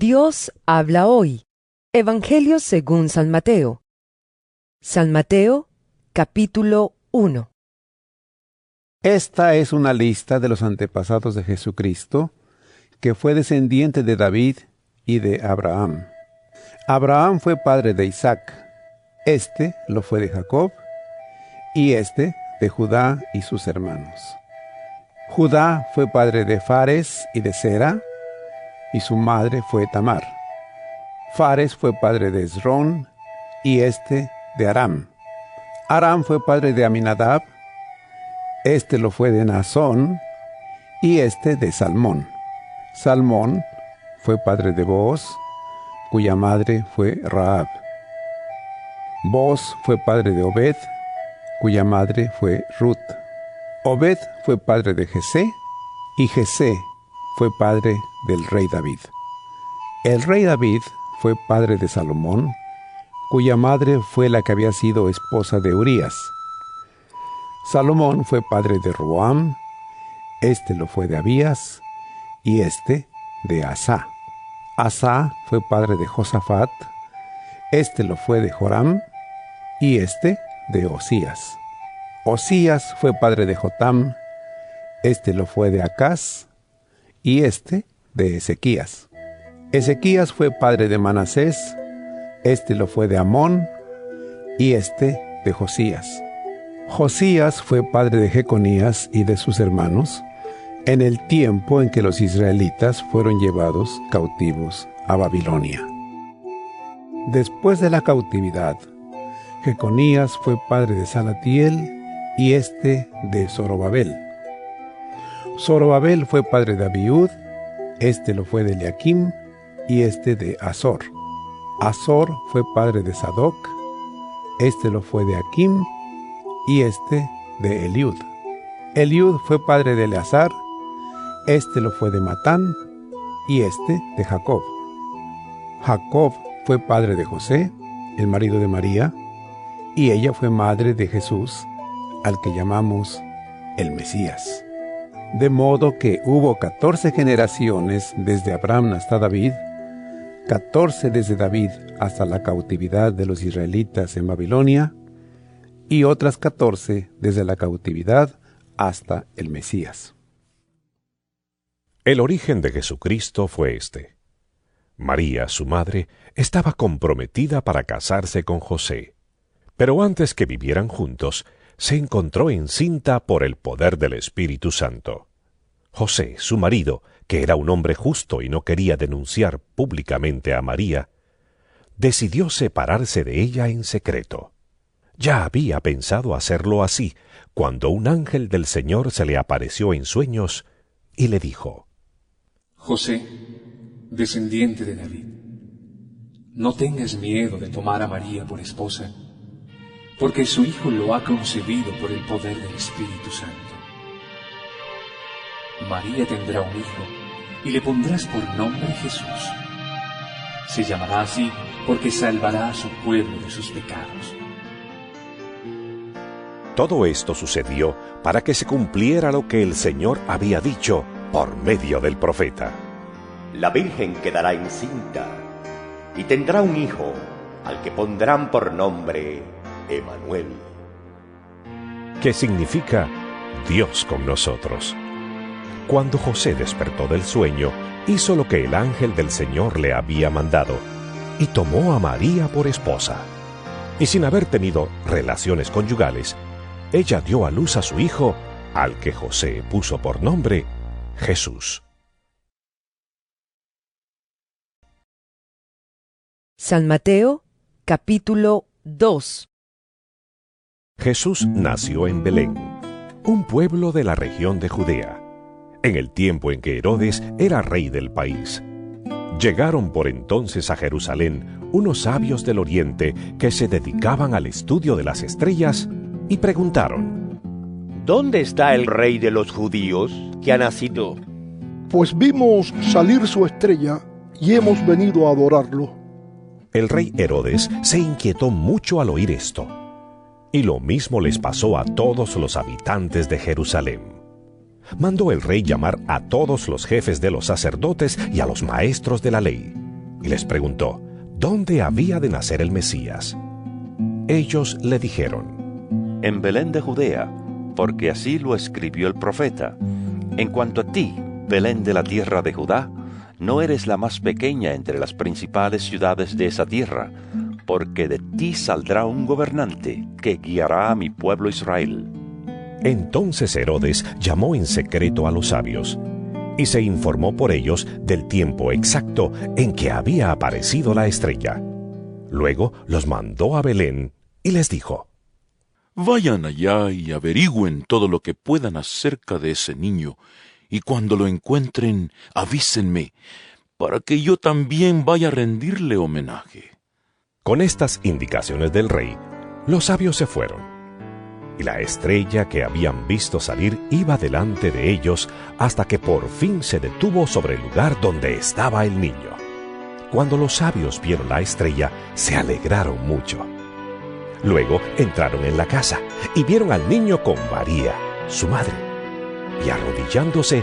Dios habla hoy. Evangelio según San Mateo. San Mateo, capítulo 1. Esta es una lista de los antepasados de Jesucristo, que fue descendiente de David y de Abraham. Abraham fue padre de Isaac, este lo fue de Jacob, y este de Judá y sus hermanos. Judá fue padre de Fares y de Sera, y su madre fue Tamar. Fares fue padre de Esrón, y este de Aram. Aram fue padre de Aminadab, este lo fue de Nazón, y este de Salmón. Salmón fue padre de Boaz, cuya madre fue Raab. Boaz fue padre de Obed, cuya madre fue Ruth. Obed fue padre de Jesé, y Jesé fue padre del rey David. El rey David fue padre de Salomón, cuya madre fue la que había sido esposa de Urías. Salomón fue padre de Roam, este lo fue de Abías, y este de Asa. Asa fue padre de Josafat, este lo fue de Joram, y este de Osías. Osías fue padre de Jotam, este lo fue de Acaz, y este de Ezequías. Ezequías fue padre de Manasés, este lo fue de Amón, y este de Josías. Josías fue padre de Jeconías y de sus hermanos, en el tiempo en que los israelitas fueron llevados cautivos a Babilonia. Después de la cautividad, Jeconías fue padre de Salatiel y este de Zorobabel. Zorobabel fue padre de Abiud, este lo fue de Eliakim y este de Azor. Azor fue padre de Sadoc, este lo fue de Akim y este de Eliud. Eliud fue padre de Eleazar, este lo fue de Matán y este de Jacob. Jacob fue padre de José, el marido de María, y ella fue madre de Jesús, al que llamamos el Mesías. De modo que hubo catorce generaciones desde Abraham hasta David, catorce desde David hasta la cautividad de los israelitas en Babilonia, y otras catorce desde la cautividad hasta el Mesías. El origen de Jesucristo fue este. María, su madre, estaba comprometida para casarse con José, pero antes que vivieran juntos, se encontró encinta por el poder del Espíritu Santo. José, su marido, que era un hombre justo y no quería denunciar públicamente a María, decidió separarse de ella en secreto. Ya había pensado hacerlo así cuando un ángel del Señor se le apareció en sueños y le dijo, José, descendiente de David, no tengas miedo de tomar a María por esposa porque su Hijo lo ha concebido por el poder del Espíritu Santo. María tendrá un hijo y le pondrás por nombre Jesús. Se llamará así porque salvará a su pueblo de sus pecados. Todo esto sucedió para que se cumpliera lo que el Señor había dicho por medio del profeta. La Virgen quedará encinta y tendrá un hijo al que pondrán por nombre Emanuel. Que significa Dios con nosotros. Cuando José despertó del sueño, hizo lo que el ángel del Señor le había mandado, y tomó a María por esposa. Y sin haber tenido relaciones conyugales, ella dio a luz a su hijo, al que José puso por nombre Jesús. San Mateo, capítulo 2 Jesús nació en Belén, un pueblo de la región de Judea, en el tiempo en que Herodes era rey del país. Llegaron por entonces a Jerusalén unos sabios del oriente que se dedicaban al estudio de las estrellas y preguntaron, ¿Dónde está el rey de los judíos que ha nacido? Pues vimos salir su estrella y hemos venido a adorarlo. El rey Herodes se inquietó mucho al oír esto y lo mismo les pasó a todos los habitantes de Jerusalén. Mandó el rey llamar a todos los jefes de los sacerdotes y a los maestros de la ley, y les preguntó dónde había de nacer el Mesías. Ellos le dijeron, En Belén de Judea, porque así lo escribió el profeta. En cuanto a ti, Belén de la tierra de Judá, no eres la más pequeña entre las principales ciudades de esa tierra, porque de ti saldrá un gobernante que guiará a mi pueblo Israel. Entonces Herodes llamó en secreto a los sabios y se informó por ellos del tiempo exacto en que había aparecido la estrella. Luego los mandó a Belén y les dijo, Vayan allá y averigüen todo lo que puedan acerca de ese niño, y cuando lo encuentren, avísenme, para que yo también vaya a rendirle homenaje. Con estas indicaciones del rey, los sabios se fueron y la estrella que habían visto salir iba delante de ellos hasta que por fin se detuvo sobre el lugar donde estaba el niño. Cuando los sabios vieron la estrella, se alegraron mucho. Luego entraron en la casa y vieron al niño con María, su madre, y arrodillándose,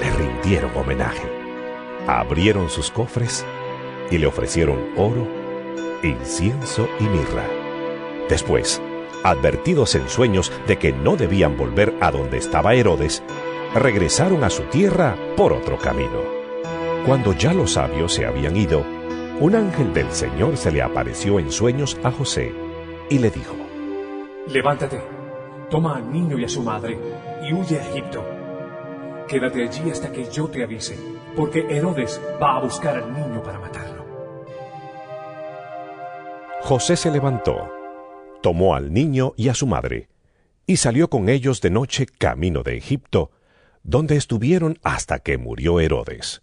le rindieron homenaje. Abrieron sus cofres y le ofrecieron oro, incienso y mirra. Después, advertidos en sueños de que no debían volver a donde estaba Herodes, regresaron a su tierra por otro camino. Cuando ya los sabios se habían ido, un ángel del Señor se le apareció en sueños a José y le dijo, Levántate, toma al niño y a su madre y huye a Egipto. Quédate allí hasta que yo te avise, porque Herodes va a buscar al niño para matarlo. José se levantó tomó al niño y a su madre, y salió con ellos de noche camino de Egipto, donde estuvieron hasta que murió Herodes.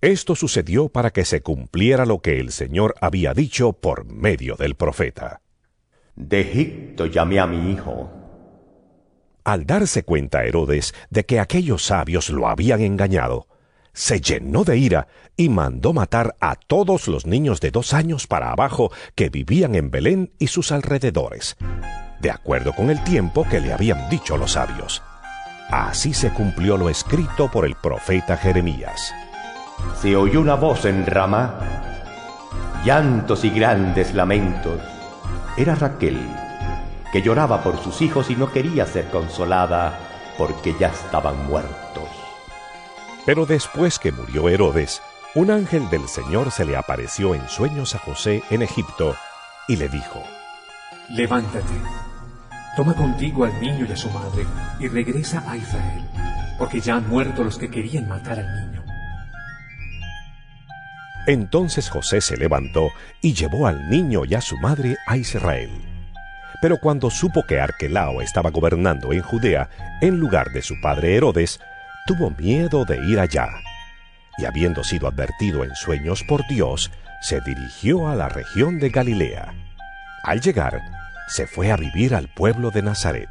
Esto sucedió para que se cumpliera lo que el Señor había dicho por medio del profeta. De Egipto llamé a mi hijo. Al darse cuenta Herodes de que aquellos sabios lo habían engañado, se llenó de ira y mandó matar a todos los niños de dos años para abajo que vivían en Belén y sus alrededores, de acuerdo con el tiempo que le habían dicho los sabios. Así se cumplió lo escrito por el profeta Jeremías. Se oyó una voz en Ramá, llantos y grandes lamentos. Era Raquel, que lloraba por sus hijos y no quería ser consolada porque ya estaban muertos. Pero después que murió Herodes, un ángel del Señor se le apareció en sueños a José en Egipto y le dijo, Levántate, toma contigo al niño y a su madre y regresa a Israel, porque ya han muerto los que querían matar al niño. Entonces José se levantó y llevó al niño y a su madre a Israel. Pero cuando supo que Arquelao estaba gobernando en Judea en lugar de su padre Herodes, tuvo miedo de ir allá, y habiendo sido advertido en sueños por Dios, se dirigió a la región de Galilea. Al llegar, se fue a vivir al pueblo de Nazaret.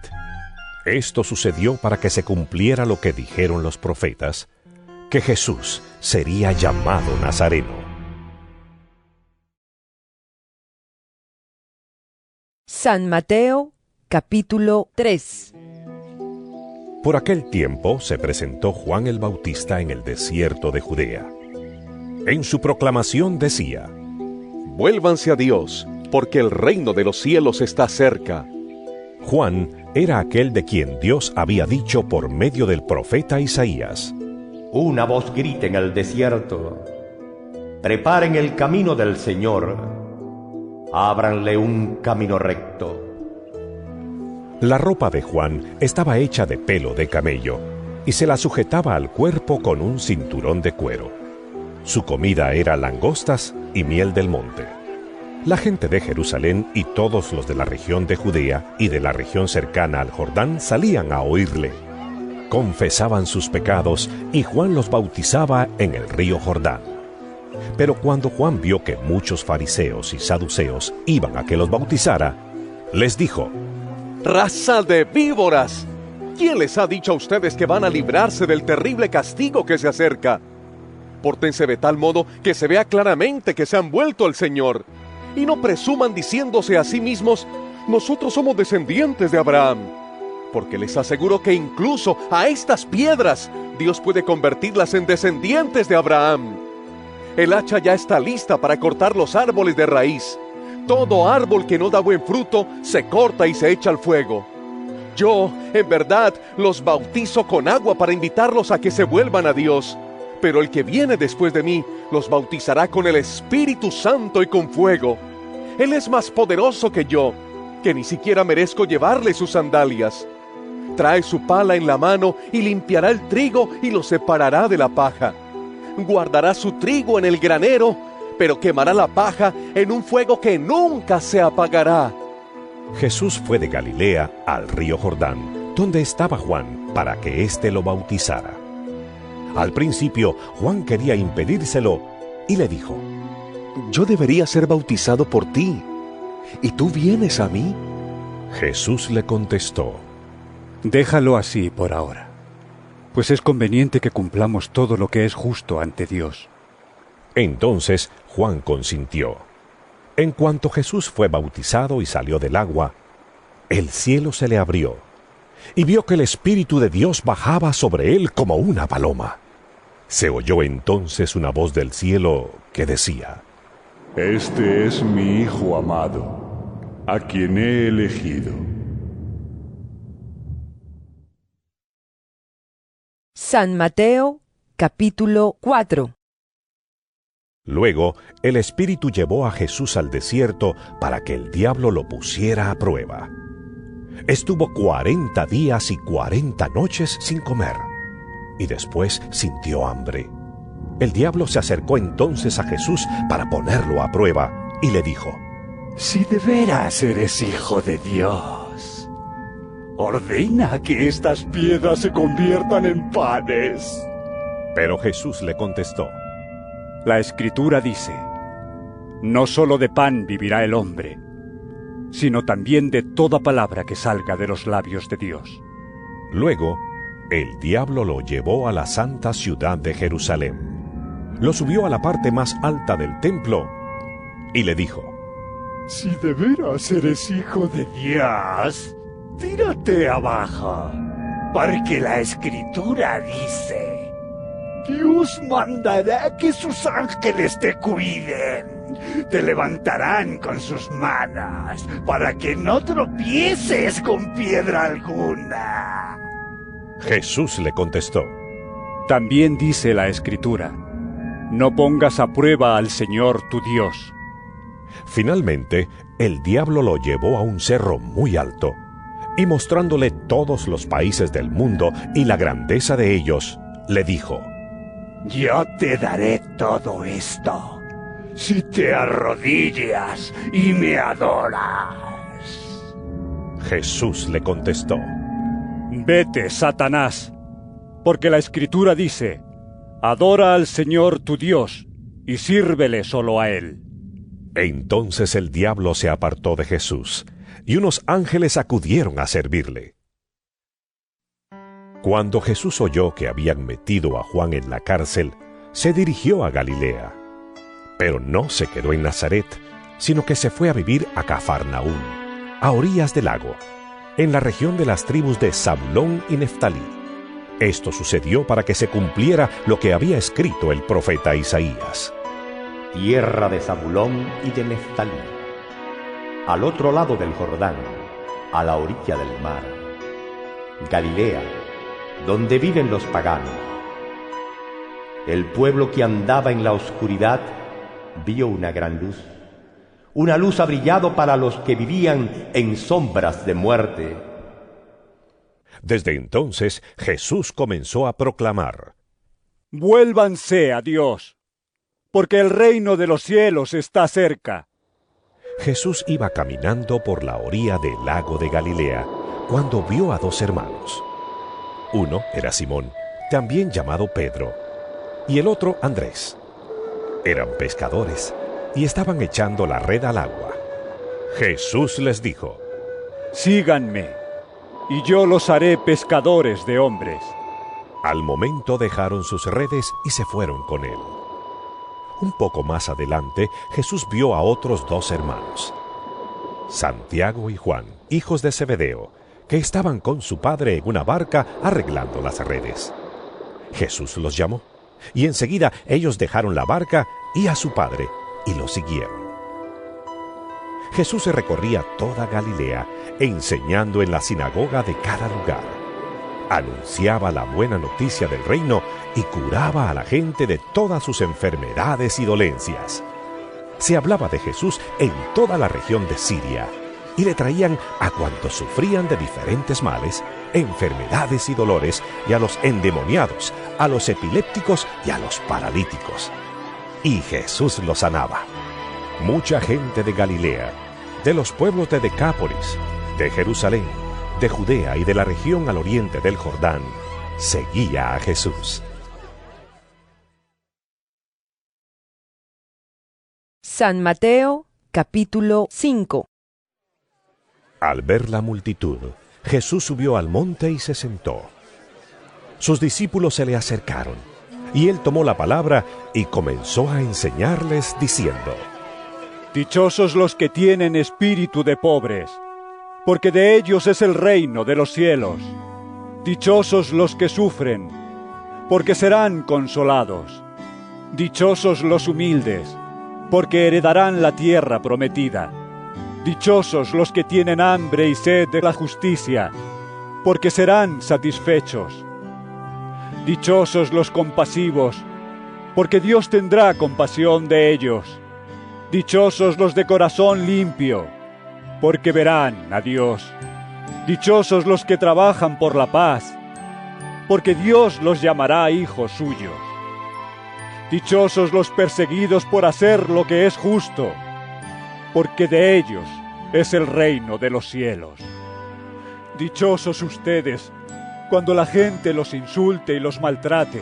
Esto sucedió para que se cumpliera lo que dijeron los profetas, que Jesús sería llamado Nazareno. San Mateo capítulo 3 por aquel tiempo se presentó Juan el Bautista en el desierto de Judea. En su proclamación decía, Vuélvanse a Dios, porque el reino de los cielos está cerca. Juan era aquel de quien Dios había dicho por medio del profeta Isaías. Una voz grita en el desierto, preparen el camino del Señor, ábranle un camino recto. La ropa de Juan estaba hecha de pelo de camello y se la sujetaba al cuerpo con un cinturón de cuero. Su comida era langostas y miel del monte. La gente de Jerusalén y todos los de la región de Judea y de la región cercana al Jordán salían a oírle. Confesaban sus pecados y Juan los bautizaba en el río Jordán. Pero cuando Juan vio que muchos fariseos y saduceos iban a que los bautizara, les dijo, raza de víboras. ¿Quién les ha dicho a ustedes que van a librarse del terrible castigo que se acerca? Pórtense de tal modo que se vea claramente que se han vuelto al Señor, y no presuman diciéndose a sí mismos, nosotros somos descendientes de Abraham, porque les aseguro que incluso a estas piedras Dios puede convertirlas en descendientes de Abraham. El hacha ya está lista para cortar los árboles de raíz. Todo árbol que no da buen fruto se corta y se echa al fuego. Yo, en verdad, los bautizo con agua para invitarlos a que se vuelvan a Dios. Pero el que viene después de mí los bautizará con el Espíritu Santo y con fuego. Él es más poderoso que yo, que ni siquiera merezco llevarle sus sandalias. Trae su pala en la mano y limpiará el trigo y lo separará de la paja. Guardará su trigo en el granero, pero quemará la paja en un fuego que nunca se apagará. Jesús fue de Galilea al río Jordán, donde estaba Juan, para que éste lo bautizara. Al principio, Juan quería impedírselo y le dijo, Yo debería ser bautizado por ti, ¿y tú vienes a mí? Jesús le contestó, Déjalo así por ahora, pues es conveniente que cumplamos todo lo que es justo ante Dios. Entonces Juan consintió. En cuanto Jesús fue bautizado y salió del agua, el cielo se le abrió, y vio que el Espíritu de Dios bajaba sobre él como una paloma. Se oyó entonces una voz del cielo que decía, Este es mi Hijo amado, a quien he elegido. San Mateo capítulo 4 Luego el Espíritu llevó a Jesús al desierto para que el diablo lo pusiera a prueba. Estuvo cuarenta días y cuarenta noches sin comer, y después sintió hambre. El diablo se acercó entonces a Jesús para ponerlo a prueba, y le dijo, Si de veras eres hijo de Dios, ordena que estas piedras se conviertan en panes. Pero Jesús le contestó, La escritura dice, No solo de pan vivirá el hombre, sino también de toda palabra que salga de los labios de Dios. Luego, el diablo lo llevó a la santa ciudad de Jerusalén. Lo subió a la parte más alta del templo y le dijo, Si de veras eres hijo de Dios, tírate abajo, porque la escritura dice, Dios mandará que sus ángeles te cuiden, te levantarán con sus manos, para que no tropieces con piedra alguna. Jesús le contestó, También dice la escritura, No pongas a prueba al Señor tu Dios. Finalmente, el diablo lo llevó a un cerro muy alto, y mostrándole todos los países del mundo y la grandeza de ellos, le dijo, Yo te daré todo esto, si te arrodillas y me adoras. Jesús le contestó, Vete, Satanás, porque la escritura dice, Adora al Señor tu Dios y sírvele solo a Él. Entonces el diablo se apartó de Jesús, y unos ángeles acudieron a servirle. Cuando Jesús oyó que habían metido a Juan en la cárcel, se dirigió a Galilea. Pero no se quedó en Nazaret, sino que se fue a vivir a Cafarnaún, a orillas del lago, en la región de las tribus de Zabulón y Neftalí. Esto sucedió para que se cumpliera lo que había escrito el profeta Isaías. Tierra de Zabulón y de Neftalí, al otro lado del Jordán, a la orilla del mar. Galilea, donde viven los paganos. El pueblo que andaba en la oscuridad vio una gran luz. Una luz ha brillado para los que vivían en sombras de muerte. Desde entonces Jesús comenzó a proclamar, Vuélvanse a Dios, porque el reino de los cielos está cerca. Jesús iba caminando por la orilla del lago de Galilea cuando vio a dos hermanos. Uno era Simón, también llamado Pedro, y el otro Andrés. Eran pescadores y estaban echando la red al agua. Jesús les dijo, Síganme, y yo los haré pescadores de hombres. Al momento dejaron sus redes y se fueron con él. Un poco más adelante, Jesús vio a otros dos hermanos, Santiago y Juan, hijos de Zebedeo, que estaban con su padre en una barca arreglando las redes. Jesús los llamó, y enseguida ellos dejaron la barca y a su padre, y lo siguieron. Jesús recorría toda Galilea, enseñando en la sinagoga de cada lugar. Anunciaba la buena noticia del reino y curaba a la gente de todas sus enfermedades y dolencias. Se hablaba de Jesús en toda la región de Siria y le traían a cuantos sufrían de diferentes males, enfermedades y dolores, y a los endemoniados, a los epilépticos y a los paralíticos. Y Jesús los sanaba. Mucha gente de Galilea, de los pueblos de Decápolis, de Jerusalén, de Judea y de la región al oriente del Jordán, seguía a Jesús. San Mateo capítulo 5 Al ver la multitud, Jesús subió al monte y se sentó. Sus discípulos se le acercaron, y él tomó la palabra y comenzó a enseñarles diciendo, Dichosos los que tienen espíritu de pobres, porque de ellos es el reino de los cielos. Dichosos los que sufren, porque serán consolados. Dichosos los humildes, porque heredarán la tierra prometida. Dichosos los que tienen hambre y sed de la justicia, porque serán satisfechos. Dichosos los compasivos, porque Dios tendrá compasión de ellos. Dichosos los de corazón limpio, porque verán a Dios. Dichosos los que trabajan por la paz, porque Dios los llamará hijos suyos. Dichosos los perseguidos por hacer lo que es justo, porque de ellos es el reino de los cielos. Dichosos ustedes cuando la gente los insulte y los maltrate,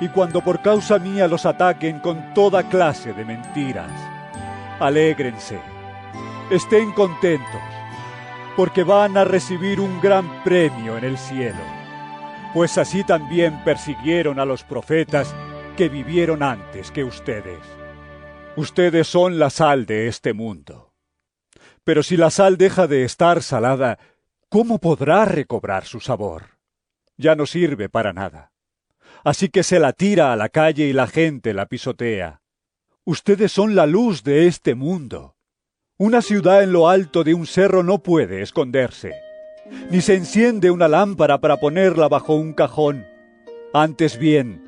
y cuando por causa mía los ataquen con toda clase de mentiras. Alégrense, estén contentos, porque van a recibir un gran premio en el cielo, pues así también persiguieron a los profetas que vivieron antes que ustedes. Ustedes son la sal de este mundo. Pero si la sal deja de estar salada, ¿cómo podrá recobrar su sabor? Ya no sirve para nada. Así que se la tira a la calle y la gente la pisotea. Ustedes son la luz de este mundo. Una ciudad en lo alto de un cerro no puede esconderse, ni se enciende una lámpara para ponerla bajo un cajón. Antes bien,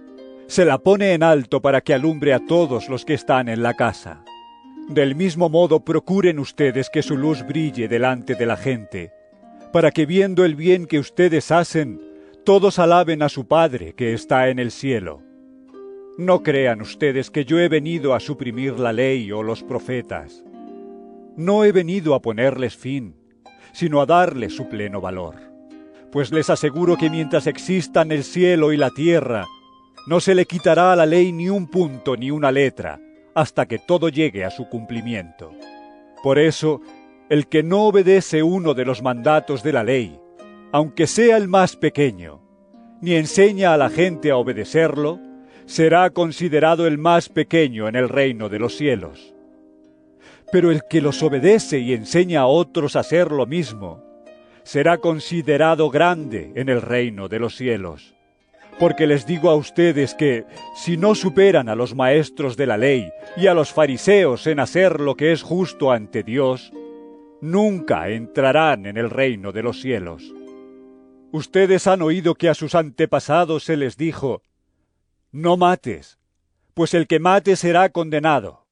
se la pone en alto para que alumbre a todos los que están en la casa. Del mismo modo procuren ustedes que su luz brille delante de la gente, para que viendo el bien que ustedes hacen, todos alaben a su Padre que está en el cielo. No crean ustedes que yo he venido a suprimir la ley o los profetas. No he venido a ponerles fin, sino a darles su pleno valor. Pues les aseguro que mientras existan el cielo y la tierra, no se le quitará a la ley ni un punto ni una letra, hasta que todo llegue a su cumplimiento. Por eso, el que no obedece uno de los mandatos de la ley, aunque sea el más pequeño, ni enseña a la gente a obedecerlo, será considerado el más pequeño en el reino de los cielos. Pero el que los obedece y enseña a otros a hacer lo mismo, será considerado grande en el reino de los cielos. Porque les digo a ustedes que, si no superan a los maestros de la ley y a los fariseos en hacer lo que es justo ante Dios, nunca entrarán en el reino de los cielos. Ustedes han oído que a sus antepasados se les dijo, No mates, pues el que mate será condenado.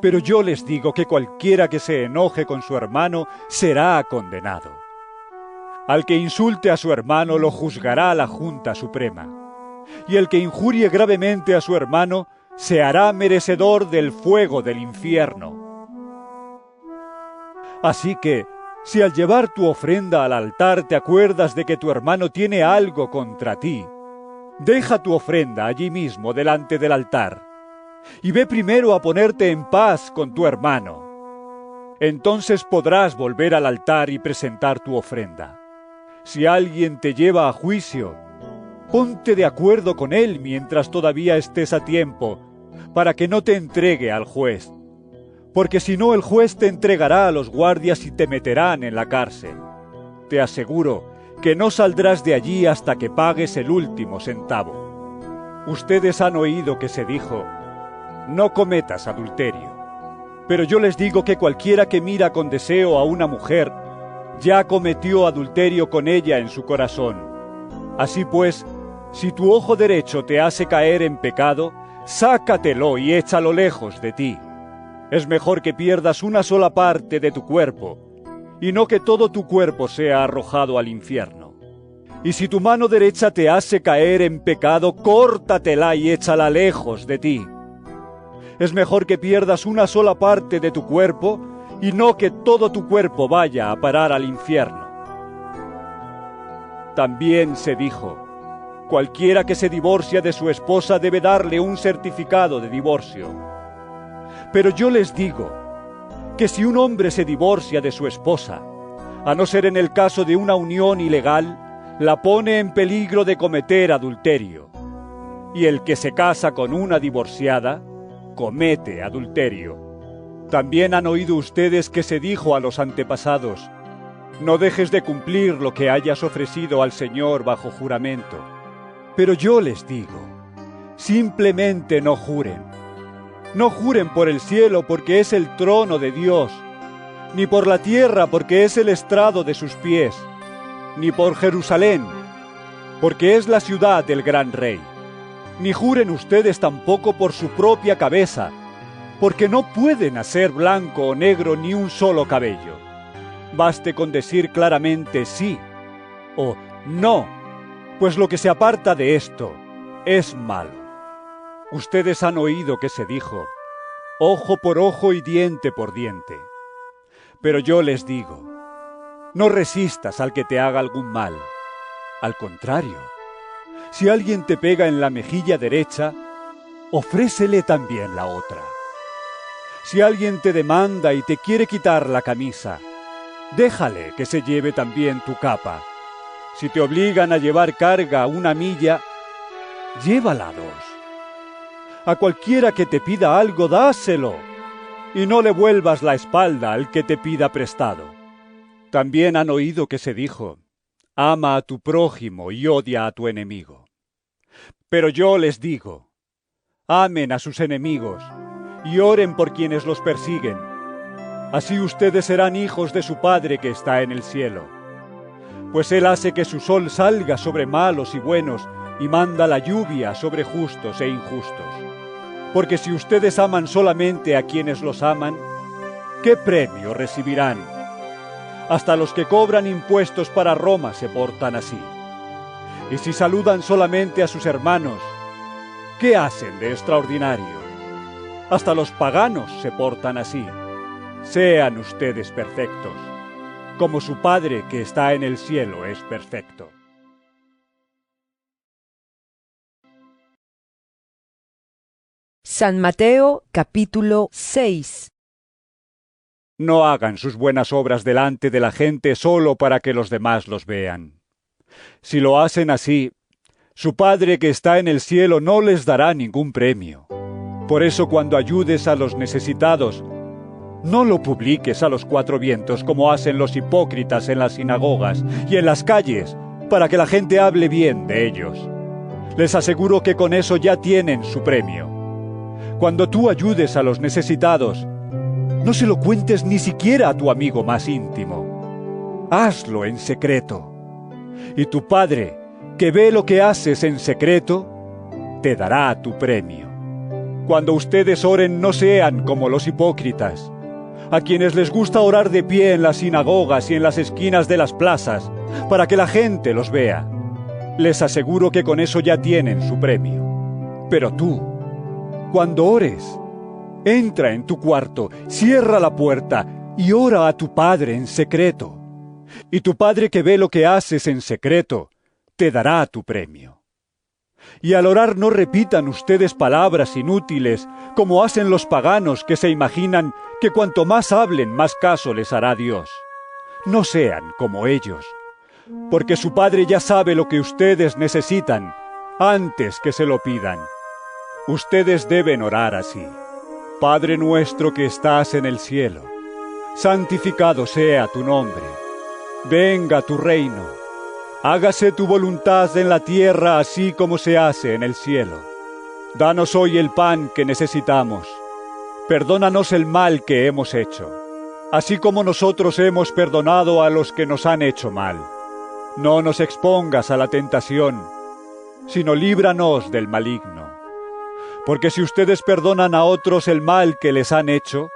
Pero yo les digo que cualquiera que se enoje con su hermano será condenado. Al que insulte a su hermano lo juzgará la Junta Suprema. Y el que injurie gravemente a su hermano se hará merecedor del fuego del infierno. Así que, si al llevar tu ofrenda al altar te acuerdas de que tu hermano tiene algo contra ti, deja tu ofrenda allí mismo delante del altar y ve primero a ponerte en paz con tu hermano. Entonces podrás volver al altar y presentar tu ofrenda. Si alguien te lleva a juicio, ponte de acuerdo con él mientras todavía estés a tiempo, para que no te entregue al juez porque si no el juez te entregará a los guardias y te meterán en la cárcel. Te aseguro que no saldrás de allí hasta que pagues el último centavo. Ustedes han oído que se dijo, no cometas adulterio. Pero yo les digo que cualquiera que mira con deseo a una mujer, ya cometió adulterio con ella en su corazón. Así pues, si tu ojo derecho te hace caer en pecado, sácatelo y échalo lejos de ti. Es mejor que pierdas una sola parte de tu cuerpo, y no que todo tu cuerpo sea arrojado al infierno. Y si tu mano derecha te hace caer en pecado, córtatela y échala lejos de ti. Es mejor que pierdas una sola parte de tu cuerpo, y no que todo tu cuerpo vaya a parar al infierno. También se dijo, cualquiera que se divorcia de su esposa debe darle un certificado de divorcio pero yo les digo que si un hombre se divorcia de su esposa, a no ser en el caso de una unión ilegal, la pone en peligro de cometer adulterio. Y el que se casa con una divorciada, comete adulterio. También han oído ustedes que se dijo a los antepasados, no dejes de cumplir lo que hayas ofrecido al Señor bajo juramento. Pero yo les digo, simplemente no juren no juren por el cielo porque es el trono de Dios, ni por la tierra porque es el estrado de sus pies, ni por Jerusalén, porque es la ciudad del gran rey. Ni juren ustedes tampoco por su propia cabeza, porque no pueden hacer blanco o negro ni un solo cabello. Baste con decir claramente sí o no, pues lo que se aparta de esto es malo. Ustedes han oído que se dijo, ojo por ojo y diente por diente. Pero yo les digo, no resistas al que te haga algún mal. Al contrario, si alguien te pega en la mejilla derecha, ofrécele también la otra. Si alguien te demanda y te quiere quitar la camisa, déjale que se lleve también tu capa. Si te obligan a llevar carga una milla, llévala dos. A cualquiera que te pida algo, dáselo, y no le vuelvas la espalda al que te pida prestado. También han oído que se dijo, ama a tu prójimo y odia a tu enemigo. Pero yo les digo, amen a sus enemigos y oren por quienes los persiguen. Así ustedes serán hijos de su Padre que está en el cielo. Pues Él hace que su sol salga sobre malos y buenos y manda la lluvia sobre justos e injustos. Porque si ustedes aman solamente a quienes los aman, ¿qué premio recibirán? Hasta los que cobran impuestos para Roma se portan así. Y si saludan solamente a sus hermanos, ¿qué hacen de extraordinario? Hasta los paganos se portan así. Sean ustedes perfectos, como su Padre que está en el cielo es perfecto. San Mateo capítulo 6 No hagan sus buenas obras delante de la gente solo para que los demás los vean. Si lo hacen así, su Padre que está en el cielo no les dará ningún premio. Por eso cuando ayudes a los necesitados, no lo publiques a los cuatro vientos como hacen los hipócritas en las sinagogas y en las calles, para que la gente hable bien de ellos. Les aseguro que con eso ya tienen su premio. Cuando tú ayudes a los necesitados, no se lo cuentes ni siquiera a tu amigo más íntimo. Hazlo en secreto. Y tu Padre, que ve lo que haces en secreto, te dará tu premio. Cuando ustedes oren no sean como los hipócritas, a quienes les gusta orar de pie en las sinagogas y en las esquinas de las plazas, para que la gente los vea. Les aseguro que con eso ya tienen su premio. Pero tú, cuando ores, entra en tu cuarto, cierra la puerta y ora a tu Padre en secreto. Y tu Padre que ve lo que haces en secreto, te dará tu premio. Y al orar no repitan ustedes palabras inútiles, como hacen los paganos que se imaginan que cuanto más hablen, más caso les hará Dios. No sean como ellos, porque su Padre ya sabe lo que ustedes necesitan antes que se lo pidan. Ustedes deben orar así. Padre nuestro que estás en el cielo, santificado sea tu nombre. Venga tu reino. Hágase tu voluntad en la tierra así como se hace en el cielo. Danos hoy el pan que necesitamos. Perdónanos el mal que hemos hecho, así como nosotros hemos perdonado a los que nos han hecho mal. No nos expongas a la tentación, sino líbranos del maligno. Porque si ustedes perdonan a otros el mal que les han hecho,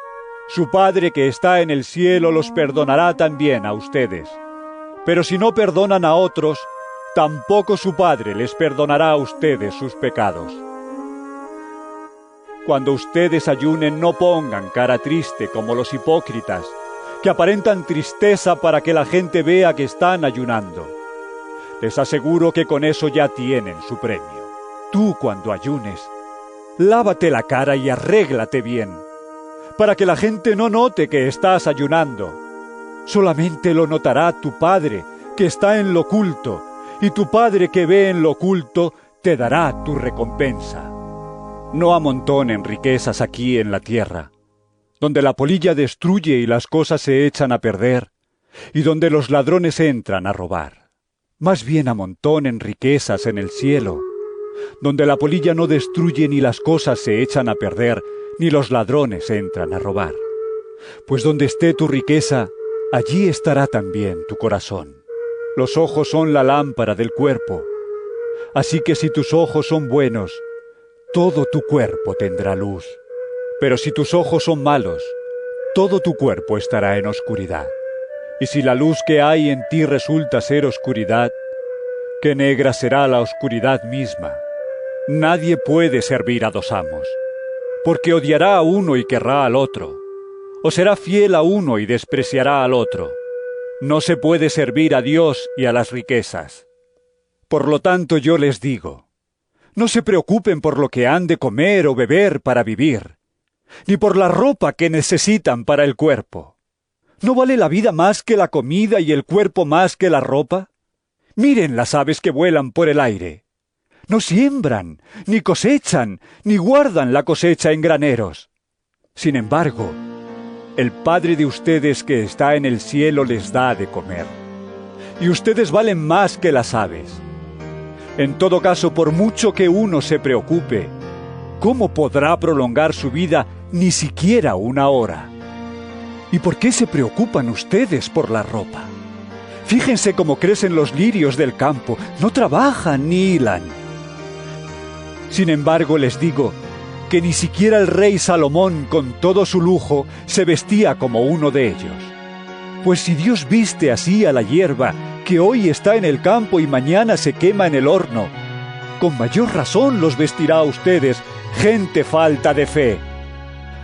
su Padre que está en el cielo los perdonará también a ustedes. Pero si no perdonan a otros, tampoco su Padre les perdonará a ustedes sus pecados. Cuando ustedes ayunen no pongan cara triste como los hipócritas, que aparentan tristeza para que la gente vea que están ayunando. Les aseguro que con eso ya tienen su premio. Tú cuando ayunes, lávate la cara y arréglate bien, para que la gente no note que estás ayunando. Solamente lo notará tu Padre, que está en lo oculto, y tu Padre que ve en lo oculto te dará tu recompensa. No amontonen riquezas aquí en la tierra, donde la polilla destruye y las cosas se echan a perder, y donde los ladrones entran a robar. Más bien amontonen riquezas en el cielo, donde la polilla no destruye ni las cosas se echan a perder, ni los ladrones entran a robar. Pues donde esté tu riqueza, allí estará también tu corazón. Los ojos son la lámpara del cuerpo. Así que si tus ojos son buenos, todo tu cuerpo tendrá luz. Pero si tus ojos son malos, todo tu cuerpo estará en oscuridad. Y si la luz que hay en ti resulta ser oscuridad, qué negra será la oscuridad misma. Nadie puede servir a dos amos, porque odiará a uno y querrá al otro, o será fiel a uno y despreciará al otro. No se puede servir a Dios y a las riquezas. Por lo tanto yo les digo, no se preocupen por lo que han de comer o beber para vivir, ni por la ropa que necesitan para el cuerpo. ¿No vale la vida más que la comida y el cuerpo más que la ropa? Miren las aves que vuelan por el aire. No siembran, ni cosechan, ni guardan la cosecha en graneros. Sin embargo, el Padre de ustedes que está en el cielo les da de comer. Y ustedes valen más que las aves. En todo caso, por mucho que uno se preocupe, ¿cómo podrá prolongar su vida ni siquiera una hora? ¿Y por qué se preocupan ustedes por la ropa? Fíjense cómo crecen los lirios del campo, no trabajan ni hilan. Sin embargo, les digo que ni siquiera el rey Salomón, con todo su lujo, se vestía como uno de ellos. Pues si Dios viste así a la hierba que hoy está en el campo y mañana se quema en el horno. Con mayor razón los vestirá a ustedes, gente falta de fe.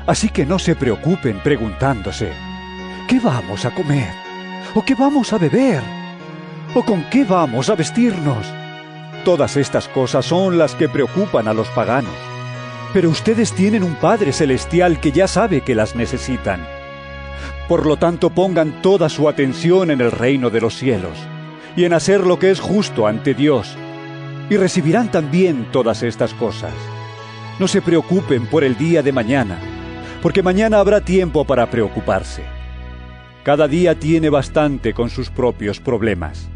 Así que no se preocupen preguntándose, ¿qué vamos a comer? ¿O qué vamos a beber? ¿O con qué vamos a vestirnos? Todas estas cosas son las que preocupan a los paganos. Pero ustedes tienen un Padre Celestial que ya sabe que las necesitan. Por lo tanto, pongan toda su atención en el reino de los cielos y en hacer lo que es justo ante Dios, y recibirán también todas estas cosas. No se preocupen por el día de mañana, porque mañana habrá tiempo para preocuparse. Cada día tiene bastante con sus propios problemas.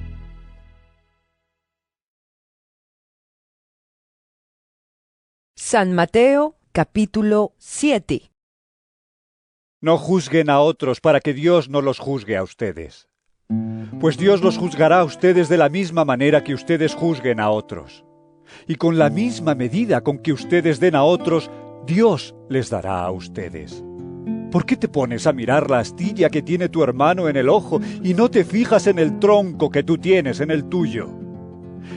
San Mateo capítulo 7 No juzguen a otros para que Dios no los juzgue a ustedes pues Dios los juzgará a ustedes de la misma manera que ustedes juzguen a otros. Y con la misma medida con que ustedes den a otros, Dios les dará a ustedes. ¿Por qué te pones a mirar la astilla que tiene tu hermano en el ojo y no te fijas en el tronco que tú tienes en el tuyo?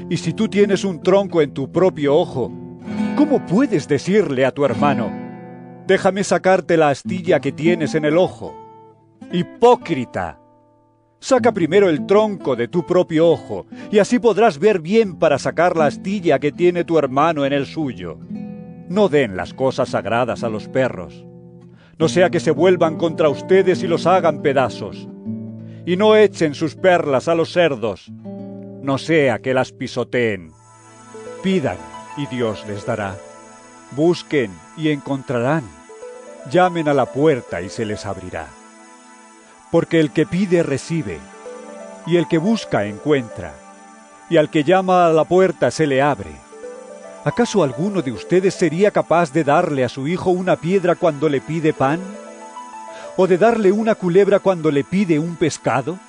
Y si tú tienes un tronco en tu propio ojo, ¿cómo puedes decirle a tu hermano, déjame sacarte la astilla que tienes en el ojo? Hipócrita. Saca primero el tronco de tu propio ojo, y así podrás ver bien para sacar la astilla que tiene tu hermano en el suyo. No den las cosas sagradas a los perros, no sea que se vuelvan contra ustedes y los hagan pedazos. Y no echen sus perlas a los cerdos, no sea que las pisoteen. Pidan y Dios les dará. Busquen y encontrarán. Llamen a la puerta y se les abrirá. Porque el que pide recibe, y el que busca encuentra, y al que llama a la puerta se le abre. ¿Acaso alguno de ustedes sería capaz de darle a su hijo una piedra cuando le pide pan? ¿O de darle una culebra cuando le pide un pescado?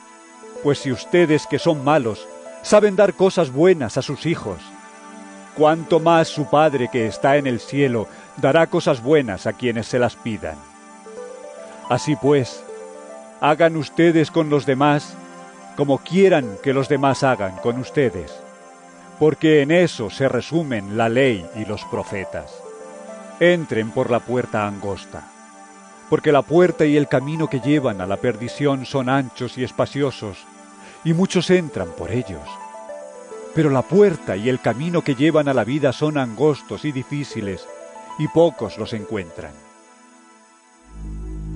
Pues si ustedes que son malos saben dar cosas buenas a sus hijos, cuánto más su Padre que está en el cielo dará cosas buenas a quienes se las pidan. Así pues, hagan ustedes con los demás como quieran que los demás hagan con ustedes porque en eso se resumen la ley y los profetas. Entren por la puerta angosta, porque la puerta y el camino que llevan a la perdición son anchos y espaciosos, y muchos entran por ellos. Pero la puerta y el camino que llevan a la vida son angostos y difíciles, y pocos los encuentran.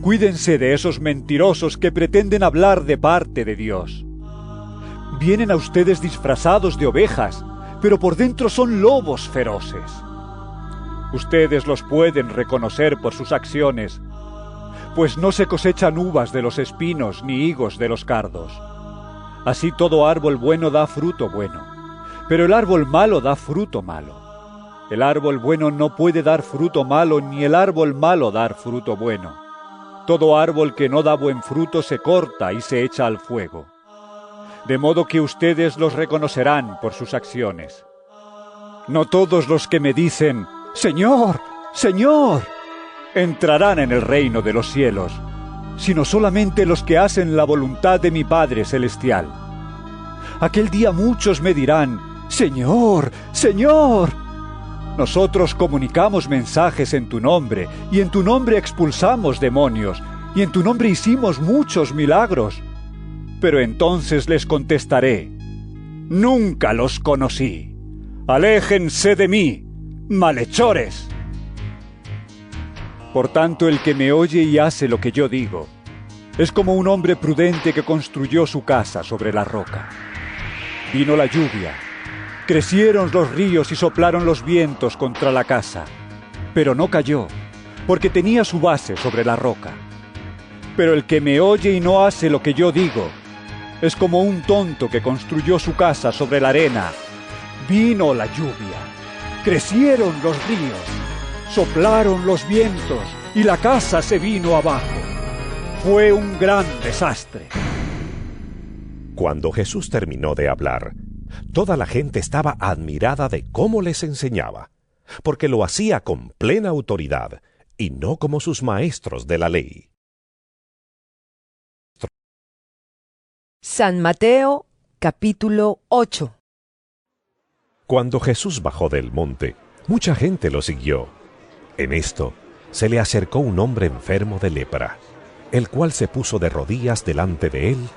Cuídense de esos mentirosos que pretenden hablar de parte de Dios. Vienen a ustedes disfrazados de ovejas, pero por dentro son lobos feroces. Ustedes los pueden reconocer por sus acciones, pues no se cosechan uvas de los espinos ni higos de los cardos. Así todo árbol bueno da fruto bueno, pero el árbol malo da fruto malo. El árbol bueno no puede dar fruto malo, ni el árbol malo dar fruto bueno. Todo árbol que no da buen fruto se corta y se echa al fuego de modo que ustedes los reconocerán por sus acciones. No todos los que me dicen, Señor, Señor, entrarán en el reino de los cielos, sino solamente los que hacen la voluntad de mi Padre Celestial. Aquel día muchos me dirán, Señor, Señor. Nosotros comunicamos mensajes en tu nombre, y en tu nombre expulsamos demonios, y en tu nombre hicimos muchos milagros. Pero entonces les contestaré, Nunca los conocí. Aléjense de mí, malhechores. Por tanto, el que me oye y hace lo que yo digo, es como un hombre prudente que construyó su casa sobre la roca. Vino la lluvia, crecieron los ríos y soplaron los vientos contra la casa, pero no cayó, porque tenía su base sobre la roca. Pero el que me oye y no hace lo que yo digo, es como un tonto que construyó su casa sobre la arena. Vino la lluvia, crecieron los ríos, soplaron los vientos y la casa se vino abajo. Fue un gran desastre. Cuando Jesús terminó de hablar, toda la gente estaba admirada de cómo les enseñaba, porque lo hacía con plena autoridad y no como sus maestros de la ley. San Mateo capítulo 8 Cuando Jesús bajó del monte, mucha gente lo siguió. En esto se le acercó un hombre enfermo de lepra, el cual se puso de rodillas delante de él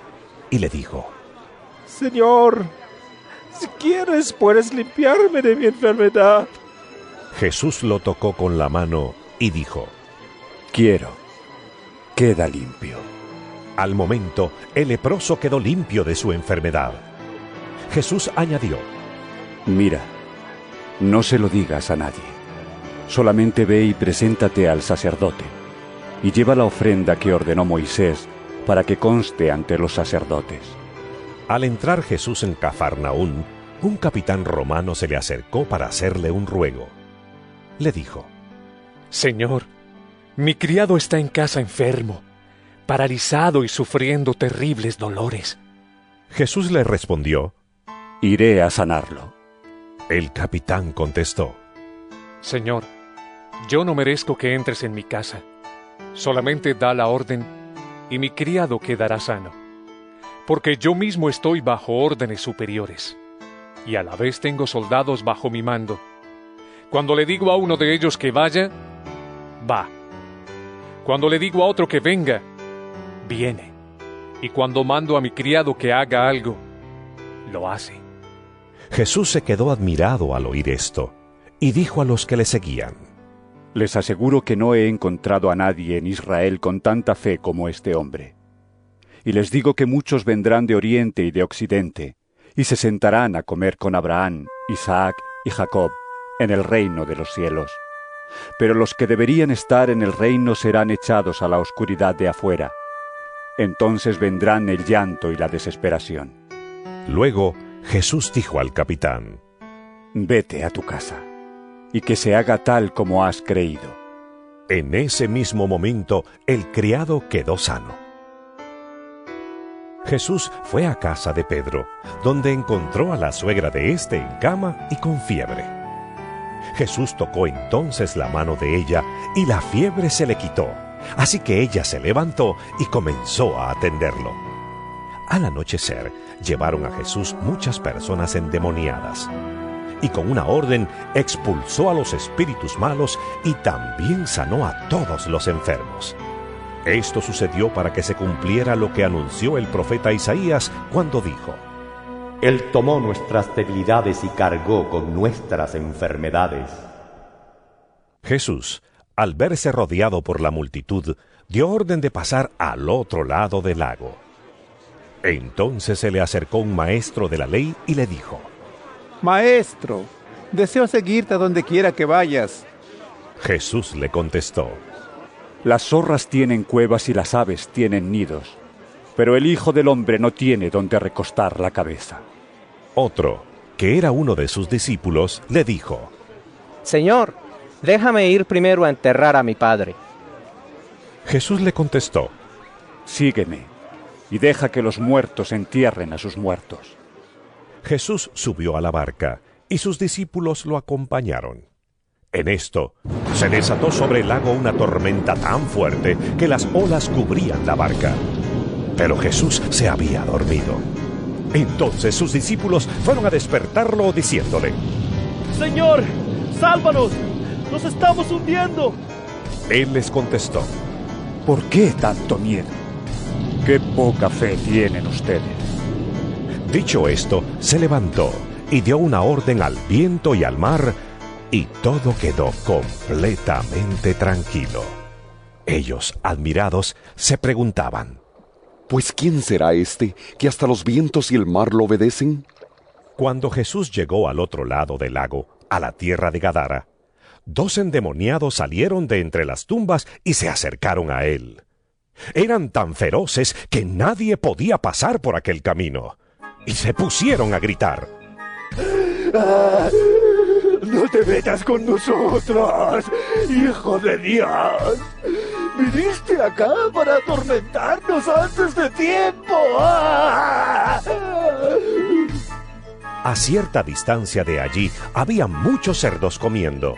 y le dijo, Señor, si quieres puedes limpiarme de mi enfermedad. Jesús lo tocó con la mano y dijo, Quiero, queda limpio. Al momento, el leproso quedó limpio de su enfermedad. Jesús añadió, Mira, no se lo digas a nadie. Solamente ve y preséntate al sacerdote, y lleva la ofrenda que ordenó Moisés para que conste ante los sacerdotes. Al entrar Jesús en Cafarnaún, un capitán romano se le acercó para hacerle un ruego. Le dijo, Señor, mi criado está en casa enfermo paralizado y sufriendo terribles dolores. Jesús le respondió, Iré a sanarlo. El capitán contestó, Señor, yo no merezco que entres en mi casa. Solamente da la orden y mi criado quedará sano. Porque yo mismo estoy bajo órdenes superiores y a la vez tengo soldados bajo mi mando. Cuando le digo a uno de ellos que vaya, va. Cuando le digo a otro que venga, viene. Y cuando mando a mi criado que haga algo, lo hace. Jesús se quedó admirado al oír esto, y dijo a los que le seguían, Les aseguro que no he encontrado a nadie en Israel con tanta fe como este hombre. Y les digo que muchos vendrán de oriente y de occidente, y se sentarán a comer con Abraham, Isaac y Jacob en el reino de los cielos. Pero los que deberían estar en el reino serán echados a la oscuridad de afuera entonces vendrán el llanto y la desesperación. Luego Jesús dijo al capitán, Vete a tu casa, y que se haga tal como has creído. En ese mismo momento el criado quedó sano. Jesús fue a casa de Pedro, donde encontró a la suegra de éste en cama y con fiebre. Jesús tocó entonces la mano de ella y la fiebre se le quitó, así que ella se levantó y comenzó a atenderlo. Al anochecer llevaron a Jesús muchas personas endemoniadas y con una orden expulsó a los espíritus malos y también sanó a todos los enfermos. Esto sucedió para que se cumpliera lo que anunció el profeta Isaías cuando dijo, Él tomó nuestras debilidades y cargó con nuestras enfermedades. Jesús, al verse rodeado por la multitud, dio orden de pasar al otro lado del lago. Entonces se le acercó un maestro de la ley y le dijo, Maestro, deseo seguirte a donde quiera que vayas. Jesús le contestó, Las zorras tienen cuevas y las aves tienen nidos, pero el Hijo del Hombre no tiene donde recostar la cabeza. Otro, que era uno de sus discípulos, le dijo, Señor, déjame ir primero a enterrar a mi padre. Jesús le contestó, Sígueme, y deja que los muertos entierren a sus muertos. Jesús subió a la barca y sus discípulos lo acompañaron. En esto, se desató sobre el lago una tormenta tan fuerte que las olas cubrían la barca. Pero Jesús se había dormido. Entonces sus discípulos fueron a despertarlo diciéndole, Señor, sálvanos, nos estamos hundiendo. Él les contestó, ¿Por qué tanto miedo? Qué poca fe tienen ustedes. Dicho esto, se levantó y dio una orden al viento y al mar, y todo quedó completamente tranquilo. Ellos, admirados, se preguntaban, Pues ¿quién será este que hasta los vientos y el mar lo obedecen? Cuando Jesús llegó al otro lado del lago, a la tierra de Gadara, dos endemoniados salieron de entre las tumbas y se acercaron a él. Eran tan feroces que nadie podía pasar por aquel camino y se pusieron a gritar. No te metas con nosotros, hijo de Dios. Viniste acá para atormentarnos antes de tiempo. Ah. A cierta distancia de allí había muchos cerdos comiendo,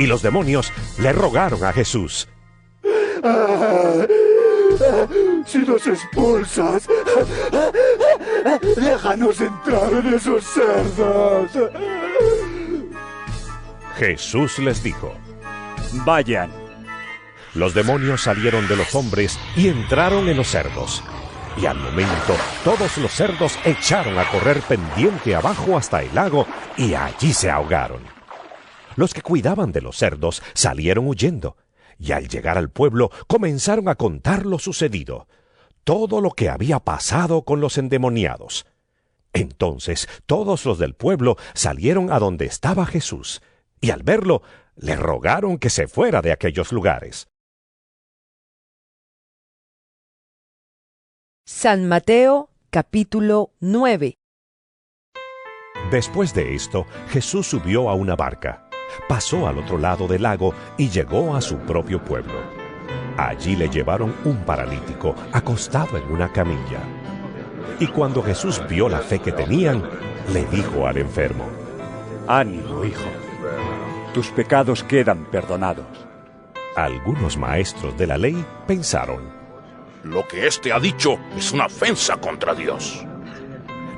y los demonios le rogaron a Jesús. Ah, si nos expulsas, déjanos entrar en esos cerdos. Jesús les dijo, Vayan. Los demonios salieron de los hombres y entraron en los cerdos. Y al momento todos los cerdos echaron a correr pendiente abajo hasta el lago y allí se ahogaron. Los que cuidaban de los cerdos salieron huyendo y al llegar al pueblo comenzaron a contar lo sucedido, todo lo que había pasado con los endemoniados. Entonces todos los del pueblo salieron a donde estaba Jesús, y al verlo le rogaron que se fuera de aquellos lugares. San Mateo capítulo 9 Después de esto, Jesús subió a una barca, pasó al otro lado del lago y llegó a su propio pueblo. Allí le llevaron un paralítico acostado en una camilla. Y cuando Jesús vio la fe que tenían, le dijo al enfermo, Ánimo, hijo, tus pecados quedan perdonados. Algunos maestros de la ley pensaron, lo que éste ha dicho es una ofensa contra Dios.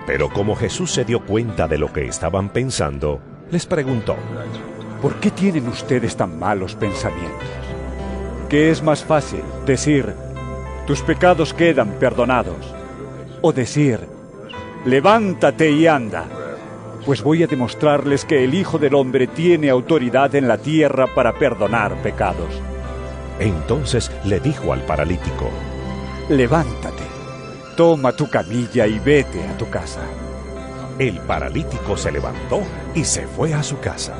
Pero como Jesús se dio cuenta de lo que estaban pensando, les preguntó, ¿Por qué tienen ustedes tan malos pensamientos? ¿Qué es más fácil decir, tus pecados quedan perdonados? O decir, levántate y anda, pues voy a demostrarles que el Hijo del Hombre tiene autoridad en la tierra para perdonar pecados. Entonces le dijo al paralítico, Levántate, toma tu camilla y vete a tu casa. El paralítico se levantó y se fue a su casa.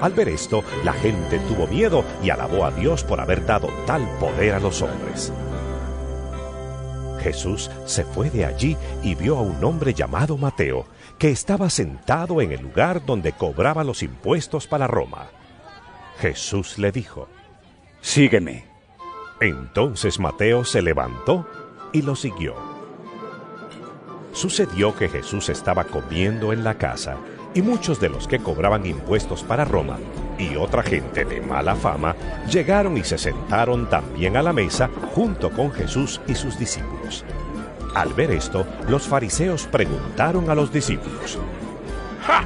Al ver esto, la gente tuvo miedo y alabó a Dios por haber dado tal poder a los hombres. Jesús se fue de allí y vio a un hombre llamado Mateo, que estaba sentado en el lugar donde cobraba los impuestos para Roma. Jesús le dijo, Sígueme. Entonces Mateo se levantó y lo siguió. Sucedió que Jesús estaba comiendo en la casa y muchos de los que cobraban impuestos para Roma y otra gente de mala fama llegaron y se sentaron también a la mesa junto con Jesús y sus discípulos. Al ver esto, los fariseos preguntaron a los discípulos, ¡Ja!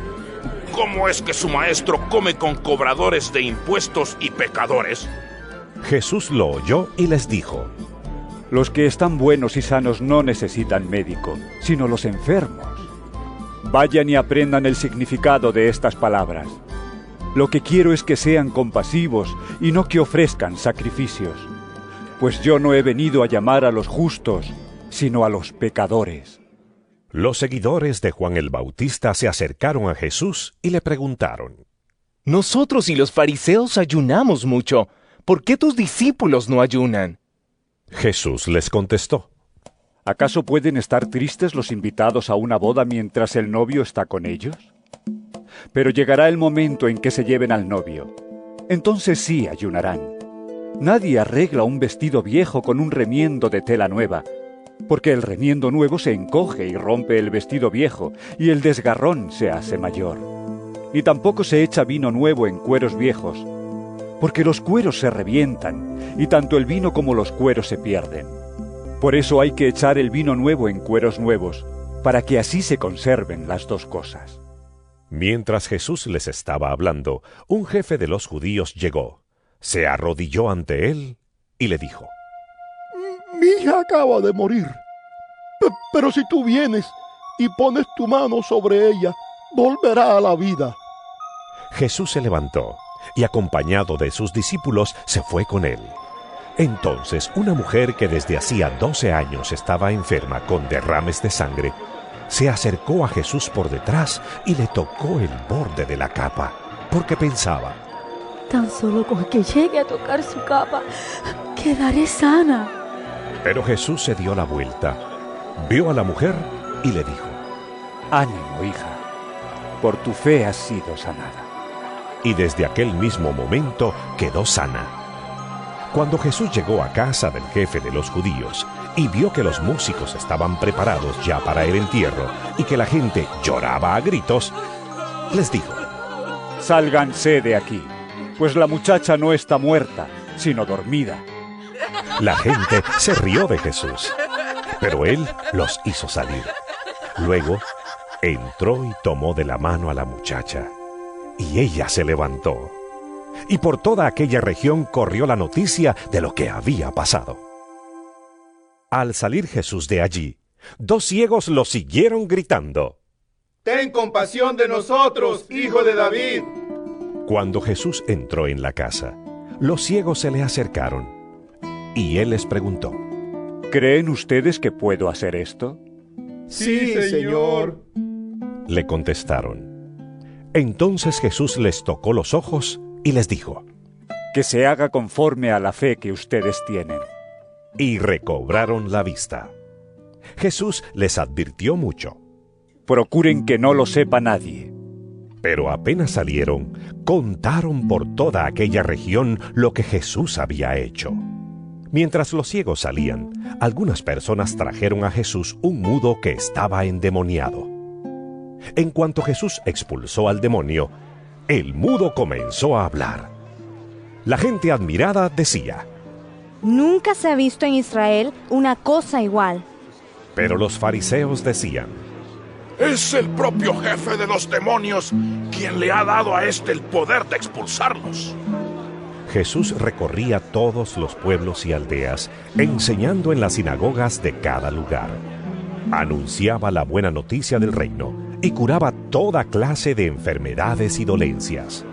¿Cómo es que su maestro come con cobradores de impuestos y pecadores? Jesús lo oyó y les dijo, Los que están buenos y sanos no necesitan médico, sino los enfermos. Vayan y aprendan el significado de estas palabras. Lo que quiero es que sean compasivos y no que ofrezcan sacrificios, pues yo no he venido a llamar a los justos, sino a los pecadores. Los seguidores de Juan el Bautista se acercaron a Jesús y le preguntaron, Nosotros y los fariseos ayunamos mucho. ¿Por qué tus discípulos no ayunan? Jesús les contestó, ¿Acaso pueden estar tristes los invitados a una boda mientras el novio está con ellos? Pero llegará el momento en que se lleven al novio. Entonces sí ayunarán. Nadie arregla un vestido viejo con un remiendo de tela nueva, porque el remiendo nuevo se encoge y rompe el vestido viejo, y el desgarrón se hace mayor. Y tampoco se echa vino nuevo en cueros viejos, porque los cueros se revientan, y tanto el vino como los cueros se pierden. Por eso hay que echar el vino nuevo en cueros nuevos, para que así se conserven las dos cosas. Mientras Jesús les estaba hablando, un jefe de los judíos llegó, se arrodilló ante él y le dijo, Mi hija acaba de morir, P pero si tú vienes y pones tu mano sobre ella, volverá a la vida. Jesús se levantó y acompañado de sus discípulos se fue con él. Entonces una mujer que desde hacía doce años estaba enferma con derrames de sangre, se acercó a Jesús por detrás y le tocó el borde de la capa, porque pensaba, Tan solo con que llegue a tocar su capa, quedaré sana. Pero Jesús se dio la vuelta, vio a la mujer y le dijo, Ánimo, hija, por tu fe has sido sanada. Y desde aquel mismo momento quedó sana. Cuando Jesús llegó a casa del jefe de los judíos y vio que los músicos estaban preparados ya para el entierro y que la gente lloraba a gritos, les dijo, Sálganse de aquí, pues la muchacha no está muerta, sino dormida. La gente se rió de Jesús, pero él los hizo salir. Luego entró y tomó de la mano a la muchacha, y ella se levantó. Y por toda aquella región corrió la noticia de lo que había pasado. Al salir Jesús de allí, dos ciegos lo siguieron gritando. Ten compasión de nosotros, hijo de David. Cuando Jesús entró en la casa, los ciegos se le acercaron, y él les preguntó, ¿Creen ustedes que puedo hacer esto? Sí, Señor. Le contestaron. Entonces Jesús les tocó los ojos y les dijo, Que se haga conforme a la fe que ustedes tienen. Y recobraron la vista. Jesús les advirtió mucho. Procuren que no lo sepa nadie. Pero apenas salieron, contaron por toda aquella región lo que Jesús había hecho. Mientras los ciegos salían, algunas personas trajeron a Jesús un mudo que estaba endemoniado. En cuanto Jesús expulsó al demonio, el mudo comenzó a hablar. La gente admirada decía, Nunca se ha visto en Israel una cosa igual. pero los fariseos decían, Es el propio jefe de los demonios quien le ha dado a éste el poder de expulsarlos. Jesús recorría todos los pueblos y aldeas, enseñando en las sinagogas de cada lugar. Anunciaba la buena noticia del reino y curaba toda clase de enfermedades y dolencias.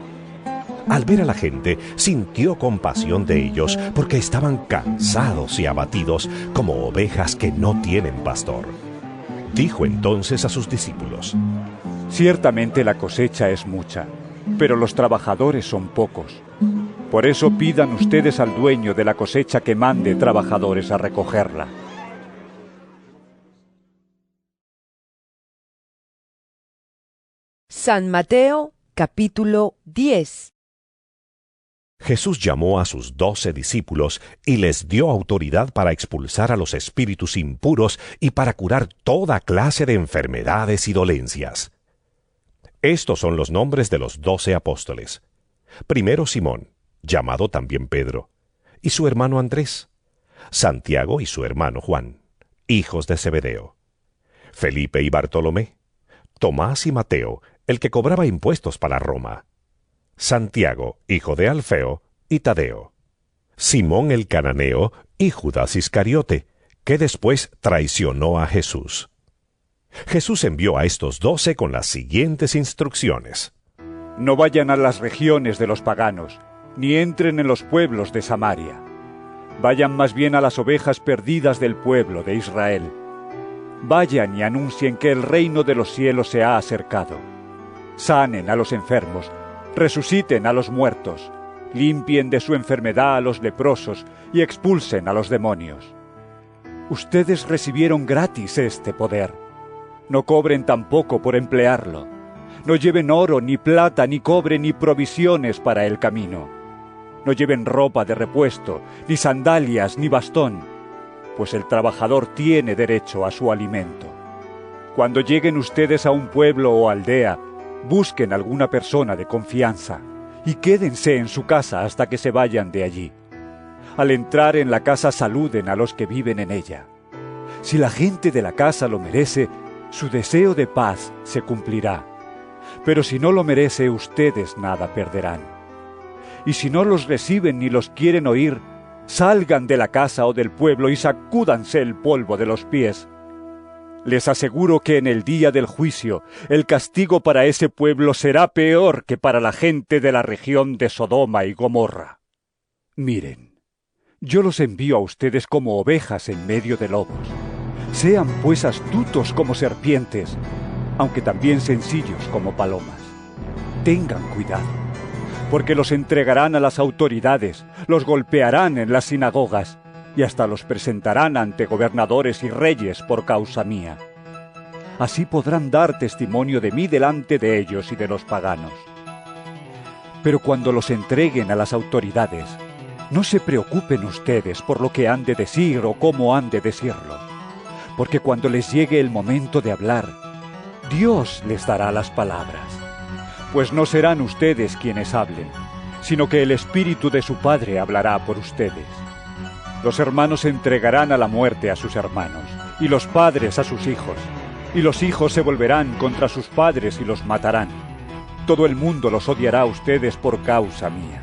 Al ver a la gente, sintió compasión de ellos porque estaban cansados y abatidos como ovejas que no tienen pastor. Dijo entonces a sus discípulos, Ciertamente la cosecha es mucha, pero los trabajadores son pocos. Por eso pidan ustedes al dueño de la cosecha que mande trabajadores a recogerla. San Mateo capítulo 10 Jesús llamó a sus doce discípulos y les dio autoridad para expulsar a los espíritus impuros y para curar toda clase de enfermedades y dolencias. Estos son los nombres de los doce apóstoles. Primero Simón, llamado también Pedro, y su hermano Andrés, Santiago y su hermano Juan, hijos de Zebedeo, Felipe y Bartolomé, Tomás y Mateo, el que cobraba impuestos para Roma, Santiago, hijo de Alfeo, y Tadeo, Simón el cananeo y Judas Iscariote, que después traicionó a Jesús. Jesús envió a estos doce con las siguientes instrucciones. No vayan a las regiones de los paganos, ni entren en los pueblos de Samaria. Vayan más bien a las ovejas perdidas del pueblo de Israel. Vayan y anuncien que el reino de los cielos se ha acercado. Sanen a los enfermos, resuciten a los muertos, limpien de su enfermedad a los leprosos y expulsen a los demonios. Ustedes recibieron gratis este poder. No cobren tampoco por emplearlo. No lleven oro, ni plata, ni cobre, ni provisiones para el camino. No lleven ropa de repuesto, ni sandalias, ni bastón, pues el trabajador tiene derecho a su alimento. Cuando lleguen ustedes a un pueblo o aldea, busquen alguna persona de confianza y quédense en su casa hasta que se vayan de allí. Al entrar en la casa saluden a los que viven en ella. Si la gente de la casa lo merece, su deseo de paz se cumplirá. Pero si no lo merece, ustedes nada perderán. Y si no los reciben ni los quieren oír, salgan de la casa o del pueblo y sacúdanse el polvo de los pies. Les aseguro que en el día del juicio el castigo para ese pueblo será peor que para la gente de la región de Sodoma y Gomorra. Miren, yo los envío a ustedes como ovejas en medio de lobos. Sean pues astutos como serpientes, aunque también sencillos como palomas. Tengan cuidado, porque los entregarán a las autoridades, los golpearán en las sinagogas y hasta los presentarán ante gobernadores y reyes por causa mía. Así podrán dar testimonio de mí delante de ellos y de los paganos. Pero cuando los entreguen a las autoridades, no se preocupen ustedes por lo que han de decir o cómo han de decirlo, porque cuando les llegue el momento de hablar, Dios les dará las palabras, pues no serán ustedes quienes hablen, sino que el Espíritu de su Padre hablará por ustedes. Los hermanos entregarán a la muerte a sus hermanos, y los padres a sus hijos, y los hijos se volverán contra sus padres y los matarán. Todo el mundo los odiará a ustedes por causa mía.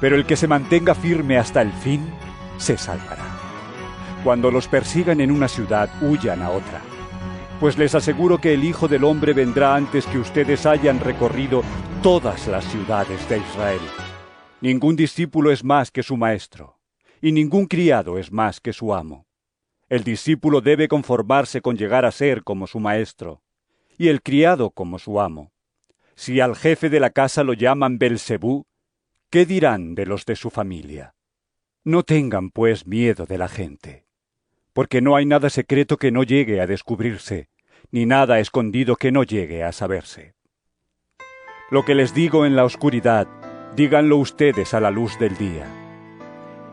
Pero el que se mantenga firme hasta el fin, se salvará. Cuando los persigan en una ciudad, huyan a otra. Pues les aseguro que el Hijo del Hombre vendrá antes que ustedes hayan recorrido todas las ciudades de Israel. Ningún discípulo es más que su maestro y ningún criado es más que su amo. El discípulo debe conformarse con llegar a ser como su maestro, y el criado como su amo. Si al jefe de la casa lo llaman Belcebú, ¿qué dirán de los de su familia? No tengan, pues, miedo de la gente, porque no hay nada secreto que no llegue a descubrirse, ni nada escondido que no llegue a saberse. Lo que les digo en la oscuridad, díganlo ustedes a la luz del día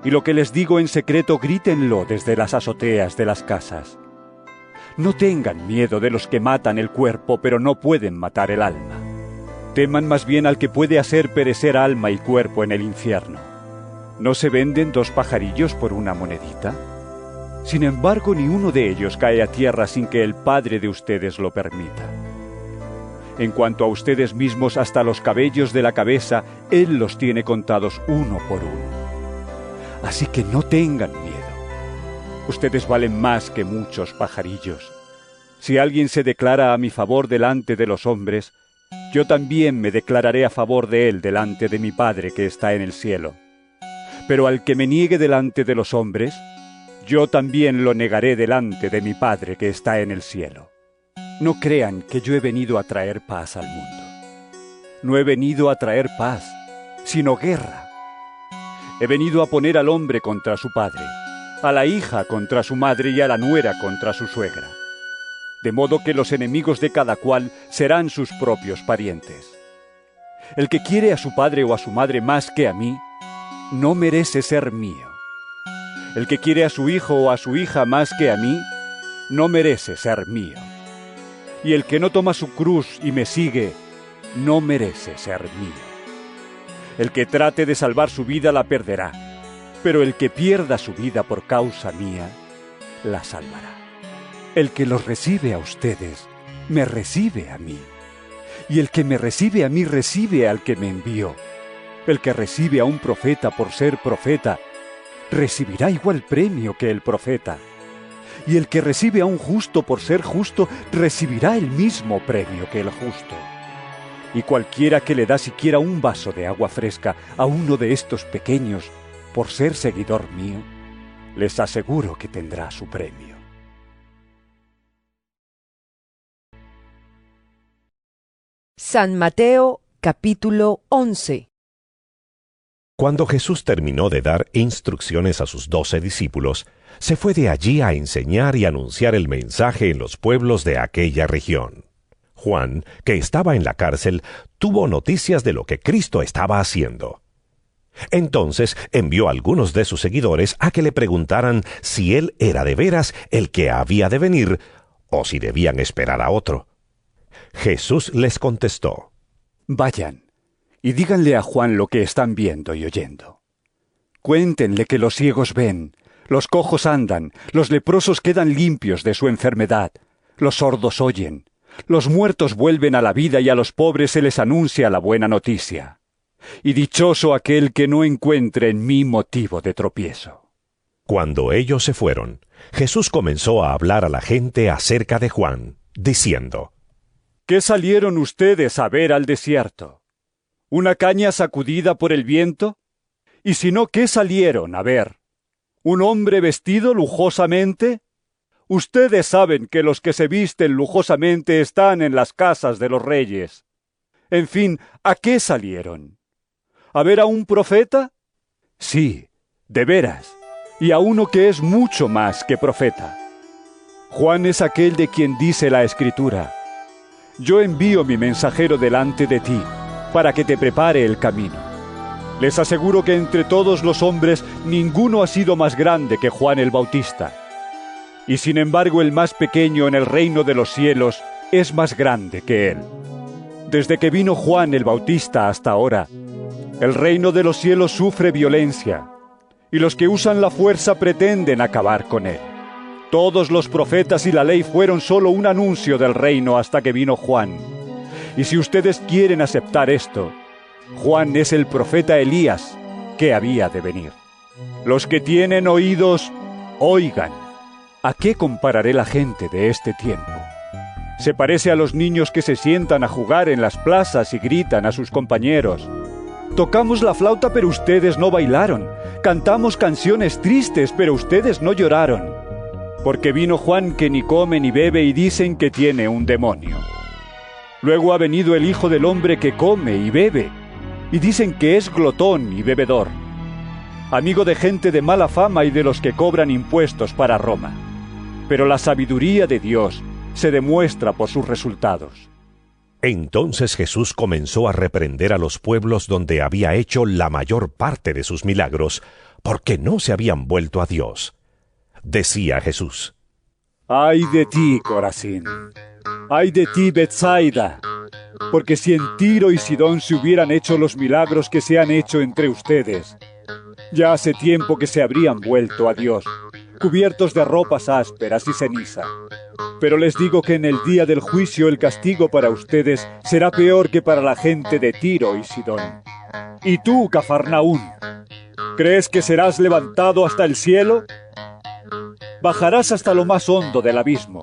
y lo que les digo en secreto grítenlo desde las azoteas de las casas. No tengan miedo de los que matan el cuerpo pero no pueden matar el alma. Teman más bien al que puede hacer perecer alma y cuerpo en el infierno. ¿No se venden dos pajarillos por una monedita? Sin embargo, ni uno de ellos cae a tierra sin que el Padre de ustedes lo permita. En cuanto a ustedes mismos, hasta los cabellos de la cabeza, Él los tiene contados uno por uno. Así que no tengan miedo. Ustedes valen más que muchos pajarillos. Si alguien se declara a mi favor delante de los hombres, yo también me declararé a favor de él delante de mi Padre que está en el cielo. Pero al que me niegue delante de los hombres, yo también lo negaré delante de mi Padre que está en el cielo. No crean que yo he venido a traer paz al mundo. No he venido a traer paz, sino guerra. He venido a poner al hombre contra su padre, a la hija contra su madre y a la nuera contra su suegra. de modo que los enemigos de cada cual serán sus propios parientes. El que quiere a su padre o a su madre más que a mí, no merece ser mío. El que quiere a su hijo o a su hija más que a mí, no merece ser mío. Y el que no toma su cruz y me sigue, no merece ser mío. El que trate de salvar su vida la perderá, pero el que pierda su vida por causa mía, la salvará. El que los recibe a ustedes, me recibe a mí. Y el que me recibe a mí, recibe al que me envió. El que recibe a un profeta por ser profeta, recibirá igual premio que el profeta. Y el que recibe a un justo por ser justo, recibirá el mismo premio que el justo. Y cualquiera que le da siquiera un vaso de agua fresca a uno de estos pequeños, por ser seguidor mío, les aseguro que tendrá su premio. San Mateo capítulo 11 Cuando Jesús terminó de dar instrucciones a sus doce discípulos, se fue de allí a enseñar y anunciar el mensaje en los pueblos de aquella región. Juan, que estaba en la cárcel, tuvo noticias de lo que Cristo estaba haciendo. Entonces envió a algunos de sus seguidores a que le preguntaran si él era de veras el que había de venir o si debían esperar a otro. Jesús les contestó, Vayan y díganle a Juan lo que están viendo y oyendo. Cuéntenle que los ciegos ven, los cojos andan, los leprosos quedan limpios de su enfermedad, los sordos oyen, los muertos vuelven a la vida y a los pobres se les anuncia la buena noticia. Y dichoso aquel que no encuentre en mí motivo de tropiezo. Cuando ellos se fueron, Jesús comenzó a hablar a la gente acerca de Juan, diciendo, ¿Qué salieron ustedes a ver al desierto? ¿Una caña sacudida por el viento? Y si no, ¿qué salieron a ver? ¿Un hombre vestido lujosamente? Ustedes saben que los que se visten lujosamente están en las casas de los reyes. En fin, ¿a qué salieron? ¿A ver a un profeta? Sí, de veras, y a uno que es mucho más que profeta. Juan es aquel de quien dice la Escritura, Yo envío mi mensajero delante de ti, para que te prepare el camino. Les aseguro que entre todos los hombres ninguno ha sido más grande que Juan el Bautista. Y sin embargo el más pequeño en el reino de los cielos es más grande que él. Desde que vino Juan el Bautista hasta ahora, el reino de los cielos sufre violencia, y los que usan la fuerza pretenden acabar con él. Todos los profetas y la ley fueron solo un anuncio del reino hasta que vino Juan. Y si ustedes quieren aceptar esto, Juan es el profeta Elías que había de venir. Los que tienen oídos, oigan. ¿A qué compararé la gente de este tiempo? Se parece a los niños que se sientan a jugar en las plazas y gritan a sus compañeros. Tocamos la flauta pero ustedes no bailaron. Cantamos canciones tristes pero ustedes no lloraron. Porque vino Juan que ni come ni bebe y dicen que tiene un demonio. Luego ha venido el Hijo del Hombre que come y bebe y dicen que es glotón y bebedor. Amigo de gente de mala fama y de los que cobran impuestos para Roma. Pero la sabiduría de Dios se demuestra por sus resultados. Entonces Jesús comenzó a reprender a los pueblos donde había hecho la mayor parte de sus milagros, porque no se habían vuelto a Dios. Decía Jesús, Ay de ti, Corazín. Ay de ti, Bethsaida. Porque si en Tiro y Sidón se hubieran hecho los milagros que se han hecho entre ustedes, ya hace tiempo que se habrían vuelto a Dios, cubiertos de ropas ásperas y ceniza. Pero les digo que en el día del juicio el castigo para ustedes será peor que para la gente de Tiro y Sidón. Y tú, Cafarnaún, ¿crees que serás levantado hasta el cielo? Bajarás hasta lo más hondo del abismo.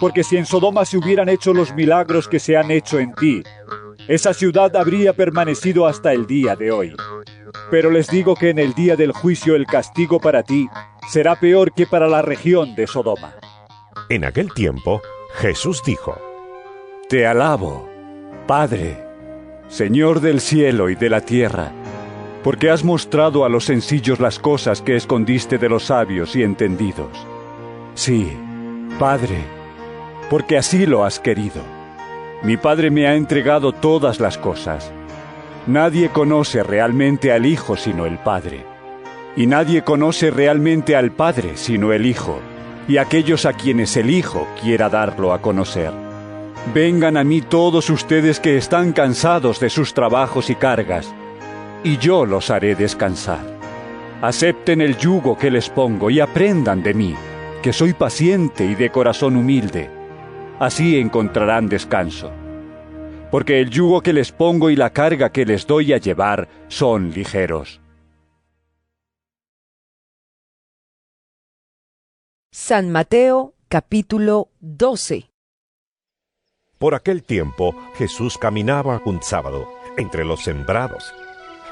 Porque si en Sodoma se hubieran hecho los milagros que se han hecho en ti, esa ciudad habría permanecido hasta el día de hoy. Pero les digo que en el día del juicio el castigo para ti será peor que para la región de Sodoma. En aquel tiempo, Jesús dijo, Te alabo, Padre, Señor del cielo y de la tierra, porque has mostrado a los sencillos las cosas que escondiste de los sabios y entendidos. Sí, Padre, porque así lo has querido. Mi Padre me ha entregado todas las cosas. Nadie conoce realmente al Hijo sino el Padre. Y nadie conoce realmente al Padre sino el Hijo, y aquellos a quienes el Hijo quiera darlo a conocer. Vengan a mí todos ustedes que están cansados de sus trabajos y cargas, y yo los haré descansar. Acepten el yugo que les pongo y aprendan de mí, que soy paciente y de corazón humilde. Así encontrarán descanso. Porque el yugo que les pongo y la carga que les doy a llevar son ligeros. San Mateo capítulo 12 Por aquel tiempo Jesús caminaba un sábado entre los sembrados.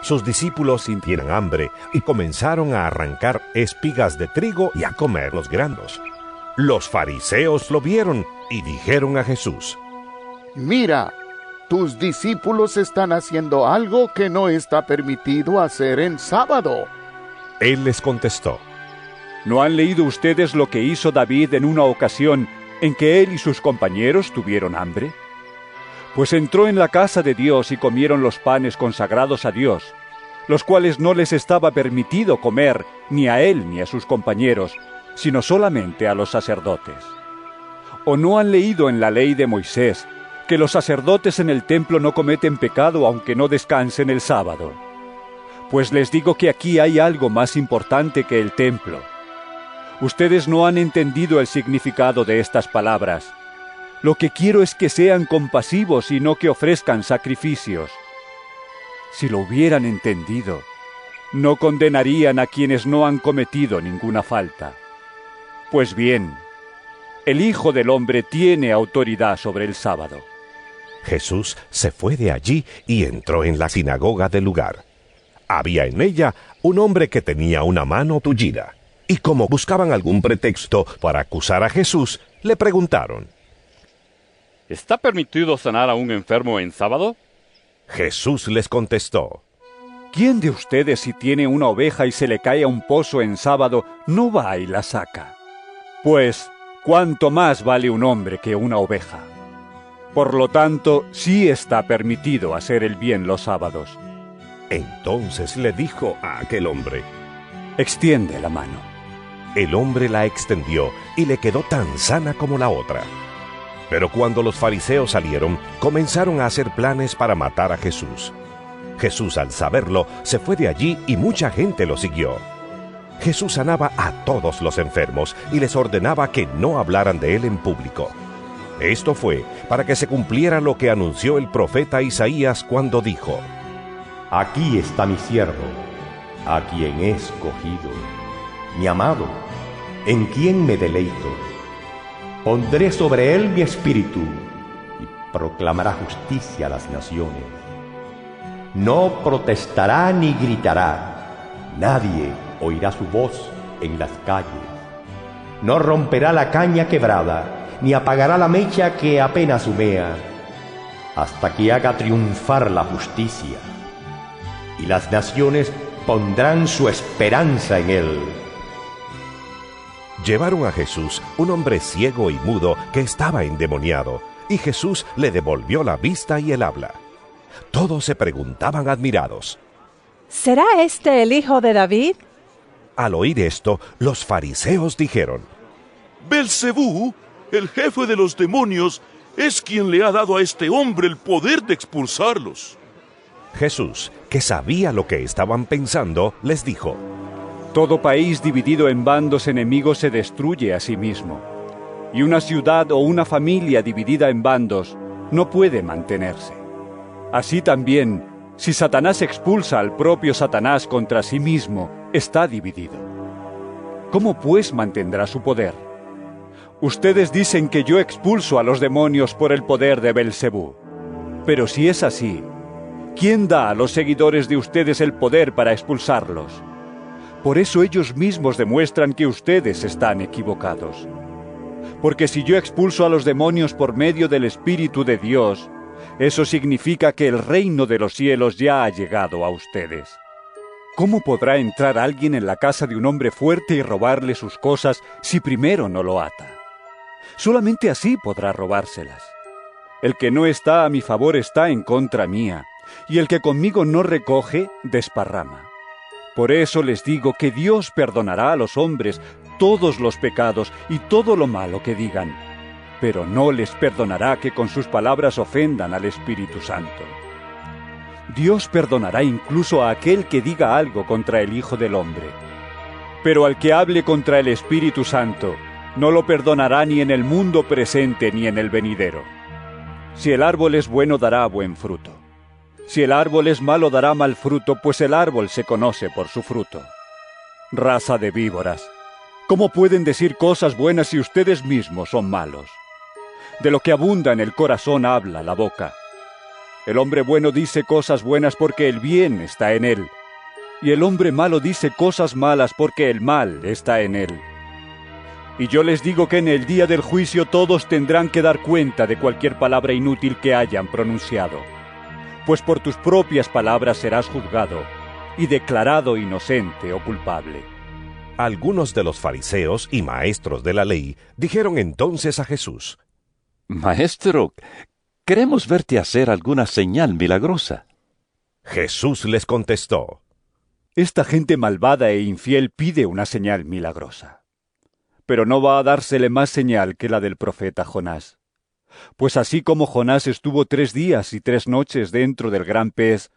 Sus discípulos sintieron hambre y comenzaron a arrancar espigas de trigo y a comer los granos. Los fariseos lo vieron y dijeron a Jesús, Mira, tus discípulos están haciendo algo que no está permitido hacer en sábado. Él les contestó, ¿No han leído ustedes lo que hizo David en una ocasión en que él y sus compañeros tuvieron hambre? Pues entró en la casa de Dios y comieron los panes consagrados a Dios, los cuales no les estaba permitido comer ni a él ni a sus compañeros, sino solamente a los sacerdotes. ¿O no han leído en la ley de Moisés que los sacerdotes en el templo no cometen pecado aunque no descansen el sábado? Pues les digo que aquí hay algo más importante que el templo. Ustedes no han entendido el significado de estas palabras. Lo que quiero es que sean compasivos y no que ofrezcan sacrificios. Si lo hubieran entendido, no condenarían a quienes no han cometido ninguna falta. Pues bien, el Hijo del Hombre tiene autoridad sobre el sábado. Jesús se fue de allí y entró en la sinagoga del lugar. Había en ella un hombre que tenía una mano tullida y como buscaban algún pretexto para acusar a Jesús, le preguntaron, ¿Está permitido sanar a un enfermo en sábado? Jesús les contestó, ¿Quién de ustedes si tiene una oveja y se le cae a un pozo en sábado, no va y la saca? Pues, ¿cuánto más vale un hombre que una oveja? Por lo tanto, sí está permitido hacer el bien los sábados. Entonces le dijo a aquel hombre, Extiende la mano. El hombre la extendió y le quedó tan sana como la otra. Pero cuando los fariseos salieron, comenzaron a hacer planes para matar a Jesús. Jesús al saberlo, se fue de allí y mucha gente lo siguió. Jesús sanaba a todos los enfermos y les ordenaba que no hablaran de él en público. Esto fue para que se cumpliera lo que anunció el profeta Isaías cuando dijo, Aquí está mi siervo, a quien he escogido, mi amado en quien me deleito. Pondré sobre él mi espíritu y proclamará justicia a las naciones. No protestará ni gritará, nadie oirá su voz en las calles. No romperá la caña quebrada, ni apagará la mecha que apenas humea, hasta que haga triunfar la justicia. Y las naciones pondrán su esperanza en él llevaron a Jesús un hombre ciego y mudo que estaba endemoniado, y Jesús le devolvió la vista y el habla. Todos se preguntaban admirados, ¿Será este el hijo de David? Al oír esto, los fariseos dijeron, Belcebú, el jefe de los demonios, es quien le ha dado a este hombre el poder de expulsarlos. Jesús, que sabía lo que estaban pensando, les dijo, todo país dividido en bandos enemigos se destruye a sí mismo, y una ciudad o una familia dividida en bandos no puede mantenerse. Así también, si Satanás expulsa al propio Satanás contra sí mismo, está dividido. ¿Cómo pues mantendrá su poder? Ustedes dicen que yo expulso a los demonios por el poder de Belcebú. Pero si es así, ¿quién da a los seguidores de ustedes el poder para expulsarlos? Por eso ellos mismos demuestran que ustedes están equivocados. Porque si yo expulso a los demonios por medio del Espíritu de Dios, eso significa que el reino de los cielos ya ha llegado a ustedes. ¿Cómo podrá entrar alguien en la casa de un hombre fuerte y robarle sus cosas si primero no lo ata? Solamente así podrá robárselas. El que no está a mi favor está en contra mía, y el que conmigo no recoge, desparrama. Por eso les digo que Dios perdonará a los hombres todos los pecados y todo lo malo que digan, pero no les perdonará que con sus palabras ofendan al Espíritu Santo. Dios perdonará incluso a aquel que diga algo contra el Hijo del Hombre. Pero al que hable contra el Espíritu Santo, no lo perdonará ni en el mundo presente ni en el venidero. Si el árbol es bueno dará buen fruto. Si el árbol es malo dará mal fruto, pues el árbol se conoce por su fruto. Raza de víboras, ¿cómo pueden decir cosas buenas si ustedes mismos son malos? De lo que abunda en el corazón habla la boca. El hombre bueno dice cosas buenas porque el bien está en él, y el hombre malo dice cosas malas porque el mal está en él. Y yo les digo que en el día del juicio todos tendrán que dar cuenta de cualquier palabra inútil que hayan pronunciado, pues por tus propias palabras serás juzgado y declarado inocente o culpable. Algunos de los fariseos y maestros de la ley dijeron entonces a Jesús, Maestro, queremos verte hacer alguna señal milagrosa. Jesús les contestó, Esta gente malvada e infiel pide una señal milagrosa pero no va a dársele más señal que la del profeta Jonás. Pues así como Jonás estuvo tres días y tres noches dentro del gran pez,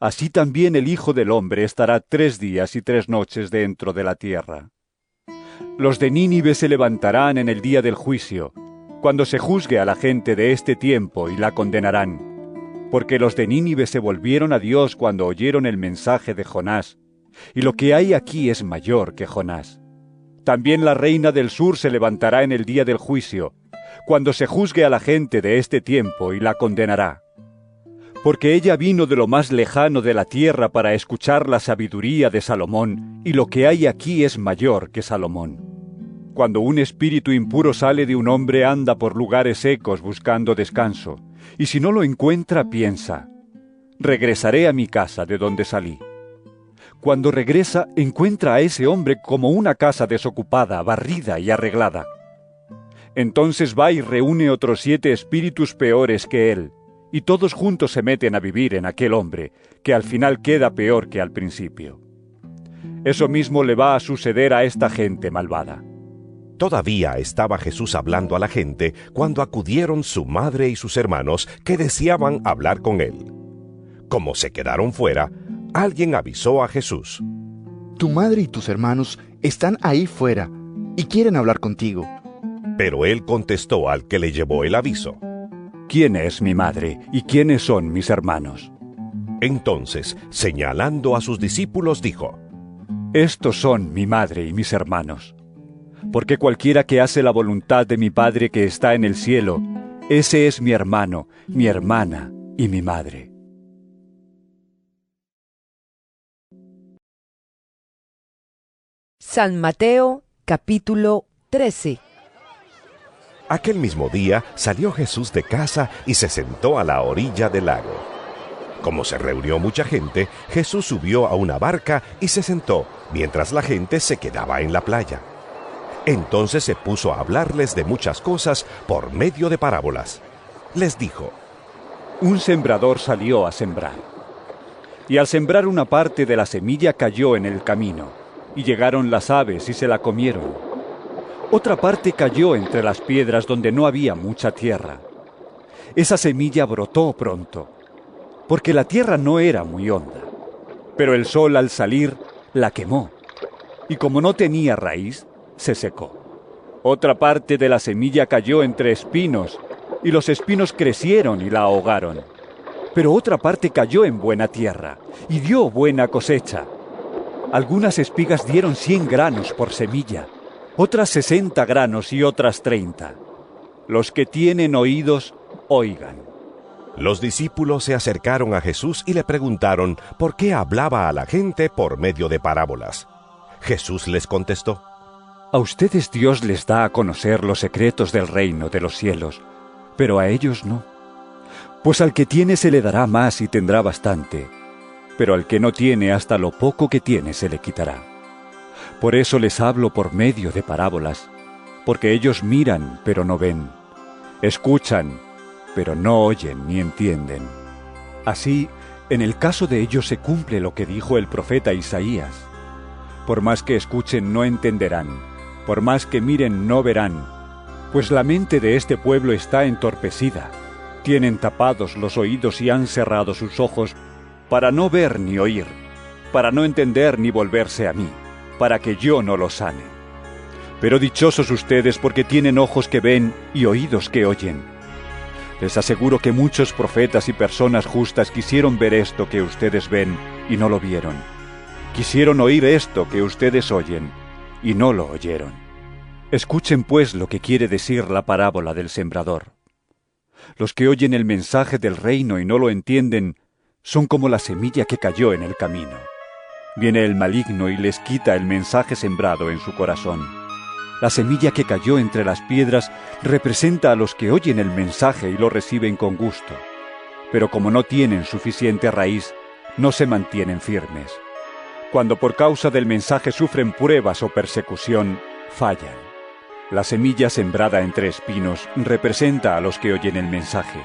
así también el Hijo del Hombre estará tres días y tres noches dentro de la tierra. Los de Nínive se levantarán en el día del juicio, cuando se juzgue a la gente de este tiempo y la condenarán, porque los de Nínive se volvieron a Dios cuando oyeron el mensaje de Jonás, y lo que hay aquí es mayor que Jonás. También la reina del sur se levantará en el día del juicio, cuando se juzgue a la gente de este tiempo y la condenará. Porque ella vino de lo más lejano de la tierra para escuchar la sabiduría de Salomón, y lo que hay aquí es mayor que Salomón. Cuando un espíritu impuro sale de un hombre anda por lugares secos buscando descanso, y si no lo encuentra piensa, regresaré a mi casa de donde salí. Cuando regresa, encuentra a ese hombre como una casa desocupada, barrida y arreglada. Entonces va y reúne otros siete espíritus peores que él, y todos juntos se meten a vivir en aquel hombre, que al final queda peor que al principio. Eso mismo le va a suceder a esta gente malvada. Todavía estaba Jesús hablando a la gente cuando acudieron su madre y sus hermanos que deseaban hablar con él. Como se quedaron fuera, alguien avisó a Jesús. Tu madre y tus hermanos están ahí fuera y quieren hablar contigo. Pero él contestó al que le llevó el aviso. ¿Quién es mi madre y quiénes son mis hermanos? Entonces, señalando a sus discípulos, dijo, Estos son mi madre y mis hermanos. Porque cualquiera que hace la voluntad de mi Padre que está en el cielo, ese es mi hermano, mi hermana y mi madre. San Mateo capítulo 13 Aquel mismo día salió Jesús de casa y se sentó a la orilla del lago. Como se reunió mucha gente, Jesús subió a una barca y se sentó, mientras la gente se quedaba en la playa. Entonces se puso a hablarles de muchas cosas por medio de parábolas. Les dijo, Un sembrador salió a sembrar. Y al sembrar una parte de la semilla cayó en el camino y llegaron las aves y se la comieron. Otra parte cayó entre las piedras donde no había mucha tierra. Esa semilla brotó pronto, porque la tierra no era muy honda. Pero el sol al salir la quemó, y como no tenía raíz, se secó. Otra parte de la semilla cayó entre espinos, y los espinos crecieron y la ahogaron. Pero otra parte cayó en buena tierra, y dio buena cosecha algunas espigas dieron 100 granos por semilla, otras 60 granos y otras 30. Los que tienen oídos, oigan. Los discípulos se acercaron a Jesús y le preguntaron por qué hablaba a la gente por medio de parábolas. Jesús les contestó, A ustedes Dios les da a conocer los secretos del reino de los cielos, pero a ellos no. Pues al que tiene se le dará más y tendrá bastante pero al que no tiene hasta lo poco que tiene se le quitará. Por eso les hablo por medio de parábolas, porque ellos miran, pero no ven, escuchan, pero no oyen ni entienden. Así, en el caso de ellos se cumple lo que dijo el profeta Isaías. Por más que escuchen no entenderán, por más que miren no verán, pues la mente de este pueblo está entorpecida. Tienen tapados los oídos y han cerrado sus ojos para no ver ni oír, para no entender ni volverse a mí, para que yo no los sane. Pero dichosos ustedes porque tienen ojos que ven y oídos que oyen. Les aseguro que muchos profetas y personas justas quisieron ver esto que ustedes ven y no lo vieron. Quisieron oír esto que ustedes oyen y no lo oyeron. Escuchen pues lo que quiere decir la parábola del sembrador. Los que oyen el mensaje del reino y no lo entienden son como la semilla que cayó en el camino. Viene el maligno y les quita el mensaje sembrado en su corazón. La semilla que cayó entre las piedras representa a los que oyen el mensaje y lo reciben con gusto. Pero como no tienen suficiente raíz, no se mantienen firmes. Cuando por causa del mensaje sufren pruebas o persecución, fallan. La semilla sembrada entre espinos representa a los que oyen el mensaje.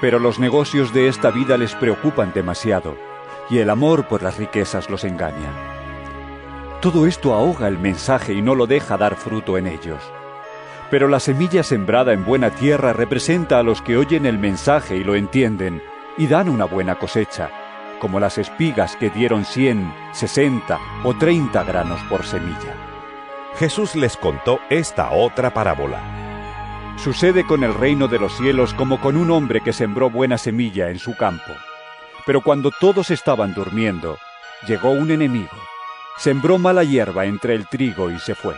Pero los negocios de esta vida les preocupan demasiado, y el amor por las riquezas los engaña. Todo esto ahoga el mensaje y no lo deja dar fruto en ellos. Pero la semilla sembrada en buena tierra representa a los que oyen el mensaje y lo entienden, y dan una buena cosecha, como las espigas que dieron cien, sesenta o treinta granos por semilla. Jesús les contó esta otra parábola. Sucede con el reino de los cielos como con un hombre que sembró buena semilla en su campo. Pero cuando todos estaban durmiendo, llegó un enemigo, sembró mala hierba entre el trigo y se fue.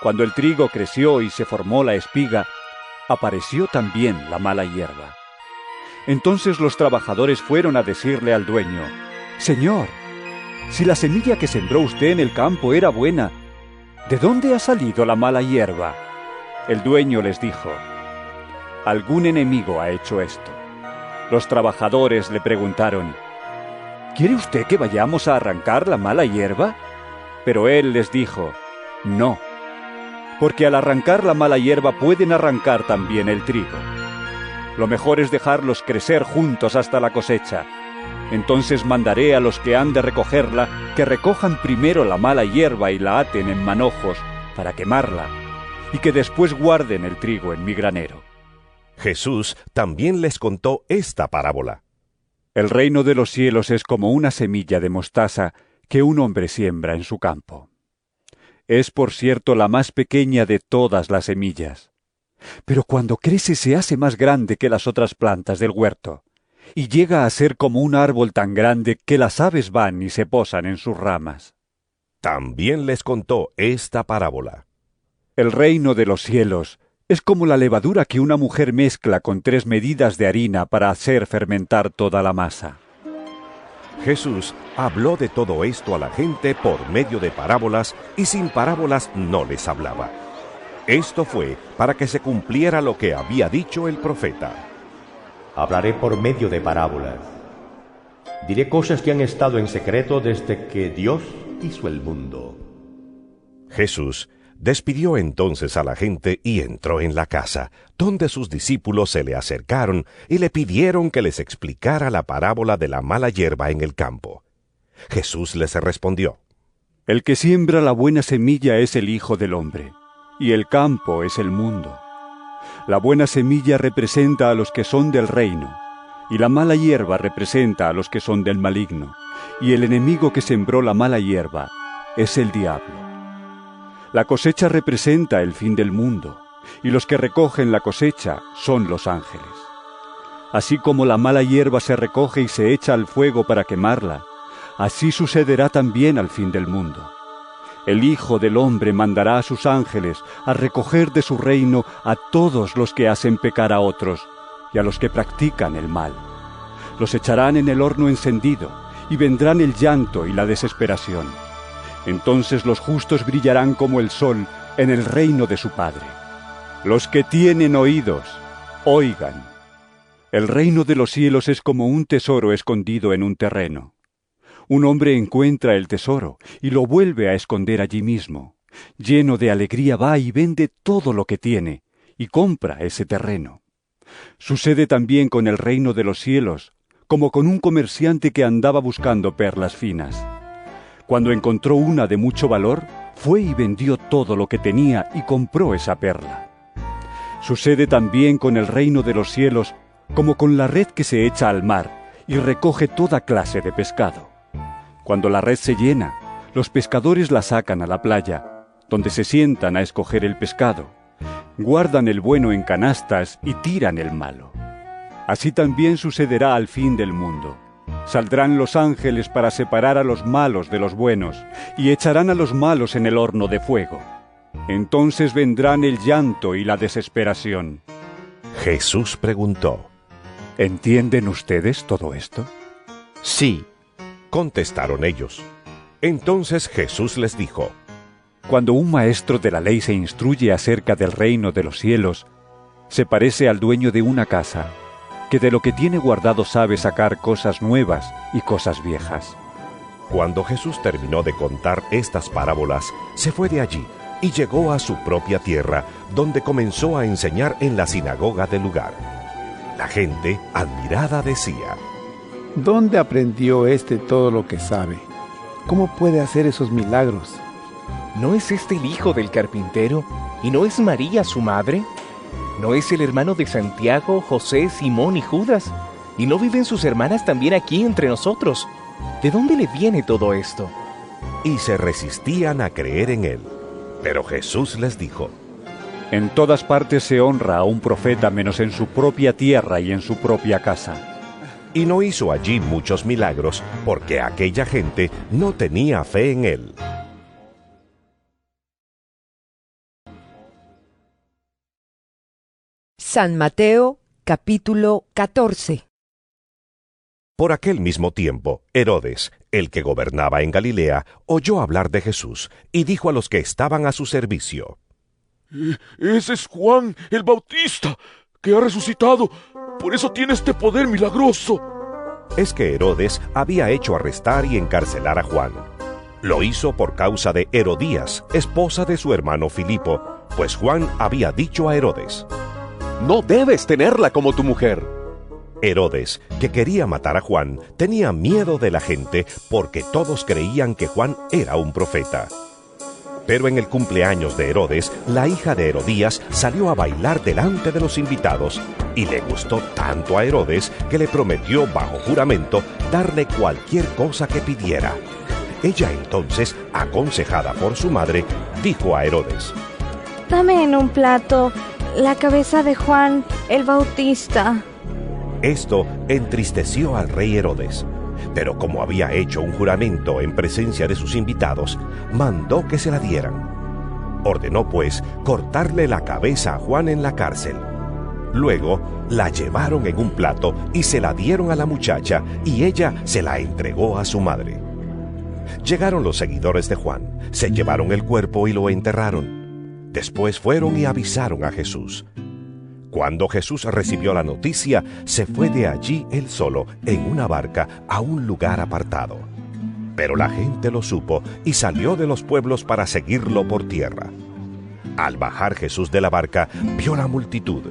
Cuando el trigo creció y se formó la espiga, apareció también la mala hierba. Entonces los trabajadores fueron a decirle al dueño, Señor, si la semilla que sembró usted en el campo era buena, ¿de dónde ha salido la mala hierba? El dueño les dijo, Algún enemigo ha hecho esto. Los trabajadores le preguntaron, ¿Quiere usted que vayamos a arrancar la mala hierba? Pero él les dijo, No, porque al arrancar la mala hierba pueden arrancar también el trigo. Lo mejor es dejarlos crecer juntos hasta la cosecha. Entonces mandaré a los que han de recogerla que recojan primero la mala hierba y la aten en manojos para quemarla, y que después guarden el trigo en mi granero. Jesús también les contó esta parábola. El reino de los cielos es como una semilla de mostaza que un hombre siembra en su campo. Es, por cierto, la más pequeña de todas las semillas. Pero cuando crece se hace más grande que las otras plantas del huerto, y llega a ser como un árbol tan grande que las aves van y se posan en sus ramas. También les contó esta parábola. El reino de los cielos es como la levadura que una mujer mezcla con tres medidas de harina para hacer fermentar toda la masa. Jesús habló de todo esto a la gente por medio de parábolas y sin parábolas no les hablaba. Esto fue para que se cumpliera lo que había dicho el profeta. Hablaré por medio de parábolas. Diré cosas que han estado en secreto desde que Dios hizo el mundo. Jesús despidió entonces a la gente y entró en la casa, donde sus discípulos se le acercaron y le pidieron que les explicara la parábola de la mala hierba en el campo. Jesús les respondió, El que siembra la buena semilla es el Hijo del Hombre, y el campo es el mundo. La buena semilla representa a los que son del reino, y la mala hierba representa a los que son del maligno, y el enemigo que sembró la mala hierba es el diablo. La cosecha representa el fin del mundo, y los que recogen la cosecha son los ángeles. Así como la mala hierba se recoge y se echa al fuego para quemarla, así sucederá también al fin del mundo. El Hijo del Hombre mandará a sus ángeles a recoger de su reino a todos los que hacen pecar a otros y a los que practican el mal. Los echarán en el horno encendido y vendrán el llanto y la desesperación. Entonces los justos brillarán como el sol en el reino de su Padre. Los que tienen oídos, oigan. El reino de los cielos es como un tesoro escondido en un terreno. Un hombre encuentra el tesoro y lo vuelve a esconder allí mismo, Lleno de alegría va y vende todo lo que tiene y compra ese terreno. Sucede también con el reino de los cielos, como con un comerciante que andaba buscando perlas finas. Cuando encontró una de mucho valor, fue y vendió todo lo que tenía y compró esa perla. Sucede también con el reino de los cielos, como con la red que se echa al mar y recoge toda clase de pescado. Cuando la red se llena, los pescadores la sacan a la playa, donde se sientan a escoger el pescado. Guardan el bueno en canastas y tiran el malo. Así también sucederá al fin del mundo. Saldrán los ángeles para separar a los malos de los buenos y echarán a los malos en el horno de fuego. Entonces vendrán el llanto y la desesperación. Jesús preguntó, ¿Entienden ustedes todo esto? Sí, contestaron ellos. Entonces Jesús les dijo, Cuando un maestro de la ley se instruye acerca del reino de los cielos, se parece al dueño de una casa, que de lo que tiene guardado sabe sacar cosas nuevas y cosas viejas. Cuando Jesús terminó de contar estas parábolas, se fue de allí y llegó a su propia tierra, donde comenzó a enseñar en la sinagoga del lugar. La gente, admirada, decía, ¿Dónde aprendió este todo lo que sabe? ¿Cómo puede hacer esos milagros? ¿No es este el hijo del carpintero? ¿Y no es María su madre? ¿No es el hermano de Santiago, José, Simón y Judas? ¿Y no viven sus hermanas también aquí entre nosotros? ¿De dónde le viene todo esto? Y se resistían a creer en él. Pero Jesús les dijo, En todas partes se honra a un profeta menos en su propia tierra y en su propia casa. Y no hizo allí muchos milagros, porque aquella gente no tenía fe en él. San Mateo capítulo 14 Por aquel mismo tiempo, Herodes, el que gobernaba en Galilea, oyó hablar de Jesús y dijo a los que estaban a su servicio, Ese es Juan el Bautista, que ha resucitado. Por eso tiene este poder milagroso. Es que Herodes había hecho arrestar y encarcelar a Juan. Lo hizo por causa de Herodías, esposa de su hermano Filipo, pues Juan había dicho a Herodes, No debes tenerla como tu mujer. Herodes, que quería matar a Juan, tenía miedo de la gente porque todos creían que Juan era un profeta. Pero en el cumpleaños de Herodes, la hija de Herodías salió a bailar delante de los invitados y le gustó tanto a Herodes que le prometió bajo juramento darle cualquier cosa que pidiera. Ella entonces, aconsejada por su madre, dijo a Herodes, Dame en un plato la cabeza de Juan el Bautista. Esto entristeció al rey Herodes, pero como había hecho un juramento en presencia de sus invitados, mandó que se la dieran. Ordenó pues cortarle la cabeza a Juan en la cárcel. Luego la llevaron en un plato y se la dieron a la muchacha y ella se la entregó a su madre. Llegaron los seguidores de Juan, se llevaron el cuerpo y lo enterraron. Después fueron y avisaron a Jesús. Cuando Jesús recibió la noticia, se fue de allí él solo, en una barca, a un lugar apartado. Pero la gente lo supo y salió de los pueblos para seguirlo por tierra. Al bajar Jesús de la barca, vio la multitud.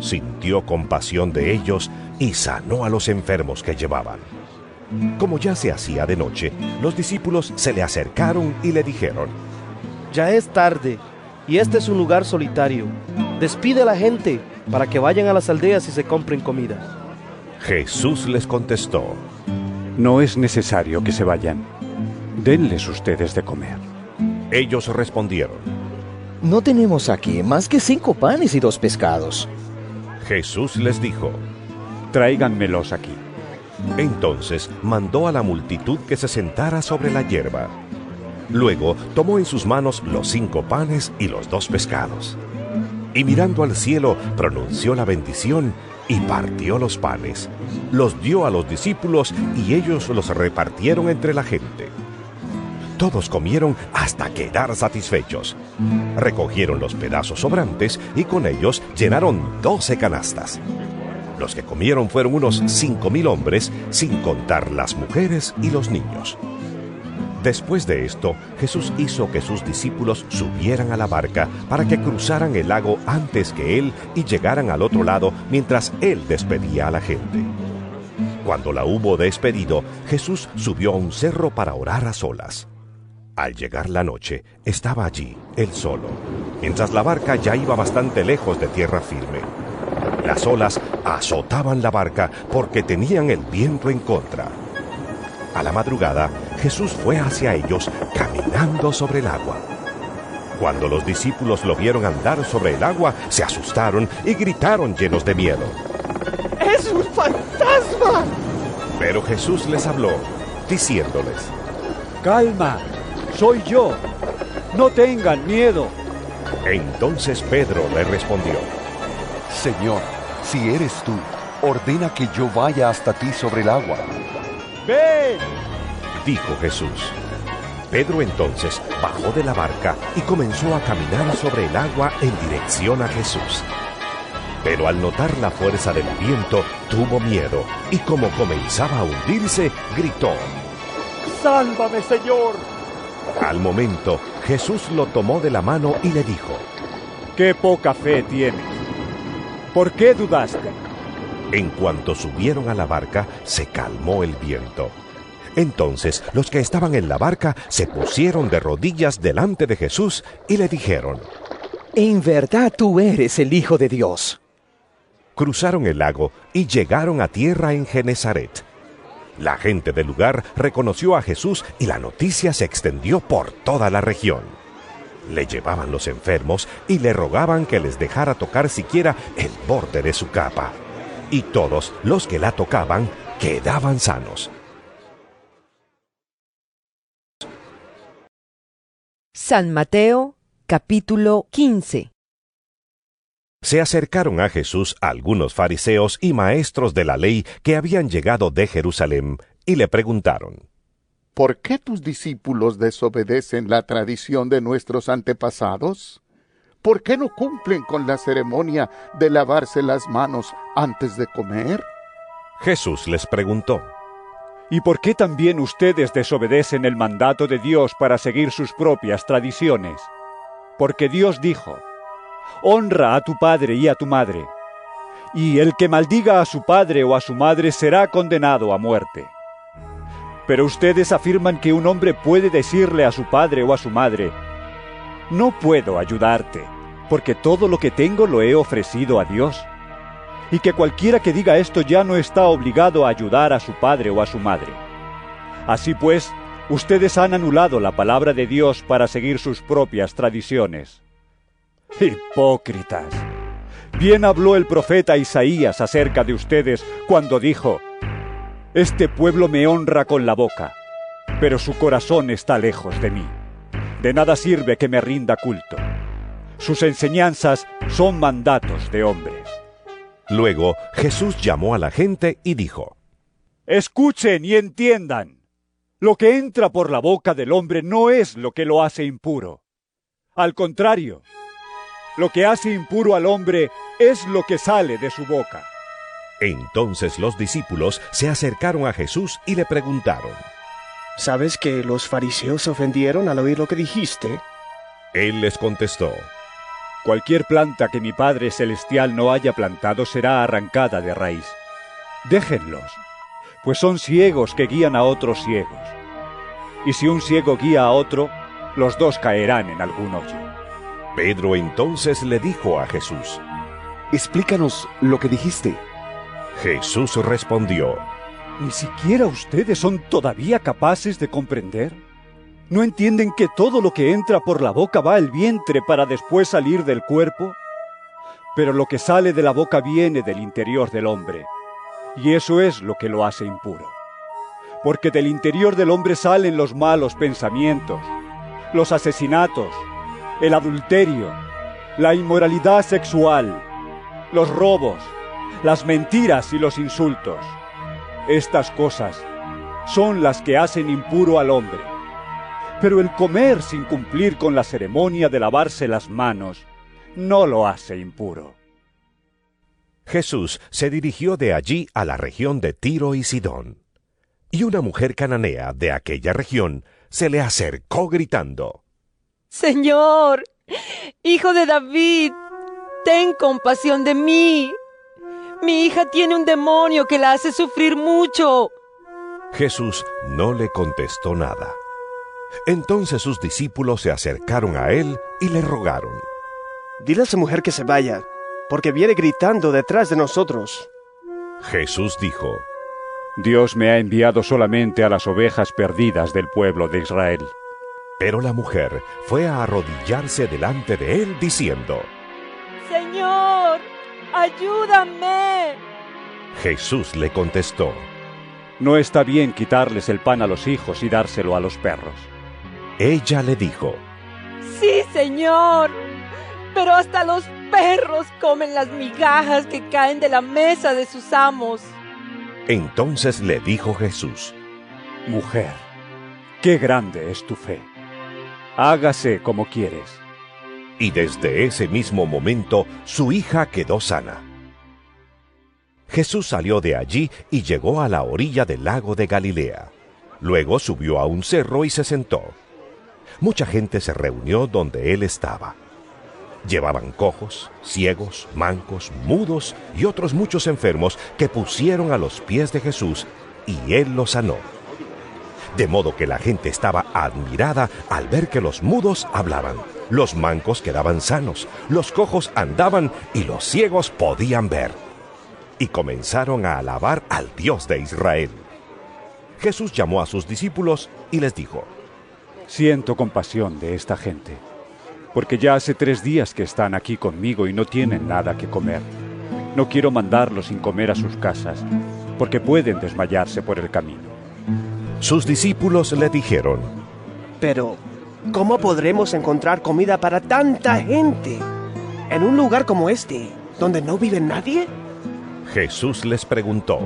Sintió compasión de ellos y sanó a los enfermos que llevaban. Como ya se hacía de noche, los discípulos se le acercaron y le dijeron, Ya es tarde y este es un lugar solitario. Despide a la gente para que vayan a las aldeas y se compren comida. Jesús les contestó, No es necesario que se vayan. Denles ustedes de comer. Ellos respondieron, No tenemos aquí más que cinco panes y dos pescados. Jesús les dijo, Tráiganmelos aquí. Entonces mandó a la multitud que se sentara sobre la hierba. Luego tomó en sus manos los cinco panes y los dos pescados. Y mirando al cielo, pronunció la bendición y partió los panes. Los dio a los discípulos y ellos los repartieron entre la gente. Todos comieron hasta quedar satisfechos. Recogieron los pedazos sobrantes y con ellos llenaron doce canastas. Los que comieron fueron unos cinco mil hombres, sin contar las mujeres y los niños. Después de esto, Jesús hizo que sus discípulos subieran a la barca para que cruzaran el lago antes que él y llegaran al otro lado mientras él despedía a la gente. Cuando la hubo despedido, Jesús subió a un cerro para orar a solas. Al llegar la noche, estaba allí, él solo, mientras la barca ya iba bastante lejos de tierra firme. Las olas azotaban la barca porque tenían el viento en contra. A la madrugada, Jesús fue hacia ellos caminando sobre el agua. Cuando los discípulos lo vieron andar sobre el agua, se asustaron y gritaron llenos de miedo. ¡Es un fantasma! Pero Jesús les habló, diciéndoles, Calma, soy yo. No tengan miedo. Entonces Pedro le respondió, Señor, si eres tú, ordena que yo vaya hasta ti sobre el agua. ¡Ven! dijo Jesús. Pedro entonces bajó de la barca y comenzó a caminar sobre el agua en dirección a Jesús. Pero al notar la fuerza del viento, tuvo miedo y como comenzaba a hundirse, gritó, ¡Sálvame, Señor! Al momento, Jesús lo tomó de la mano y le dijo, ¡Qué poca fe tienes! ¿Por qué dudaste? En cuanto subieron a la barca, se calmó el viento. Entonces los que estaban en la barca se pusieron de rodillas delante de Jesús y le dijeron, En verdad tú eres el Hijo de Dios. Cruzaron el lago y llegaron a tierra en Genezaret. La gente del lugar reconoció a Jesús y la noticia se extendió por toda la región. Le llevaban los enfermos y le rogaban que les dejara tocar siquiera el borde de su capa. Y todos los que la tocaban quedaban sanos. San Mateo capítulo 15 Se acercaron a Jesús algunos fariseos y maestros de la ley que habían llegado de Jerusalén y le preguntaron, ¿Por qué tus discípulos desobedecen la tradición de nuestros antepasados? ¿Por qué no cumplen con la ceremonia de lavarse las manos antes de comer? Jesús les preguntó, ¿Y por qué también ustedes desobedecen el mandato de Dios para seguir sus propias tradiciones? Porque Dios dijo, Honra a tu padre y a tu madre, y el que maldiga a su padre o a su madre será condenado a muerte. Pero ustedes afirman que un hombre puede decirle a su padre o a su madre, No puedo ayudarte, porque todo lo que tengo lo he ofrecido a Dios y que cualquiera que diga esto ya no está obligado a ayudar a su padre o a su madre. Así pues, ustedes han anulado la palabra de Dios para seguir sus propias tradiciones. Hipócritas. Bien habló el profeta Isaías acerca de ustedes cuando dijo, Este pueblo me honra con la boca, pero su corazón está lejos de mí. De nada sirve que me rinda culto. Sus enseñanzas son mandatos de hombres. Luego Jesús llamó a la gente y dijo, Escuchen y entiendan. Lo que entra por la boca del hombre no es lo que lo hace impuro. Al contrario, lo que hace impuro al hombre es lo que sale de su boca. Entonces los discípulos se acercaron a Jesús y le preguntaron, ¿Sabes que los fariseos se ofendieron al oír lo que dijiste? Él les contestó, Cualquier planta que mi Padre Celestial no haya plantado será arrancada de raíz. Déjenlos, pues son ciegos que guían a otros ciegos. Y si un ciego guía a otro, los dos caerán en algún hoyo. Pedro entonces le dijo a Jesús, Explícanos lo que dijiste. Jesús respondió, ¿Ni siquiera ustedes son todavía capaces de comprender? ¿No entienden que todo lo que entra por la boca va al vientre para después salir del cuerpo? Pero lo que sale de la boca viene del interior del hombre, y eso es lo que lo hace impuro. Porque del interior del hombre salen los malos pensamientos, los asesinatos, el adulterio, la inmoralidad sexual, los robos, las mentiras y los insultos. Estas cosas son las que hacen impuro al hombre pero el comer sin cumplir con la ceremonia de lavarse las manos no lo hace impuro. Jesús se dirigió de allí a la región de Tiro y Sidón. Y una mujer cananea de aquella región se le acercó gritando. Señor, hijo de David, ten compasión de mí. Mi hija tiene un demonio que la hace sufrir mucho. Jesús no le contestó nada. Entonces sus discípulos se acercaron a él y le rogaron. Dile a esa mujer que se vaya, porque viene gritando detrás de nosotros. Jesús dijo, Dios me ha enviado solamente a las ovejas perdidas del pueblo de Israel. Pero la mujer fue a arrodillarse delante de él diciendo, Señor, ayúdame. Jesús le contestó, No está bien quitarles el pan a los hijos y dárselo a los perros. Ella le dijo, Sí, Señor, pero hasta los perros comen las migajas que caen de la mesa de sus amos. Entonces le dijo Jesús, Mujer, qué grande es tu fe. Hágase como quieres. Y desde ese mismo momento su hija quedó sana. Jesús salió de allí y llegó a la orilla del lago de Galilea. Luego subió a un cerro y se sentó. Mucha gente se reunió donde él estaba. Llevaban cojos, ciegos, mancos, mudos y otros muchos enfermos que pusieron a los pies de Jesús y él los sanó. De modo que la gente estaba admirada al ver que los mudos hablaban, los mancos quedaban sanos, los cojos andaban y los ciegos podían ver. Y comenzaron a alabar al Dios de Israel. Jesús llamó a sus discípulos y les dijo, Siento compasión de esta gente, porque ya hace tres días que están aquí conmigo y no tienen nada que comer. No quiero mandarlos sin comer a sus casas, porque pueden desmayarse por el camino. Sus discípulos le dijeron, Pero, ¿cómo podremos encontrar comida para tanta gente en un lugar como este, donde no vive nadie? Jesús les preguntó,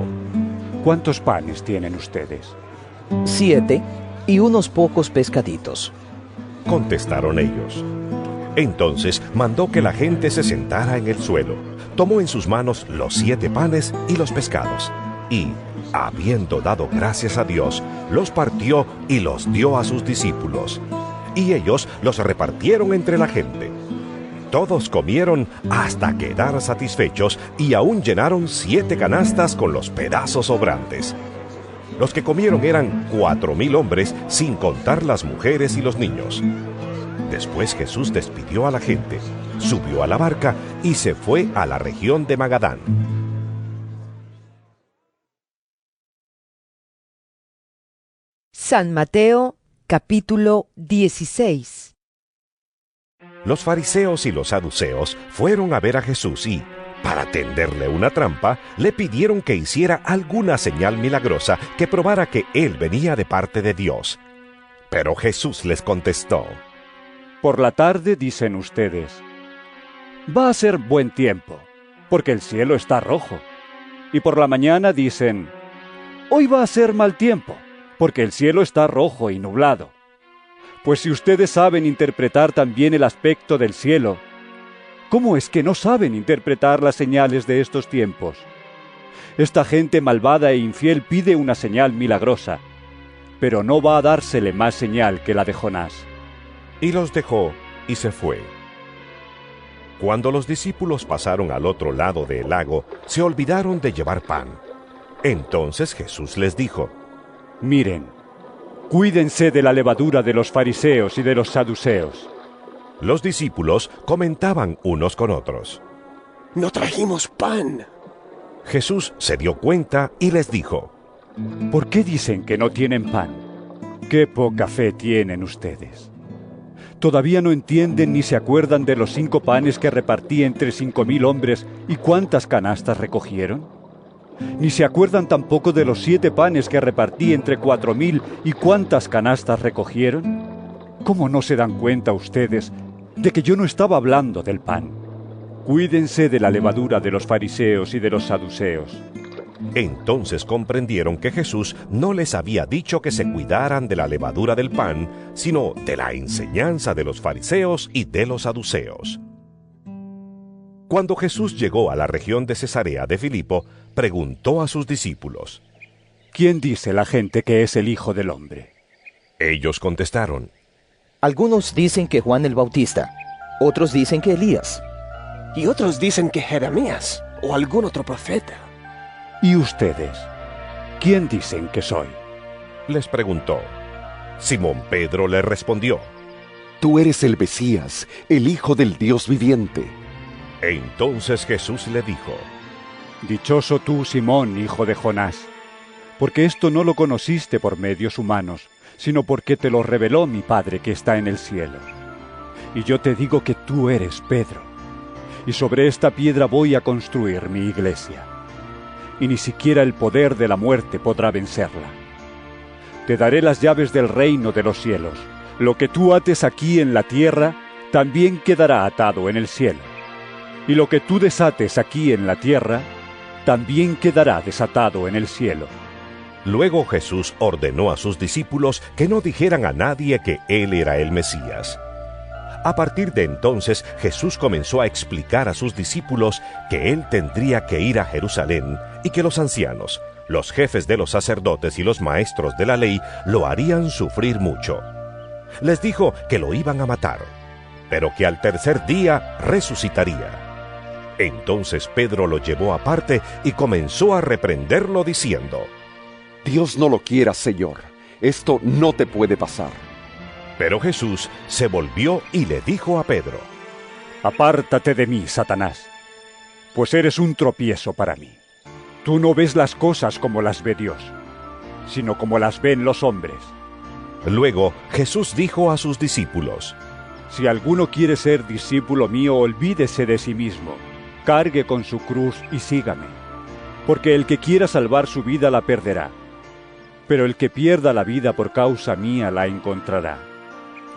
¿Cuántos panes tienen ustedes? Siete y unos pocos pescaditos. Contestaron ellos. Entonces mandó que la gente se sentara en el suelo, tomó en sus manos los siete panes y los pescados, y, habiendo dado gracias a Dios, los partió y los dio a sus discípulos, y ellos los repartieron entre la gente. Todos comieron hasta quedar satisfechos y aún llenaron siete canastas con los pedazos sobrantes. Los que comieron eran cuatro mil hombres, sin contar las mujeres y los niños. Después Jesús despidió a la gente, subió a la barca y se fue a la región de Magadán. San Mateo capítulo 16 Los fariseos y los saduceos fueron a ver a Jesús y, para tenderle una trampa, le pidieron que hiciera alguna señal milagrosa que probara que él venía de parte de Dios. Pero Jesús les contestó, Por la tarde dicen ustedes, va a ser buen tiempo, porque el cielo está rojo. Y por la mañana dicen, hoy va a ser mal tiempo, porque el cielo está rojo y nublado. Pues si ustedes saben interpretar también el aspecto del cielo, ¿cómo es que no saben interpretar las señales de estos tiempos? Esta gente malvada e infiel pide una señal milagrosa, pero no va a dársele más señal que la de Jonás. Y los dejó y se fue. Cuando los discípulos pasaron al otro lado del lago, se olvidaron de llevar pan. Entonces Jesús les dijo, Miren, cuídense de la levadura de los fariseos y de los saduceos. Los discípulos comentaban unos con otros. No trajimos pan. Jesús se dio cuenta y les dijo, ¿Por qué dicen que no tienen pan? Qué poca fe tienen ustedes. ¿Todavía no entienden ni se acuerdan de los cinco panes que repartí entre cinco mil hombres y cuántas canastas recogieron? Ni se acuerdan tampoco de los siete panes que repartí entre cuatro mil y cuántas canastas recogieron? ¿Cómo no se dan cuenta ustedes de que yo no estaba hablando del pan? Cuídense de la levadura de los fariseos y de los saduceos. Entonces comprendieron que Jesús no les había dicho que se cuidaran de la levadura del pan, sino de la enseñanza de los fariseos y de los saduceos. Cuando Jesús llegó a la región de Cesarea de Filipo, preguntó a sus discípulos, ¿Quién dice la gente que es el Hijo del Hombre? Ellos contestaron, Algunos dicen que Juan el Bautista, otros dicen que Elías. Y otros dicen que Jeremías o algún otro profeta. ¿Y ustedes? ¿Quién dicen que soy? Les preguntó. Simón Pedro le respondió, Tú eres el Mesías, el Hijo del Dios viviente. Entonces Jesús le dijo, Dichoso tú, Simón, hijo de Jonás, porque esto no lo conociste por medios humanos, sino porque te lo reveló mi Padre que está en el cielo. Y yo te digo que tú eres Pedro, y sobre esta piedra voy a construir mi iglesia, y ni siquiera el poder de la muerte podrá vencerla. Te daré las llaves del reino de los cielos. Lo que tú ates aquí en la tierra, también quedará atado en el cielo. Y lo que tú desates aquí en la tierra, también quedará desatado en el cielo. Luego Jesús ordenó a sus discípulos que no dijeran a nadie que Él era el Mesías. A partir de entonces Jesús comenzó a explicar a sus discípulos que Él tendría que ir a Jerusalén y que los ancianos, los jefes de los sacerdotes y los maestros de la ley lo harían sufrir mucho. Les dijo que lo iban a matar, pero que al tercer día resucitaría. Entonces Pedro lo llevó aparte y comenzó a reprenderlo diciendo, Dios no lo quiera, Señor. Esto no te puede pasar. Pero Jesús se volvió y le dijo a Pedro, Apártate de mí, Satanás, pues eres un tropiezo para mí. Tú no ves las cosas como las ve Dios, sino como las ven los hombres. Luego Jesús dijo a sus discípulos, Si alguno quiere ser discípulo mío, olvídese de sí mismo, cargue con su cruz y sígame. Porque el que quiera salvar su vida la perderá, pero el que pierda la vida por causa mía la encontrará.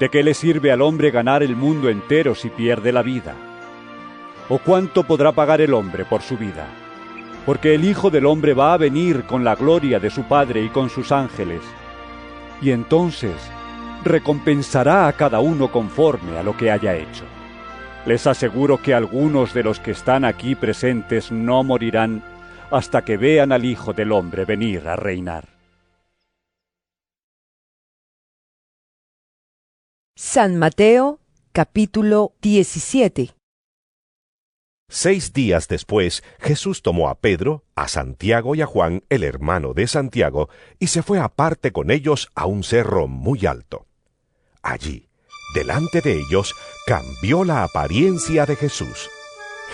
¿De qué le sirve al hombre ganar el mundo entero si pierde la vida? ¿O cuánto podrá pagar el hombre por su vida? Porque el Hijo del Hombre va a venir con la gloria de su Padre y con sus ángeles. Y entonces recompensará a cada uno conforme a lo que haya hecho. Les aseguro que algunos de los que están aquí presentes no morirán hasta que vean al Hijo del Hombre venir a reinar. San Mateo capítulo 17 Seis días después, Jesús tomó a Pedro, a Santiago y a Juan, el hermano de Santiago, y se fue aparte con ellos a un cerro muy alto. Allí, delante de ellos, cambió la apariencia de Jesús.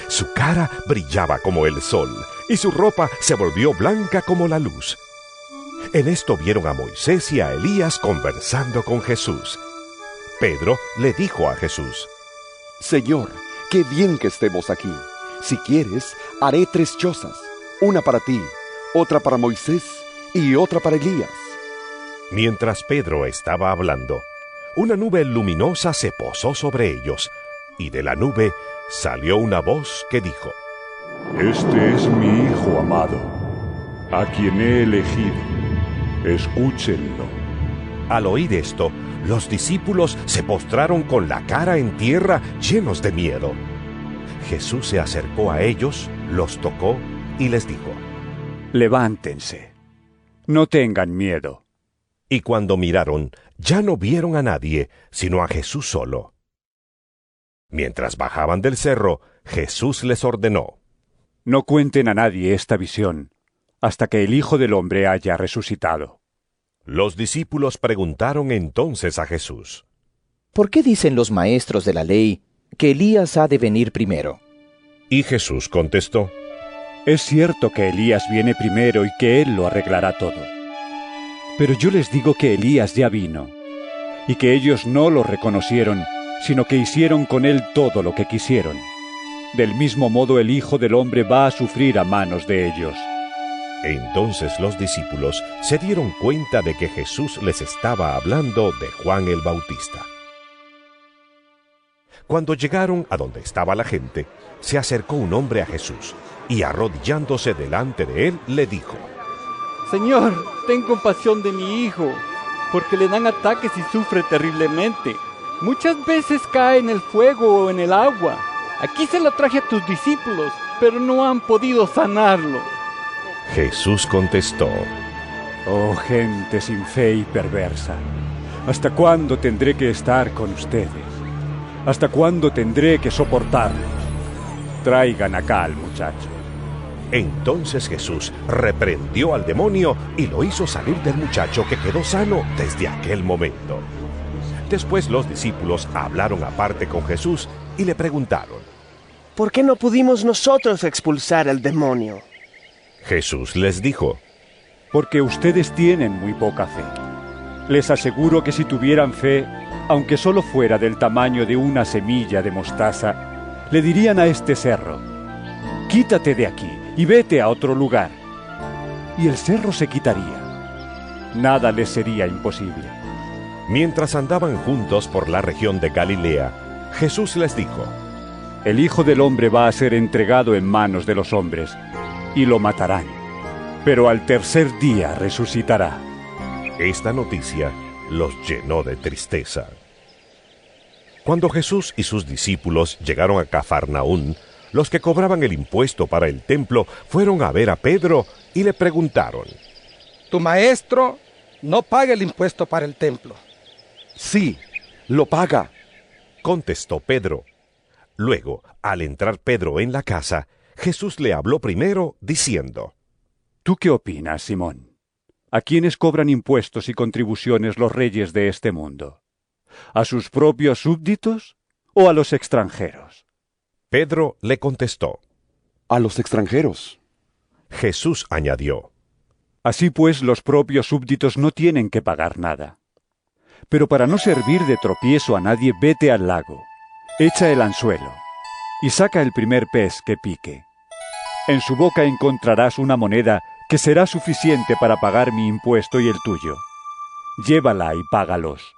Su cara brillaba como el sol, y su ropa se volvió blanca como la luz. En esto vieron a Moisés y a Elías conversando con Jesús. Pedro le dijo a Jesús, Señor, qué bien que estemos aquí. Si quieres, haré tres chozas, una para ti, otra para Moisés y otra para Elías. Mientras Pedro estaba hablando, una nube luminosa se posó sobre ellos, y de la nube salió una voz que dijo, Este es mi Hijo amado, a quien he elegido. Escúchenlo. Al oír esto, los discípulos se postraron con la cara en tierra llenos de miedo. Jesús se acercó a ellos, los tocó y les dijo, Levántense, no tengan miedo. Y cuando miraron, ya no vieron a nadie, sino a Jesús solo. Mientras bajaban del cerro, Jesús les ordenó, No cuenten a nadie esta visión, hasta que el Hijo del Hombre haya resucitado. Los discípulos preguntaron entonces a Jesús, ¿Por qué dicen los maestros de la ley que Elías ha de venir primero? Y Jesús contestó, Es cierto que Elías viene primero y que él lo arreglará todo. Pero yo les digo que Elías ya vino, y que ellos no lo reconocieron, sino que hicieron con él todo lo que quisieron. Del mismo modo el Hijo del Hombre va a sufrir a manos de ellos. Entonces los discípulos se dieron cuenta de que Jesús les estaba hablando de Juan el Bautista. Cuando llegaron a donde estaba la gente, se acercó un hombre a Jesús y arrodillándose delante de él le dijo, Señor, ten compasión de mi hijo, porque le dan ataques y sufre terriblemente. Muchas veces cae en el fuego o en el agua. Aquí se lo traje a tus discípulos, pero no han podido sanarlo. Jesús contestó, Oh gente sin fe y perversa, ¿Hasta cuándo tendré que estar con ustedes? ¿Hasta cuándo tendré que soportarlos? Traigan acá al muchacho. Entonces Jesús reprendió al demonio y lo hizo salir del muchacho que quedó sano desde aquel momento. Después los discípulos hablaron aparte con Jesús y le preguntaron, ¿Por qué no pudimos nosotros expulsar al demonio? Jesús les dijo, Porque ustedes tienen muy poca fe. Les aseguro que si tuvieran fe, aunque solo fuera del tamaño de una semilla de mostaza, le dirían a este cerro, quítate de aquí y vete a otro lugar. Y el cerro se quitaría. Nada les sería imposible. Mientras andaban juntos por la región de Galilea, Jesús les dijo, El Hijo del Hombre va a ser entregado en manos de los hombres, y lo matarán, pero al tercer día resucitará. Esta noticia los llenó de tristeza. Cuando Jesús y sus discípulos llegaron a Cafarnaún, los que cobraban el impuesto para el templo fueron a ver a Pedro y le preguntaron, Tu maestro no paga el impuesto para el templo. Sí, lo paga, contestó Pedro. Luego, al entrar Pedro en la casa, Jesús le habló primero diciendo, ¿Tú qué opinas, Simón? ¿A quiénes cobran impuestos y contribuciones los reyes de este mundo? ¿A sus propios súbditos o a los extranjeros? Pedro le contestó, A los extranjeros. Jesús añadió, Así pues los propios súbditos no tienen que pagar nada. Pero para no servir de tropiezo a nadie, vete al lago, echa el anzuelo y saca el primer pez que pique. En su boca encontrarás una moneda que será suficiente para pagar mi impuesto y el tuyo. Llévala y págalos.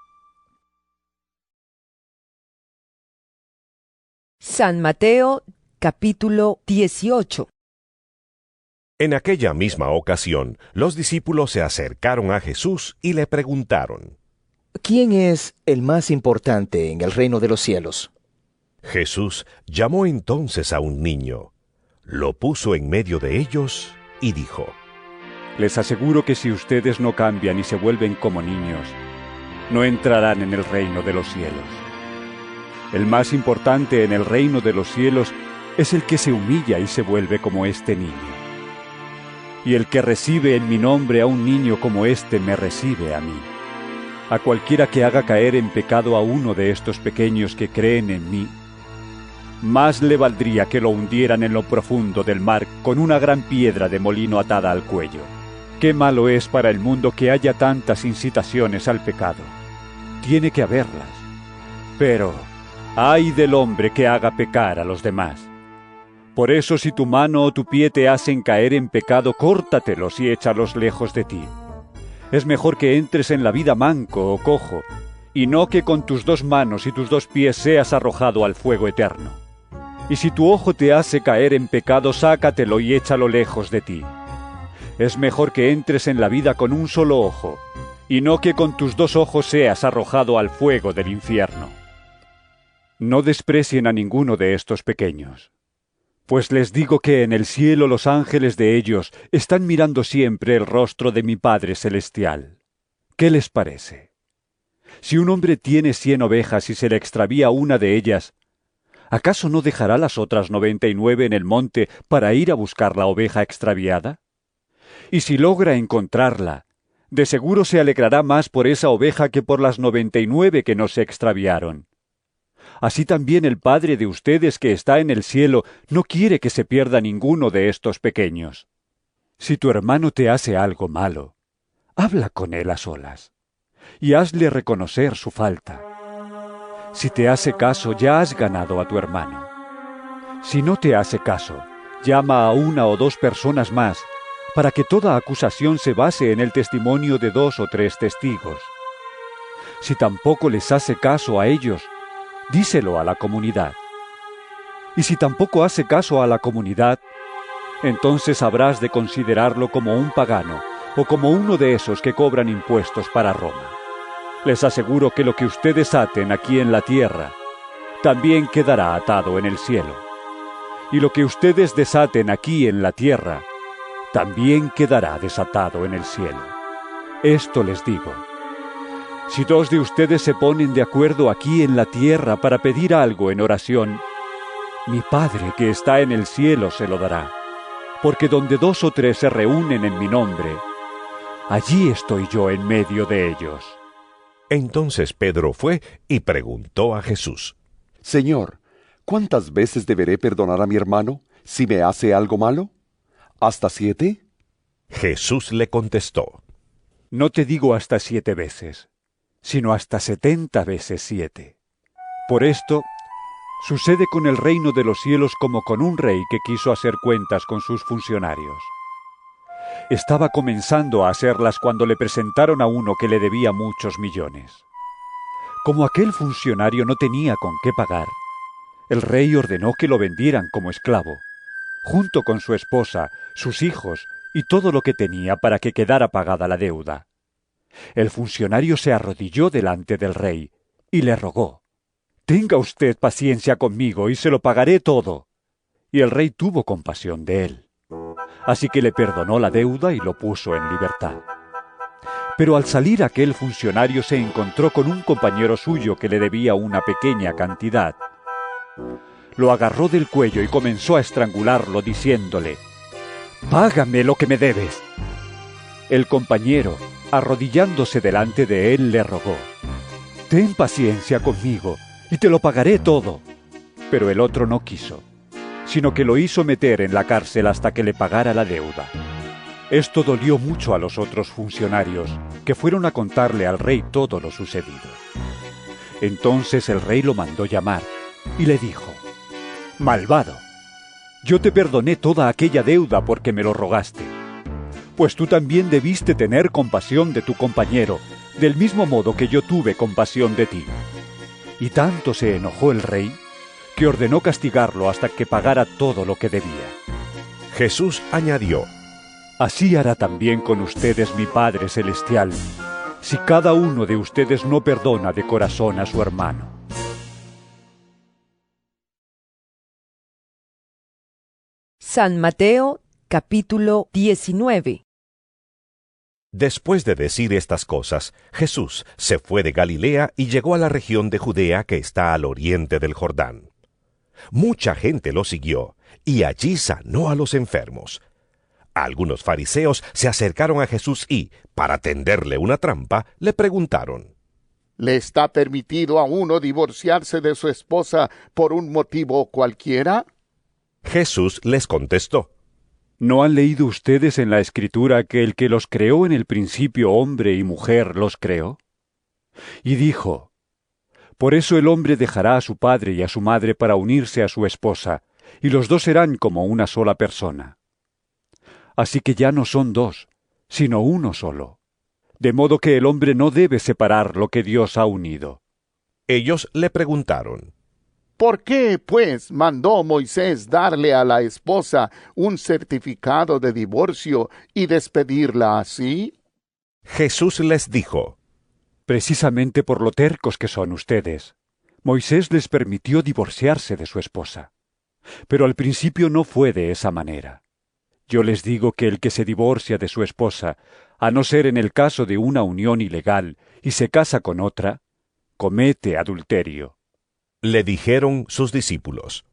San Mateo capítulo 18 En aquella misma ocasión, los discípulos se acercaron a Jesús y le preguntaron, ¿Quién es el más importante en el reino de los cielos? Jesús llamó entonces a un niño, lo puso en medio de ellos y dijo, Les aseguro que si ustedes no cambian y se vuelven como niños, no entrarán en el reino de los cielos. El más importante en el reino de los cielos es el que se humilla y se vuelve como este niño. Y el que recibe en mi nombre a un niño como este me recibe a mí. A cualquiera que haga caer en pecado a uno de estos pequeños que creen en mí, más le valdría que lo hundieran en lo profundo del mar con una gran piedra de molino atada al cuello. Qué malo es para el mundo que haya tantas incitaciones al pecado. Tiene que haberlas. Pero, ay del hombre que haga pecar a los demás. Por eso si tu mano o tu pie te hacen caer en pecado, córtatelos y échalos lejos de ti. Es mejor que entres en la vida manco o cojo, y no que con tus dos manos y tus dos pies seas arrojado al fuego eterno. Y si tu ojo te hace caer en pecado, sácatelo y échalo lejos de ti. Es mejor que entres en la vida con un solo ojo, y no que con tus dos ojos seas arrojado al fuego del infierno. No desprecien a ninguno de estos pequeños, pues les digo que en el cielo los ángeles de ellos están mirando siempre el rostro de mi Padre Celestial. ¿Qué les parece? Si un hombre tiene cien ovejas y se le extravía una de ellas, ¿acaso no dejará las otras noventa y nueve en el monte para ir a buscar la oveja extraviada? Y si logra encontrarla, de seguro se alegrará más por esa oveja que por las noventa y nueve que no se extraviaron. Así también el Padre de ustedes que está en el cielo no quiere que se pierda ninguno de estos pequeños. Si tu hermano te hace algo malo, habla con él a solas y hazle reconocer su falta. Si te hace caso, ya has ganado a tu hermano. Si no te hace caso, llama a una o dos personas más para que toda acusación se base en el testimonio de dos o tres testigos. Si tampoco les hace caso a ellos, díselo a la comunidad. Y si tampoco hace caso a la comunidad, entonces habrás de considerarlo como un pagano o como uno de esos que cobran impuestos para Roma. Les aseguro que lo que ustedes aten aquí en la tierra, también quedará atado en el cielo. Y lo que ustedes desaten aquí en la tierra, también quedará desatado en el cielo. Esto les digo. Si dos de ustedes se ponen de acuerdo aquí en la tierra para pedir algo en oración, mi Padre que está en el cielo se lo dará. Porque donde dos o tres se reúnen en mi nombre, allí estoy yo en medio de ellos. Entonces Pedro fue y preguntó a Jesús, Señor, ¿cuántas veces deberé perdonar a mi hermano si me hace algo malo? ¿Hasta siete? Jesús le contestó, No te digo hasta siete veces, sino hasta setenta veces siete. Por esto, sucede con el reino de los cielos como con un rey que quiso hacer cuentas con sus funcionarios. Estaba comenzando a hacerlas cuando le presentaron a uno que le debía muchos millones. Como aquel funcionario no tenía con qué pagar, el rey ordenó que lo vendieran como esclavo, junto con su esposa, sus hijos y todo lo que tenía para que quedara pagada la deuda. El funcionario se arrodilló delante del rey y le rogó, Tenga usted paciencia conmigo y se lo pagaré todo. Y el rey tuvo compasión de él. Así que le perdonó la deuda y lo puso en libertad. Pero al salir aquel funcionario se encontró con un compañero suyo que le debía una pequeña cantidad. Lo agarró del cuello y comenzó a estrangularlo diciéndole, Págame lo que me debes. El compañero, arrodillándose delante de él, le rogó, Ten paciencia conmigo y te lo pagaré todo. Pero el otro no quiso, sino que lo hizo meter en la cárcel hasta que le pagara la deuda. Esto dolió mucho a los otros funcionarios, que fueron a contarle al rey todo lo sucedido. Entonces el rey lo mandó llamar y le dijo, Malvado, yo te perdoné toda aquella deuda porque me lo rogaste. Pues tú también debiste tener compasión de tu compañero, del mismo modo que yo tuve compasión de ti. Y tanto se enojó el rey, que ordenó castigarlo hasta que pagara todo lo que debía. Jesús añadió, Así hará también con ustedes mi Padre Celestial, si cada uno de ustedes no perdona de corazón a su hermano. San Mateo capítulo 19 Después de decir estas cosas, Jesús se fue de Galilea y llegó a la región de Judea que está al oriente del Jordán. Mucha gente lo siguió, y allí sanó a los enfermos. Algunos fariseos se acercaron a Jesús y, para tenderle una trampa, le preguntaron, ¿Le está permitido a uno divorciarse de su esposa por un motivo cualquiera? Jesús les contestó, ¿No han leído ustedes en la Escritura que el que los creó en el principio hombre y mujer los creó? Y dijo, Por eso el hombre dejará a su padre y a su madre para unirse a su esposa, y los dos serán como una sola persona. Así que ya no son dos, sino uno solo. De modo que el hombre no debe separar lo que Dios ha unido. Ellos le preguntaron, ¿Por qué, pues, mandó Moisés darle a la esposa un certificado de divorcio y despedirla así? Jesús les dijo, Precisamente por lo tercos que son ustedes, Moisés les permitió divorciarse de su esposa. Pero al principio no fue de esa manera. Yo les digo que el que se divorcia de su esposa, a no ser en el caso de una unión ilegal, y se casa con otra, comete adulterio. Le dijeron sus discípulos,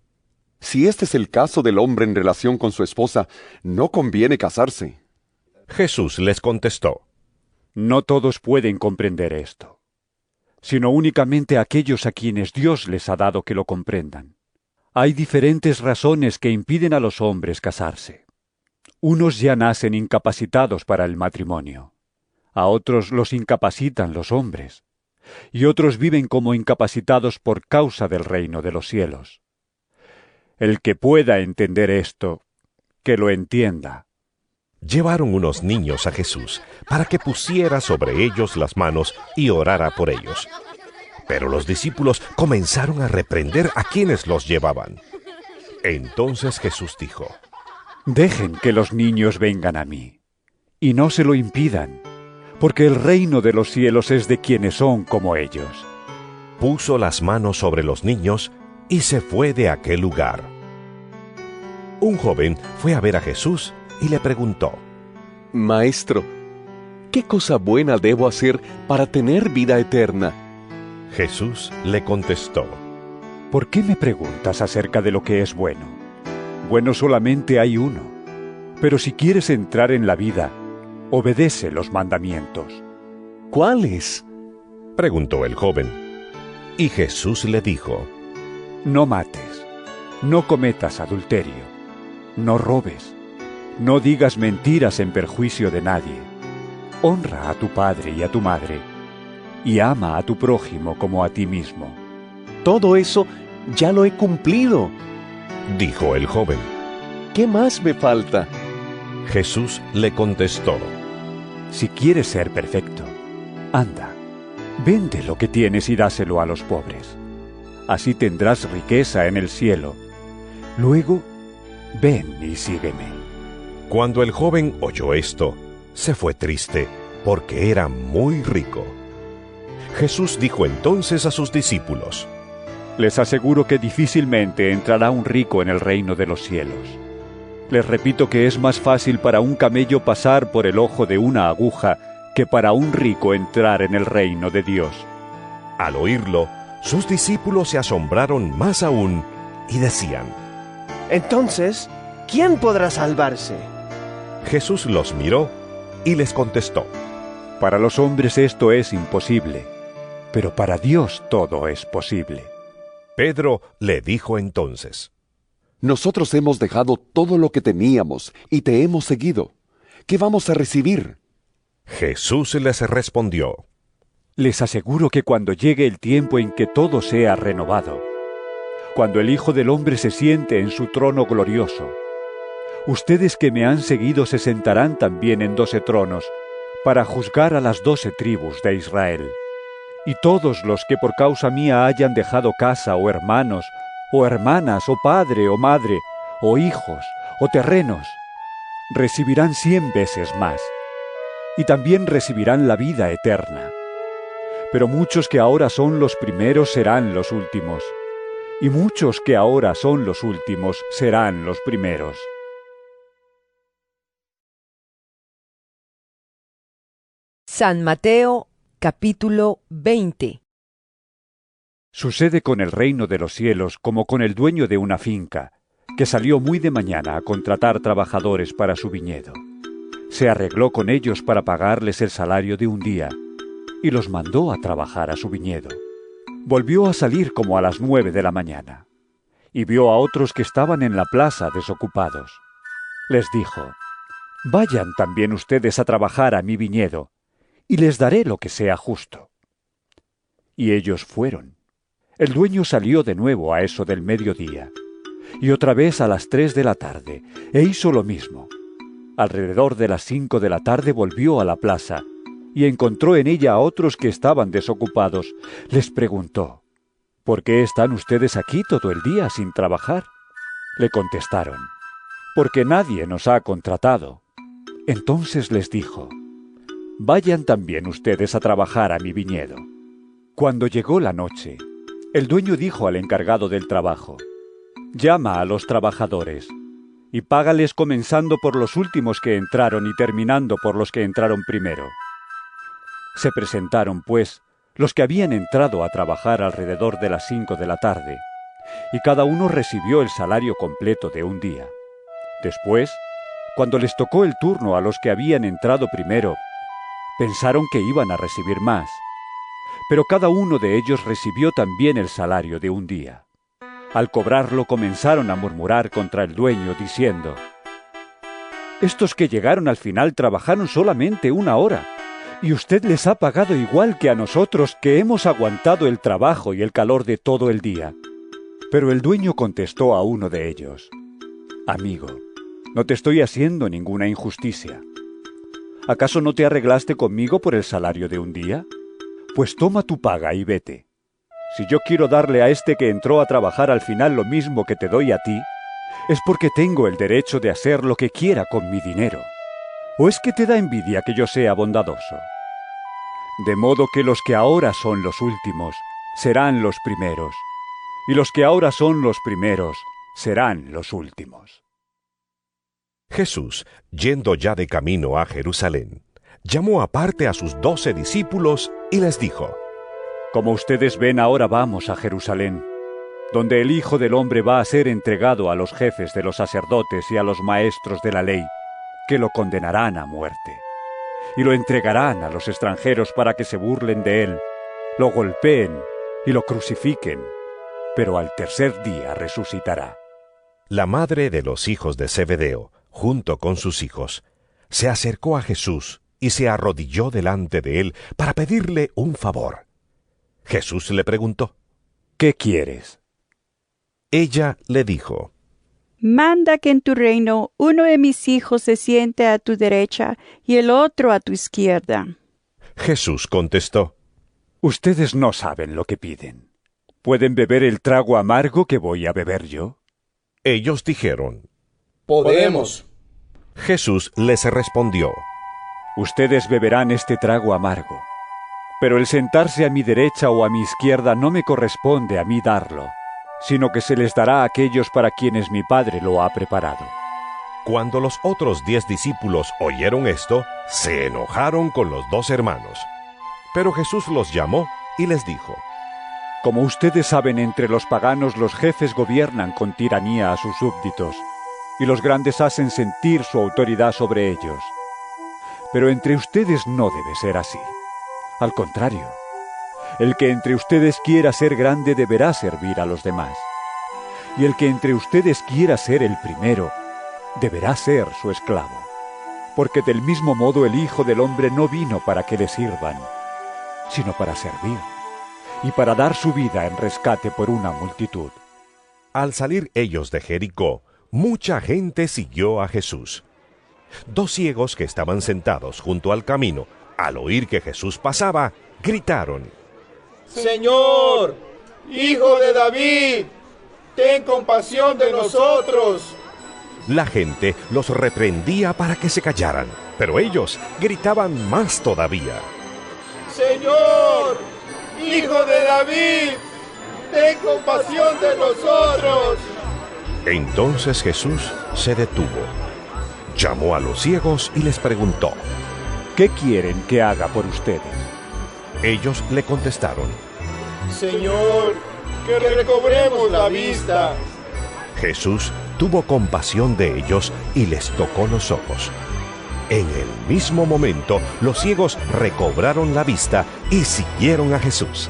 Si este es el caso del hombre en relación con su esposa, no conviene casarse. Jesús les contestó, No todos pueden comprender esto, sino únicamente aquellos a quienes Dios les ha dado que lo comprendan. Hay diferentes razones que impiden a los hombres casarse. Unos ya nacen incapacitados para el matrimonio, a otros los incapacitan los hombres, y otros viven como incapacitados por causa del reino de los cielos. El que pueda entender esto, que lo entienda. Llevaron unos niños a Jesús para que pusiera sobre ellos las manos y orara por ellos. Pero los discípulos comenzaron a reprender a quienes los llevaban. Entonces Jesús dijo, Dejen que los niños vengan a mí, y no se lo impidan, porque el reino de los cielos es de quienes son como ellos. Puso las manos sobre los niños y se fue de aquel lugar. Un joven fue a ver a Jesús y le preguntó, Maestro, ¿qué cosa buena debo hacer para tener vida eterna? Jesús le contestó, ¿Por qué me preguntas acerca de lo que es bueno? Bueno solamente hay uno. Pero si quieres entrar en la vida, obedece los mandamientos. ¿Cuáles? preguntó el joven. Y Jesús le dijo, No mates, no cometas adulterio, no robes, no digas mentiras en perjuicio de nadie, honra a tu padre y a tu madre, y ama a tu prójimo como a ti mismo. Todo eso ya lo he cumplido, dijo el joven. ¿Qué más me falta? Jesús le contestó, Si quieres ser perfecto, anda, vende lo que tienes y dáselo a los pobres. Así tendrás riqueza en el cielo. Luego, ven y sígueme. Cuando el joven oyó esto, se fue triste, porque era muy rico. Jesús dijo entonces a sus discípulos, Les aseguro que difícilmente entrará un rico en el reino de los cielos. Les repito que es más fácil para un camello pasar por el ojo de una aguja que para un rico entrar en el reino de Dios. Al oírlo, sus discípulos se asombraron más aún y decían, Entonces, ¿quién podrá salvarse? Jesús los miró y les contestó, Para los hombres esto es imposible, pero para Dios todo es posible. Pedro le dijo entonces, Nosotros hemos dejado todo lo que teníamos y te hemos seguido. ¿Qué vamos a recibir? Jesús les respondió, Les aseguro que cuando llegue el tiempo en que todo sea renovado, cuando el Hijo del Hombre se siente en su trono glorioso, ustedes que me han seguido se sentarán también en doce tronos para juzgar a las doce tribus de Israel. Y todos los que por causa mía hayan dejado casa o hermanos, o hermanas, o padre o madre, o hijos, o terrenos, recibirán cien veces más, y también recibirán la vida eterna. Pero muchos que ahora son los primeros serán los últimos, y muchos que ahora son los últimos serán los primeros. San Mateo capítulo 20 Sucede con el reino de los cielos como con el dueño de una finca, que salió muy de mañana a contratar trabajadores para su viñedo. Se arregló con ellos para pagarles el salario de un día, y los mandó a trabajar a su viñedo. Volvió a salir como a las nueve de la mañana, y vio a otros que estaban en la plaza desocupados. Les dijo, Vayan también ustedes a trabajar a mi viñedo, y les daré lo que sea justo. Y ellos fueron. El dueño salió de nuevo a eso del mediodía, y otra vez a las tres de la tarde, e hizo lo mismo. Alrededor de las cinco de la tarde volvió a la plaza, y encontró en ella a otros que estaban desocupados. Les preguntó, ¿Por qué están ustedes aquí todo el día sin trabajar? Le contestaron, Porque nadie nos ha contratado. Entonces les dijo, Vayan también ustedes a trabajar a mi viñedo. Cuando llegó la noche, el dueño dijo al encargado del trabajo, Llama a los trabajadores y págales comenzando por los últimos que entraron y terminando por los que entraron primero. Se presentaron, pues, los que habían entrado a trabajar alrededor de las cinco de la tarde, y cada uno recibió el salario completo de un día. Después, cuando les tocó el turno a los que habían entrado primero, pensaron que iban a recibir más, pero cada uno de ellos recibió también el salario de un día. Al cobrarlo comenzaron a murmurar contra el dueño, diciendo, Estos que llegaron al final trabajaron solamente una hora, y usted les ha pagado igual que a nosotros que hemos aguantado el trabajo y el calor de todo el día. Pero el dueño contestó a uno de ellos, Amigo, no te estoy haciendo ninguna injusticia. ¿Acaso no te arreglaste conmigo por el salario de un día? Pues toma tu paga y vete. Si yo quiero darle a este que entró a trabajar al final lo mismo que te doy a ti, es porque tengo el derecho de hacer lo que quiera con mi dinero. ¿O es que te da envidia que yo sea bondadoso? De modo que los que ahora son los últimos serán los primeros, y los que ahora son los primeros serán los últimos. Jesús, yendo ya de camino a Jerusalén, llamó aparte a sus doce discípulos y les dijo, Como ustedes ven, ahora vamos a Jerusalén, donde el Hijo del Hombre va a ser entregado a los jefes de los sacerdotes y a los maestros de la ley, que lo condenarán a muerte. Y lo entregarán a los extranjeros para que se burlen de él, lo golpeen y lo crucifiquen, pero al tercer día resucitará. La madre de los hijos de Zebedeo, junto con sus hijos, se acercó a Jesús y se arrodilló delante de él para pedirle un favor. Jesús le preguntó, ¿Qué quieres? Ella le dijo, Manda que en tu reino uno de mis hijos se siente a tu derecha y el otro a tu izquierda. Jesús contestó, Ustedes no saben lo que piden. ¿Pueden beber el trago amargo que voy a beber yo? Ellos dijeron, Podemos. Jesús les respondió, Ustedes beberán este trago amargo, pero el sentarse a mi derecha o a mi izquierda no me corresponde a mí darlo, sino que se les dará a aquellos para quienes mi Padre lo ha preparado. Cuando los otros diez discípulos oyeron esto, se enojaron con los dos hermanos. Pero Jesús los llamó y les dijo, Como ustedes saben, entre los paganos los jefes gobiernan con tiranía a sus súbditos, y los grandes hacen sentir su autoridad sobre ellos. Pero entre ustedes no debe ser así. Al contrario, el que entre ustedes quiera ser grande deberá servir a los demás. Y el que entre ustedes quiera ser el primero, deberá ser su esclavo. Porque del mismo modo el Hijo del Hombre no vino para que le sirvan, sino para servir, y para dar su vida en rescate por una multitud. Al salir ellos de Jericó, mucha gente siguió a Jesús. Dos ciegos que estaban sentados junto al camino, al oír que Jesús pasaba, gritaron, Señor, Hijo de David, ten compasión de nosotros. La gente los reprendía para que se callaran, pero ellos gritaban más todavía. Señor, Hijo de David, ten compasión de nosotros. Entonces Jesús se detuvo, llamó a los ciegos y les preguntó, ¿Qué quieren que haga por ustedes? Ellos le contestaron, Señor, que recobremos la vista. Jesús tuvo compasión de ellos y les tocó los ojos. En el mismo momento, los ciegos recobraron la vista y siguieron a Jesús.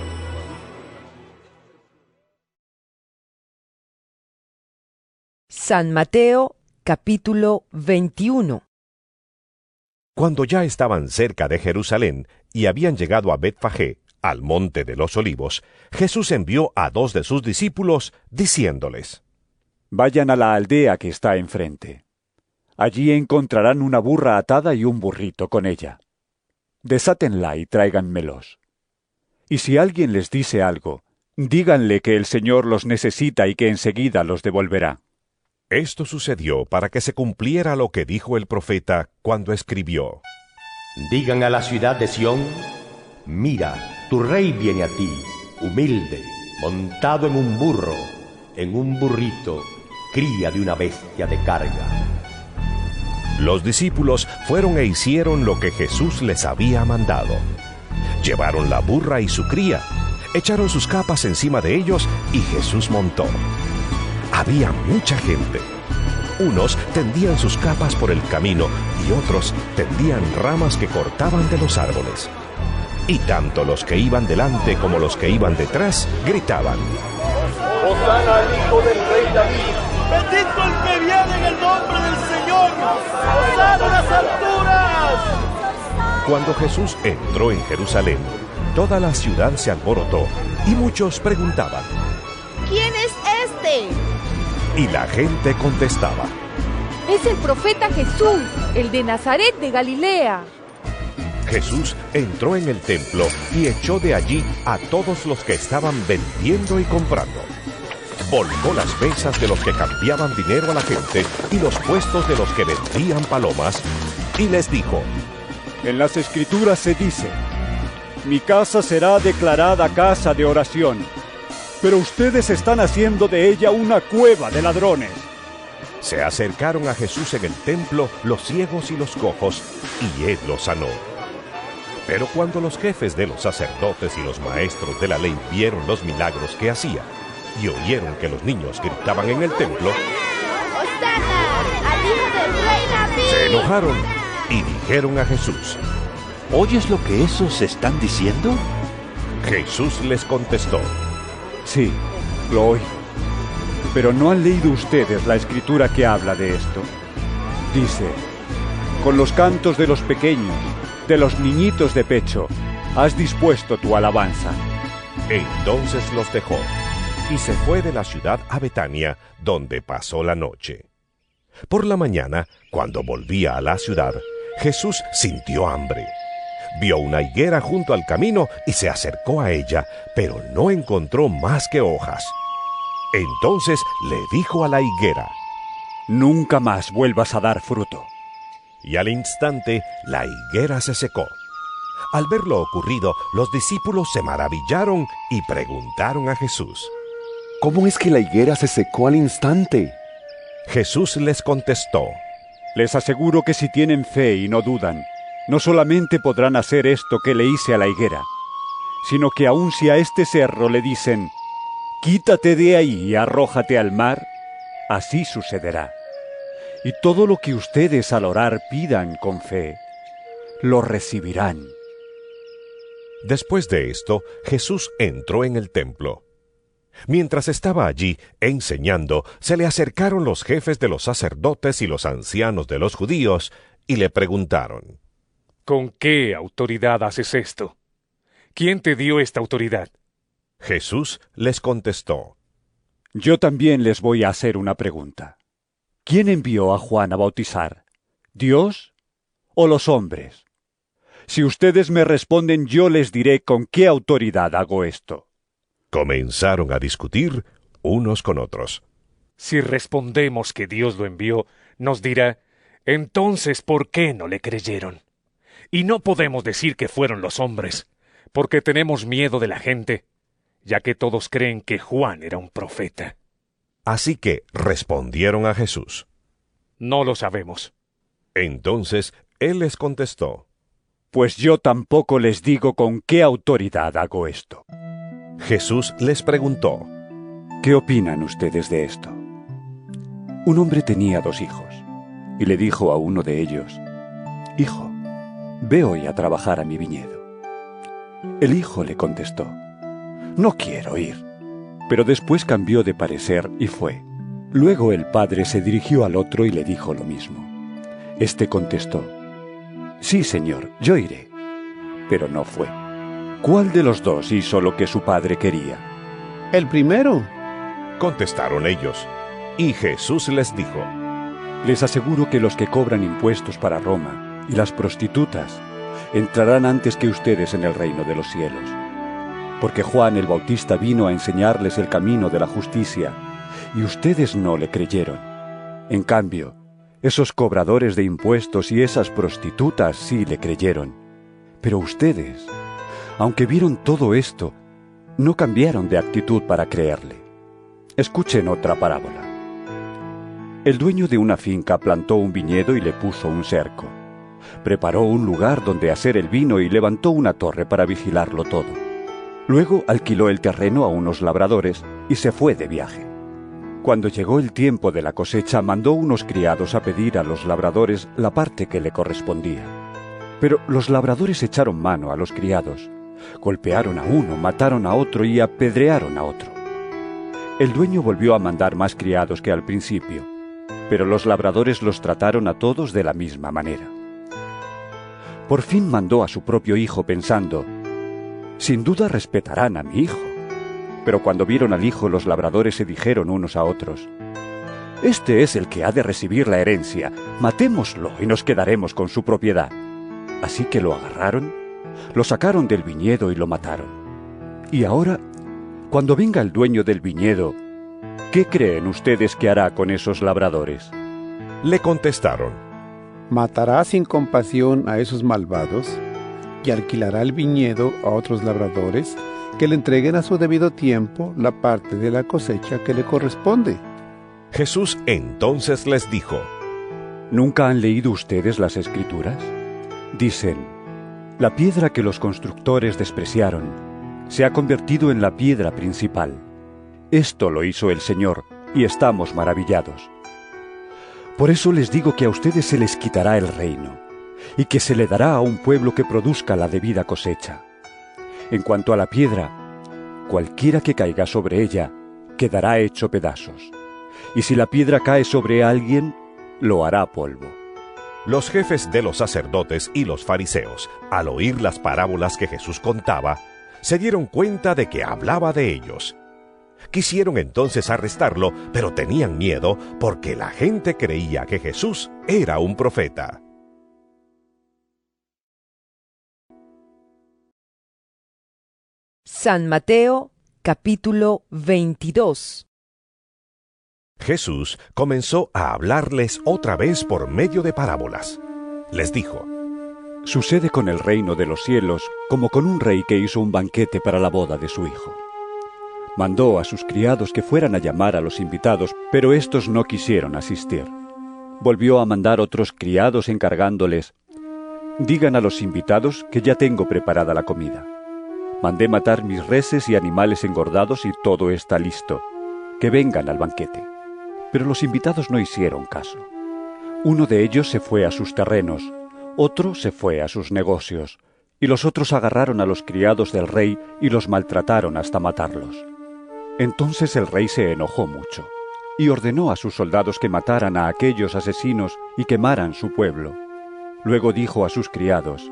San Mateo capítulo 21 Cuando ya estaban cerca de Jerusalén y habían llegado a Betfagé, al monte de los olivos, Jesús envió a dos de sus discípulos, diciéndoles, Vayan a la aldea que está enfrente. Allí encontrarán una burra atada y un burrito con ella. Desátenla y tráiganmelos. Y si alguien les dice algo, díganle que el Señor los necesita y que enseguida los devolverá. Esto sucedió para que se cumpliera lo que dijo el profeta cuando escribió. Digan a la ciudad de Sión, mira, tu rey viene a ti, humilde, montado en un burro, en un burrito, cría de una bestia de carga. Los discípulos fueron e hicieron lo que Jesús les había mandado. Llevaron la burra y su cría, echaron sus capas encima de ellos y Jesús montó. Había mucha gente. Unos tendían sus capas por el camino y otros tendían ramas que cortaban de los árboles. Y tanto los que iban delante como los que iban detrás gritaban. Osana al Hijo del Rey David. Bendito el que viene en el nombre del Señor. Osana a las alturas. Cuando Jesús entró en Jerusalén, toda la ciudad se alborotó y muchos preguntaban. ¿Quién es este? Y la gente contestaba. Es el profeta Jesús, el de Nazaret de Galilea. Jesús entró en el templo y echó de allí a todos los que estaban vendiendo y comprando. Volcó las mesas de los que cambiaban dinero a la gente y los puestos de los que vendían palomas y les dijo, En las escrituras se dice, mi casa será declarada casa de oración, pero ustedes están haciendo de ella una cueva de ladrones. Se acercaron a Jesús en el templo los ciegos y los cojos, y él los sanó. Pero cuando los jefes de los sacerdotes y los maestros de la ley vieron los milagros que hacía y oyeron que los niños gritaban en el templo, se enojaron y dijeron a Jesús, ¿Oyes lo que esos están diciendo? Jesús les contestó, Sí, lo oí. Pero no han leído ustedes la escritura que habla de esto. Dice, con los cantos de los pequeños, de los niñitos de pecho, has dispuesto tu alabanza. Entonces los dejó y se fue de la ciudad a Betania, donde pasó la noche. Por la mañana, cuando volvía a la ciudad, Jesús sintió hambre. Vio una higuera junto al camino y se acercó a ella, pero no encontró más que hojas. Entonces le dijo a la higuera, Nunca más vuelvas a dar fruto. Y al instante la higuera se secó. Al ver lo ocurrido, los discípulos se maravillaron y preguntaron a Jesús, ¿Cómo es que la higuera se secó al instante? Jesús les contestó, Les aseguro que si tienen fe y no dudan, no solamente podrán hacer esto que le hice a la higuera, sino que aun si a este cerro le dicen, Quítate de ahí y arrójate al mar, así sucederá. Y todo lo que ustedes al orar pidan con fe, lo recibirán. Después de esto, Jesús entró en el templo. Mientras estaba allí enseñando, se le acercaron los jefes de los sacerdotes y los ancianos de los judíos y le preguntaron, ¿Con qué autoridad haces esto? ¿Quién te dio esta autoridad? Jesús les contestó, Yo también les voy a hacer una pregunta. ¿Quién envió a Juan a bautizar? ¿Dios o los hombres? Si ustedes me responden, yo les diré con qué autoridad hago esto. Comenzaron a discutir unos con otros. Si respondemos que Dios lo envió, nos dirá, entonces ¿por qué no le creyeron? Y no podemos decir que fueron los hombres, porque tenemos miedo de la gente, ya que todos creen que Juan era un profeta. Así que respondieron a Jesús. No lo sabemos. Entonces él les contestó, Pues yo tampoco les digo con qué autoridad hago esto. Jesús les preguntó, ¿Qué opinan ustedes de esto? Un hombre tenía dos hijos, y le dijo a uno de ellos, Hijo, ve hoy a trabajar a mi viñedo. El hijo le contestó, No quiero ir. Pero después cambió de parecer y fue. Luego el padre se dirigió al otro y le dijo lo mismo. Este contestó, Sí, señor, yo iré. Pero no fue. ¿Cuál de los dos hizo lo que su padre quería? El primero. Contestaron ellos. Y Jesús les dijo, Les aseguro que los que cobran impuestos para Roma y las prostitutas entrarán antes que ustedes en el reino de los cielos. Porque Juan el Bautista vino a enseñarles el camino de la justicia, y ustedes no le creyeron. En cambio, esos cobradores de impuestos y esas prostitutas sí le creyeron. Pero ustedes, aunque vieron todo esto, no cambiaron de actitud para creerle. Escuchen otra parábola. El dueño de una finca plantó un viñedo y le puso un cerco. Preparó un lugar donde hacer el vino y levantó una torre para vigilarlo todo. Luego alquiló el terreno a unos labradores y se fue de viaje. Cuando llegó el tiempo de la cosecha, mandó unos criados a pedir a los labradores la parte que le correspondía. Pero los labradores echaron mano a los criados, golpearon a uno, mataron a otro y apedrearon a otro. El dueño volvió a mandar más criados que al principio, pero los labradores los trataron a todos de la misma manera. Por fin mandó a su propio hijo pensando, sin duda respetarán a mi hijo. Pero cuando vieron al hijo los labradores se dijeron unos a otros, Este es el que ha de recibir la herencia, matémoslo y nos quedaremos con su propiedad. Así que lo agarraron, lo sacaron del viñedo y lo mataron. Y ahora, cuando venga el dueño del viñedo, ¿qué creen ustedes que hará con esos labradores? Le contestaron, ¿Matará sin compasión a esos malvados? y alquilará el viñedo a otros labradores que le entreguen a su debido tiempo la parte de la cosecha que le corresponde. Jesús entonces les dijo, ¿Nunca han leído ustedes las escrituras? Dicen, La piedra que los constructores despreciaron se ha convertido en la piedra principal. Esto lo hizo el Señor y estamos maravillados. Por eso les digo que a ustedes se les quitará el reino y que se le dará a un pueblo que produzca la debida cosecha. En cuanto a la piedra, cualquiera que caiga sobre ella quedará hecho pedazos, y si la piedra cae sobre alguien, lo hará polvo. Los jefes de los sacerdotes y los fariseos, al oír las parábolas que Jesús contaba, se dieron cuenta de que hablaba de ellos. Quisieron entonces arrestarlo, pero tenían miedo porque la gente creía que Jesús era un profeta. San Mateo capítulo 22 Jesús comenzó a hablarles otra vez por medio de parábolas. Les dijo, Sucede con el reino de los cielos como con un rey que hizo un banquete para la boda de su hijo. Mandó a sus criados que fueran a llamar a los invitados, pero estos no quisieron asistir. Volvió a mandar otros criados encargándoles, Digan a los invitados que ya tengo preparada la comida. Mandé matar mis reses y animales engordados y todo está listo. Que vengan al banquete. Pero los invitados no hicieron caso. Uno de ellos se fue a sus terrenos, otro se fue a sus negocios, y los otros agarraron a los criados del rey y los maltrataron hasta matarlos. Entonces el rey se enojó mucho, y ordenó a sus soldados que mataran a aquellos asesinos y quemaran su pueblo. Luego dijo a sus criados,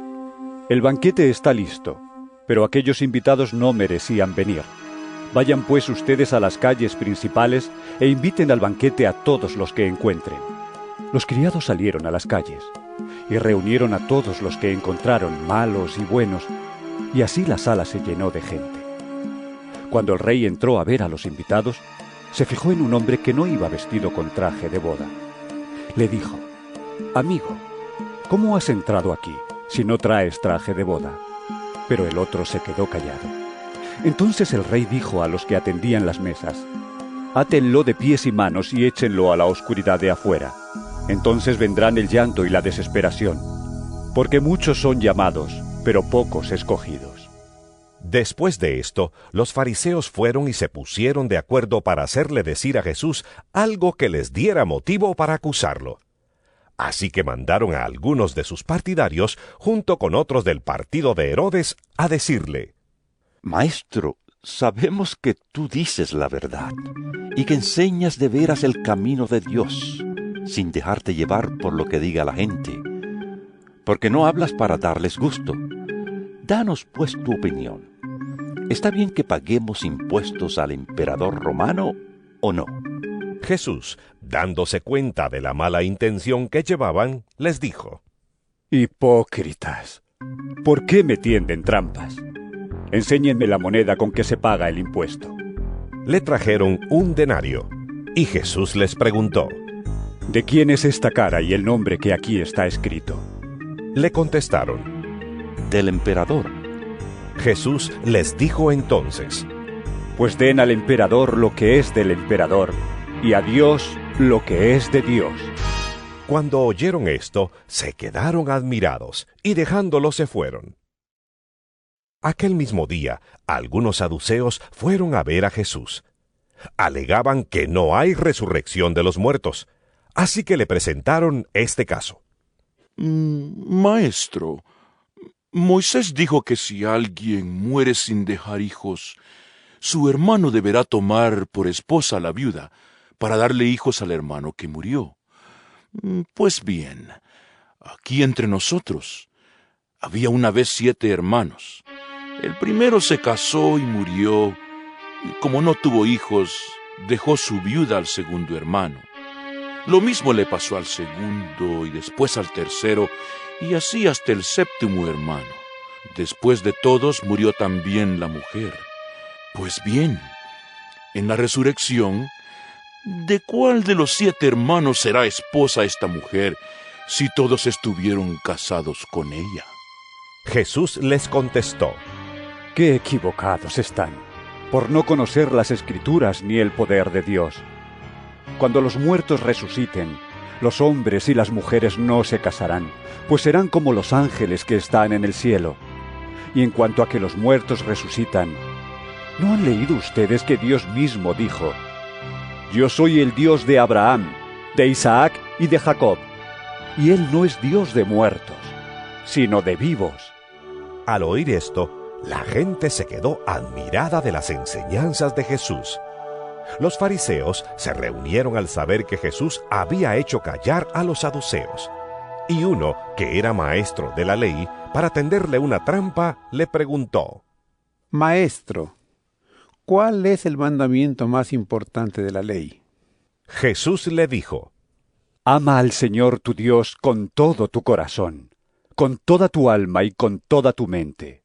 El banquete está listo, pero aquellos invitados no merecían venir. Vayan pues ustedes a las calles principales e inviten al banquete a todos los que encuentren. Los criados salieron a las calles y reunieron a todos los que encontraron, malos y buenos, y así la sala se llenó de gente. Cuando el rey entró a ver a los invitados, se fijó en un hombre que no iba vestido con traje de boda. Le dijo, Amigo, ¿cómo has entrado aquí si no traes traje de boda? Pero el otro se quedó callado. Entonces el rey dijo a los que atendían las mesas, Átenlo de pies y manos y échenlo a la oscuridad de afuera. Entonces vendrán el llanto y la desesperación, porque muchos son llamados, pero pocos escogidos. Después de esto, los fariseos fueron y se pusieron de acuerdo para hacerle decir a Jesús algo que les diera motivo para acusarlo. Así que mandaron a algunos de sus partidarios, junto con otros del partido de Herodes, a decirle, Maestro, sabemos que tú dices la verdad y que enseñas de veras el camino de Dios, sin dejarte llevar por lo que diga la gente, porque no hablas para darles gusto. Danos pues tu opinión. ¿Está bien que paguemos impuestos al emperador romano o no? Jesús, dándose cuenta de la mala intención que llevaban, les dijo, Hipócritas, ¿por qué me tienden trampas? Enséñenme la moneda con que se paga el impuesto. Le trajeron un denario, y Jesús les preguntó, ¿De quién es esta cara y el nombre que aquí está escrito? Le contestaron, Del emperador. Jesús les dijo entonces, Pues den al emperador lo que es del emperador, y a Dios lo que es de Dios. Cuando oyeron esto, se quedaron admirados, y dejándolo se fueron. Aquel mismo día, algunos saduceos fueron a ver a Jesús. Alegaban que no hay resurrección de los muertos, así que le presentaron este caso. Mm, maestro, Moisés dijo que si alguien muere sin dejar hijos, su hermano deberá tomar por esposa a la viuda para darle hijos al hermano que murió. Mm, Pues bien, aquí entre nosotros había una vez siete hermanos. El primero se casó y murió, y como no tuvo hijos, dejó su viuda al segundo hermano. Lo mismo le pasó al segundo y después al tercero, y así hasta el séptimo hermano. Después de todos murió también la mujer. Pues bien, en la resurrección, ¿de cuál de los siete hermanos será esposa esta mujer si todos estuvieron casados con ella? Jesús les contestó, Qué equivocados están, por no conocer las escrituras ni el poder de Dios. Cuando los muertos resuciten, Los hombres y las mujeres no se casarán, pues serán como los ángeles que están en el cielo. Y en cuanto a que los muertos resucitan, ¿no han leído ustedes que Dios mismo dijo, Yo soy el Dios de Abraham, de Isaac y de Jacob? Y Él no es Dios de muertos, sino de vivos. Al oír esto, la gente se quedó admirada de las enseñanzas de Jesús. Los fariseos se reunieron al saber que Jesús había hecho callar a los saduceos. Y uno, que era maestro de la ley, para tenderle una trampa, le preguntó, Maestro, ¿cuál es el mandamiento más importante de la ley? Jesús le dijo, Ama al Señor tu Dios con todo tu corazón, con toda tu alma y con toda tu mente.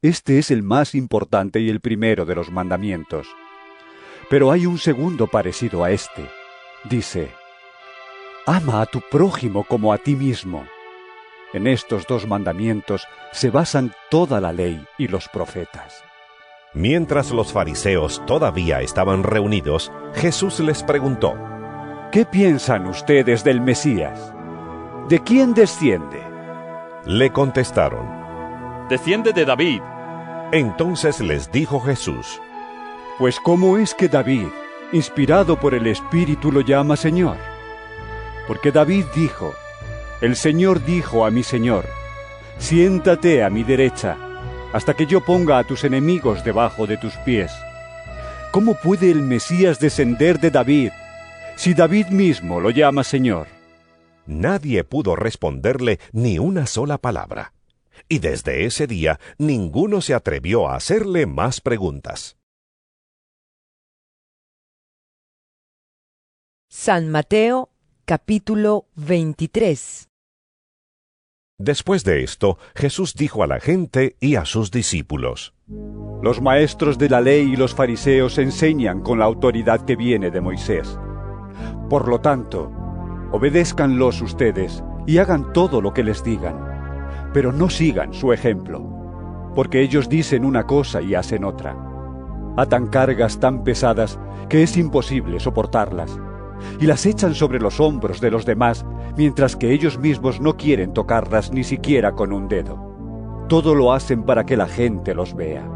Este es el más importante y el primero de los mandamientos. Pero hay un segundo parecido a este. Dice, Ama a tu prójimo como a ti mismo. En estos dos mandamientos se basan toda la ley y los profetas. Mientras los fariseos todavía estaban reunidos, Jesús les preguntó, ¿Qué piensan ustedes del Mesías? ¿De quién desciende? Le contestaron, Desciende de David. Entonces les dijo Jesús, Pues ¿cómo es que David, inspirado por el Espíritu, lo llama Señor? Porque David dijo, El Señor dijo a mi Señor, Siéntate a mi derecha, hasta que yo ponga a tus enemigos debajo de tus pies. ¿Cómo puede el Mesías descender de David, si David mismo lo llama Señor? Nadie pudo responderle ni una sola palabra. Y desde ese día ninguno se atrevió a hacerle más preguntas. San Mateo capítulo 23 Después de esto, Jesús dijo a la gente y a sus discípulos, Los maestros de la ley y los fariseos enseñan con la autoridad que viene de Moisés. Por lo tanto, obedézcanlos ustedes y hagan todo lo que les digan, pero no sigan su ejemplo, porque ellos dicen una cosa y hacen otra. Atan cargas tan pesadas que es imposible soportarlas, y las echan sobre los hombros de los demás, mientras que ellos mismos no quieren tocarlas ni siquiera con un dedo. Todo lo hacen para que la gente los vea.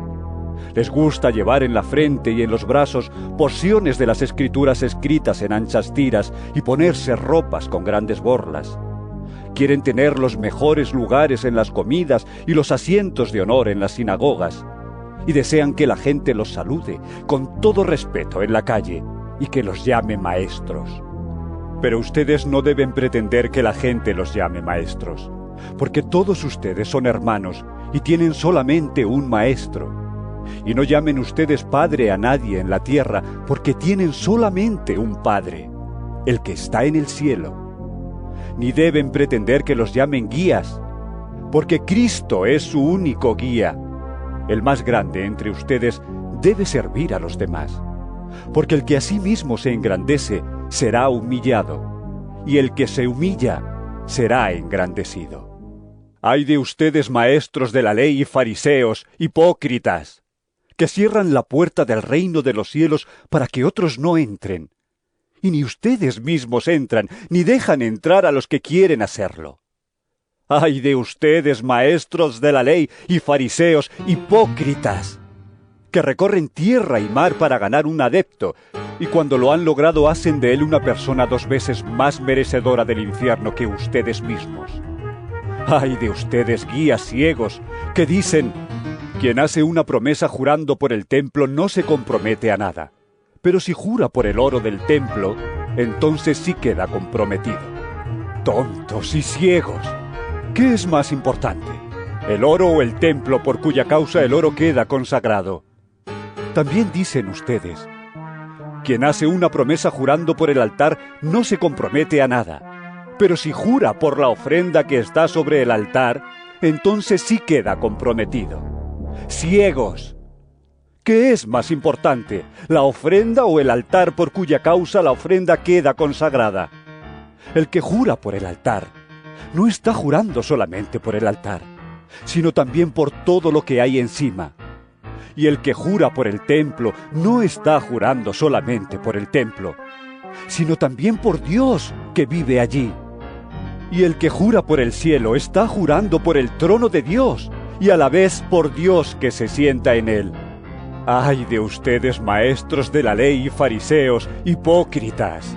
Les gusta llevar en la frente y en los brazos porciones de las escrituras escritas en anchas tiras y ponerse ropas con grandes borlas. Quieren tener los mejores lugares en las comidas y los asientos de honor en las sinagogas. Y desean que la gente los salude con todo respeto en la calle y que los llame maestros. Pero ustedes no deben pretender que la gente los llame maestros, porque todos ustedes son hermanos y tienen solamente un maestro. Y no llamen ustedes padre a nadie en la tierra, porque tienen solamente un padre, el que está en el cielo. Ni deben pretender que los llamen guías, porque Cristo es su único guía. El más grande entre ustedes debe servir a los demás, porque el que a sí mismo se engrandece será humillado, y el que se humilla será engrandecido. Ay de ustedes maestros de la ley y fariseos, hipócritas, que cierran la puerta del reino de los cielos para que otros no entren. Y ni ustedes mismos entran, ni dejan entrar a los que quieren hacerlo. Ay de ustedes, maestros de la ley y fariseos hipócritas, que recorren tierra y mar para ganar un adepto, y cuando lo han logrado hacen de él una persona dos veces más merecedora del infierno que ustedes mismos. Ay de ustedes, guías ciegos, que dicen, quien hace una promesa jurando por el templo no se compromete a nada, pero si jura por el oro del templo, entonces sí queda comprometido. Tontos y ciegos. ¿Qué es más importante? ¿El oro o el templo por cuya causa el oro queda consagrado? También dicen ustedes, quien hace una promesa jurando por el altar no se compromete a nada, pero si jura por la ofrenda que está sobre el altar, entonces sí queda comprometido. Ciegos. ¿Qué es más importante, la ofrenda o el altar por cuya causa la ofrenda queda consagrada? El que jura por el altar no está jurando solamente por el altar, sino también por todo lo que hay encima. Y el que jura por el templo no está jurando solamente por el templo, sino también por Dios que vive allí. Y el que jura por el cielo está jurando por el trono de Dios y a la vez por Dios que se sienta en él. Ay de ustedes, maestros de la ley y fariseos, hipócritas,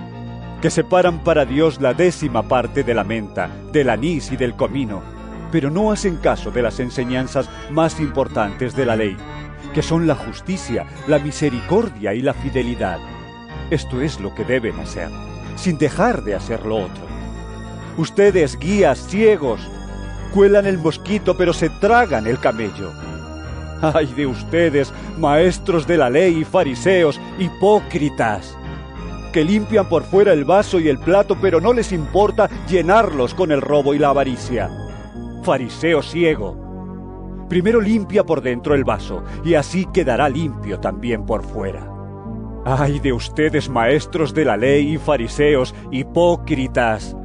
que separan para Dios la décima parte de la menta, del anís y del comino, pero no hacen caso de las enseñanzas más importantes de la ley, que son la justicia, la misericordia y la fidelidad. Esto es lo que deben hacer, sin dejar de hacer lo otro. Ustedes, guías ciegos, cuelan el mosquito pero se tragan el camello. Ay de ustedes, maestros de la ley y fariseos, hipócritas, que limpian por fuera el vaso y el plato pero no les importa llenarlos con el robo y la avaricia. Fariseo ciego, primero limpia por dentro el vaso y así quedará limpio también por fuera. Ay de ustedes, maestros de la ley y fariseos, hipócritas,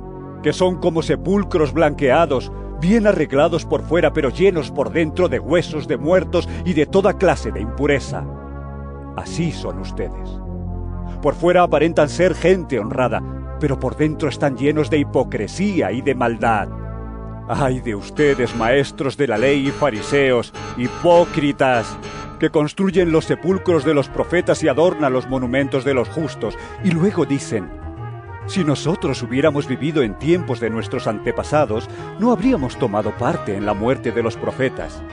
que son como sepulcros blanqueados, bien arreglados por fuera, pero llenos por dentro de huesos de muertos y de toda clase de impureza. Así son ustedes. Por fuera aparentan ser gente honrada, pero por dentro están llenos de hipocresía y de maldad. Ay de ustedes, maestros de la ley y fariseos, hipócritas, que construyen los sepulcros de los profetas y adornan los monumentos de los justos, y luego dicen, si nosotros hubiéramos vivido en tiempos de nuestros antepasados, no habríamos tomado parte en la muerte de los profetas.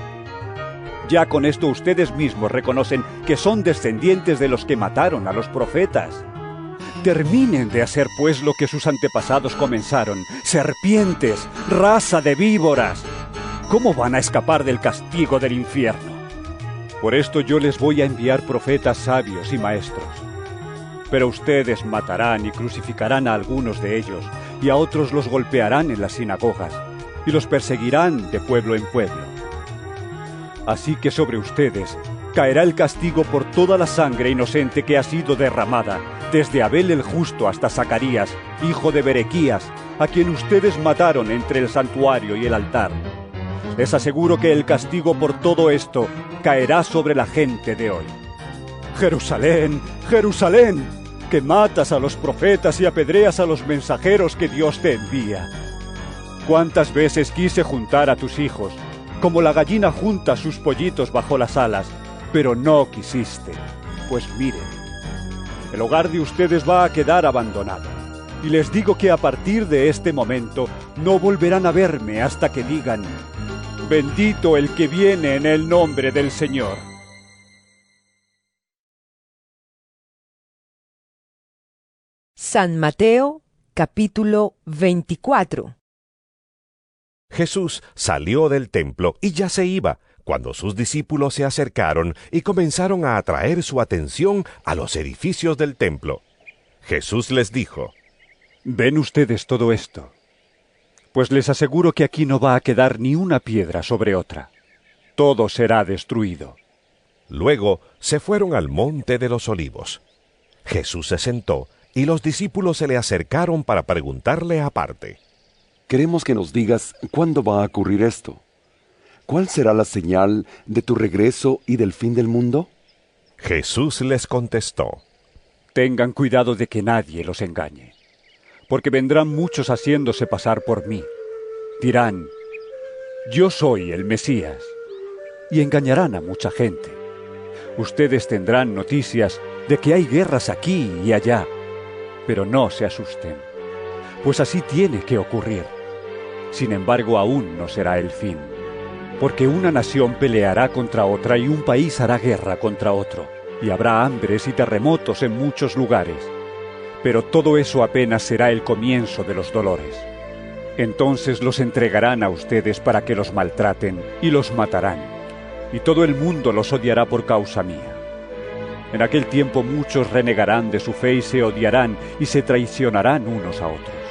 Ya con esto ustedes mismos reconocen que son descendientes de los que mataron a los profetas. Terminen de hacer pues lo que sus antepasados comenzaron, serpientes, raza de víboras. ¿Cómo van a escapar del castigo del infierno? Por esto yo les voy a enviar profetas sabios y maestros. Pero ustedes matarán y crucificarán a algunos de ellos, y a otros los golpearán en las sinagogas, y los perseguirán de pueblo en pueblo. Así que sobre ustedes caerá el castigo por toda la sangre inocente que ha sido derramada, desde Abel el justo hasta Zacarías, hijo de Berequías, a quien ustedes mataron entre el santuario y el altar. Les aseguro que el castigo por todo esto caerá sobre la gente de hoy. Jerusalén, Jerusalén, que matas a los profetas y apedreas a los mensajeros que Dios te envía. ¿Cuántas veces quise juntar a tus hijos, como la gallina junta sus pollitos bajo las alas, pero no quisiste? Pues miren, el hogar de ustedes va a quedar abandonado. Y les digo que a partir de este momento no volverán a verme hasta que digan, bendito el que viene en el nombre del Señor. San Mateo capítulo 24 Jesús salió del templo y ya se iba, cuando sus discípulos se acercaron y comenzaron a atraer su atención a los edificios del templo. Jesús les dijo, ¿Ven ustedes todo esto? Pues les aseguro que aquí no va a quedar ni una piedra sobre otra. Todo será destruido. Luego se fueron al monte de los olivos. Jesús se sentó y los discípulos se le acercaron para preguntarle aparte. Queremos que nos digas cuándo va a ocurrir esto. ¿Cuál será la señal de tu regreso y del fin del mundo? Jesús les contestó. Tengan cuidado de que nadie los engañe, porque vendrán muchos haciéndose pasar por mí. Dirán, yo soy el Mesías, y engañarán a mucha gente. Ustedes tendrán noticias de que hay guerras aquí y allá, pero no se asusten, pues así tiene que ocurrir. Sin embargo, aún no será el fin porque una nación peleará contra otra y un país hará guerra contra otro, y habrá hambres y terremotos en muchos lugares. Pero todo eso apenas será el comienzo de los dolores. Entonces los entregarán a ustedes para que los maltraten y los matarán, y todo el mundo los odiará por causa mía. En aquel tiempo muchos renegarán de su fe y se odiarán y se traicionarán unos a otros.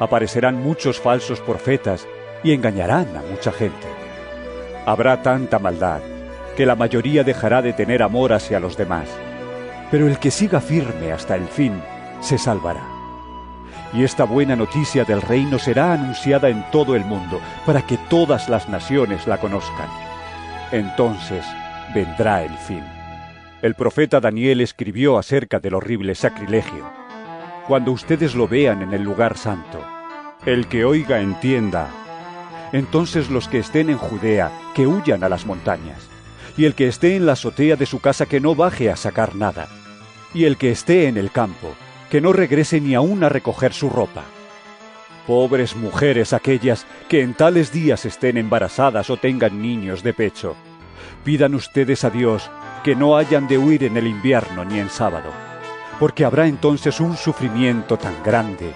Aparecerán muchos falsos profetas y engañarán a mucha gente. Habrá tanta maldad que la mayoría dejará de tener amor hacia los demás, pero el que siga firme hasta el fin se salvará. Y esta buena noticia del reino será anunciada en todo el mundo, para que todas las naciones la conozcan. Entonces vendrá el fin. El profeta Daniel escribió acerca del horrible sacrilegio. cuando ustedes lo vean en el lugar santo. El que oiga entienda. Entonces los que estén en Judea, que huyan a las montañas. Y el que esté en la azotea de su casa, que no baje a sacar nada. Y el que esté en el campo, que no regrese ni aún a recoger su ropa. Pobres mujeres aquellas que en tales días estén embarazadas o tengan niños de pecho. Pidan ustedes a Dios que no hayan de huir en el invierno ni en sábado, porque habrá entonces un sufrimiento tan grande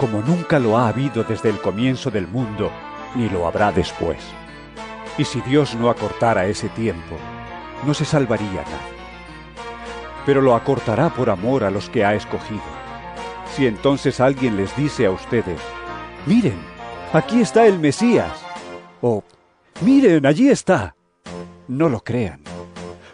como nunca lo ha habido desde el comienzo del mundo, ni lo habrá después. Y si Dios no acortara ese tiempo, no se salvaría nadie. Pero lo acortará por amor a los que ha escogido. Si entonces alguien les dice a ustedes, miren, aquí está el Mesías, o miren, allí está, no lo crean,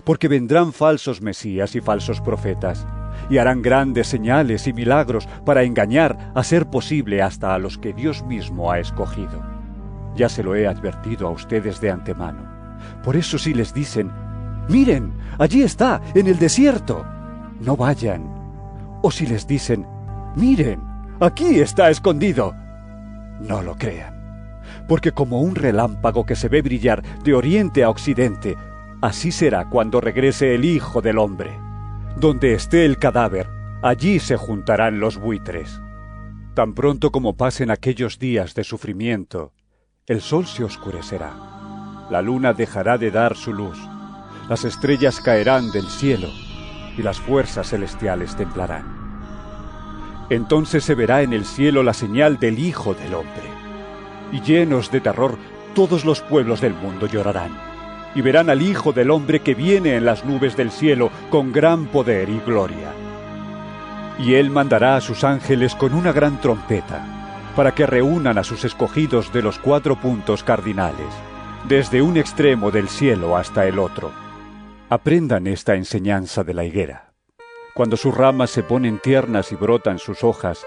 porque vendrán falsos Mesías y falsos profetas y harán grandes señales y milagros para engañar a ser posible hasta a los que Dios mismo ha escogido. Ya se lo he advertido a ustedes de antemano. Por eso si les dicen, miren, allí está, en el desierto, no vayan. O si les dicen, miren, aquí está escondido, no lo crean. Porque como un relámpago que se ve brillar de oriente a occidente, así será cuando regrese el Hijo del Hombre. Donde esté el cadáver, allí se juntarán los buitres. Tan pronto como pasen aquellos días de sufrimiento, el sol se oscurecerá, la luna dejará de dar su luz, las estrellas caerán del cielo y las fuerzas celestiales temblarán. Entonces se verá en el cielo la señal del Hijo del Hombre, y llenos de terror todos los pueblos del mundo llorarán. Y verán al Hijo del Hombre que viene en las nubes del cielo con gran poder y gloria. Y él mandará a sus ángeles con una gran trompeta, para que reúnan a sus escogidos de los cuatro puntos cardinales, desde un extremo del cielo hasta el otro. Aprendan esta enseñanza de la higuera. Cuando sus ramas se ponen tiernas y brotan sus hojas,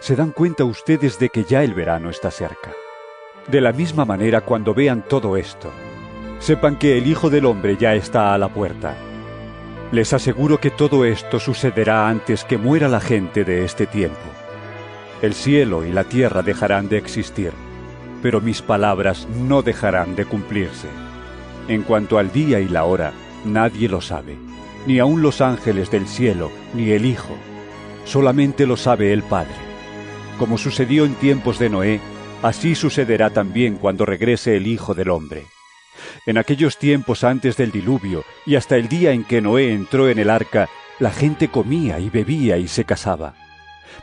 se dan cuenta ustedes de que ya el verano está cerca. De la misma manera, cuando vean todo esto, sepan que el Hijo del Hombre ya está a la puerta. Les aseguro que todo esto sucederá antes que muera la gente de este tiempo. El cielo y la tierra dejarán de existir, pero mis palabras no dejarán de cumplirse. En cuanto al día y la hora, nadie lo sabe, ni aun los ángeles del cielo, ni el Hijo. Solamente lo sabe el Padre. Como sucedió en tiempos de Noé, así sucederá también cuando regrese el Hijo del Hombre. En aquellos tiempos antes del diluvio y hasta el día en que Noé entró en el arca, la gente comía y bebía y se casaba.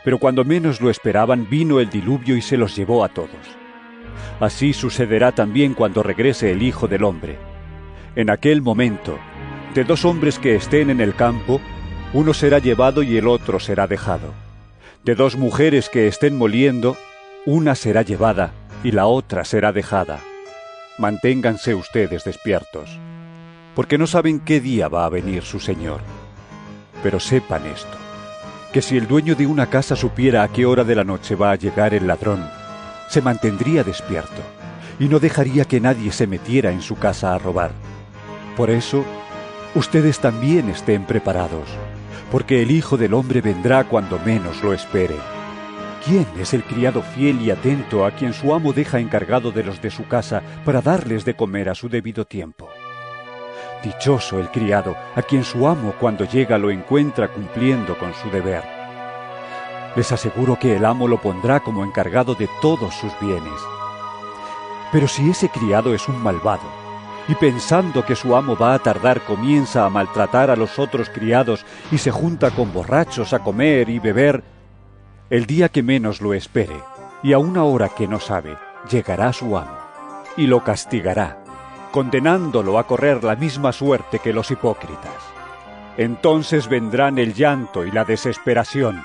Pero cuando menos lo esperaban vino el diluvio y se los llevó a todos. Así sucederá también cuando regrese el Hijo del Hombre. En aquel momento, de dos hombres que estén en el campo, uno será llevado y el otro será dejado. De dos mujeres que estén moliendo, una será llevada y la otra será dejada manténganse ustedes despiertos, porque no saben qué día va a venir su Señor. Pero sepan esto, que si el dueño de una casa supiera a qué hora de la noche va a llegar el ladrón, se mantendría despierto y no dejaría que nadie se metiera en su casa a robar. Por eso, ustedes también estén preparados, porque el Hijo del Hombre vendrá cuando menos lo espere. ¿Quién es el criado fiel y atento a quien su amo deja encargado de los de su casa para darles de comer a su debido tiempo? Dichoso el criado a quien su amo cuando llega lo encuentra cumpliendo con su deber. Les aseguro que el amo lo pondrá como encargado de todos sus bienes. Pero si ese criado es un malvado, y pensando que su amo va a tardar comienza a maltratar a los otros criados y se junta con borrachos a comer y beber, el día que menos lo espere, y a una hora que no sabe, llegará su amo, y lo castigará, condenándolo a correr la misma suerte que los hipócritas. Entonces vendrán el llanto y la desesperación.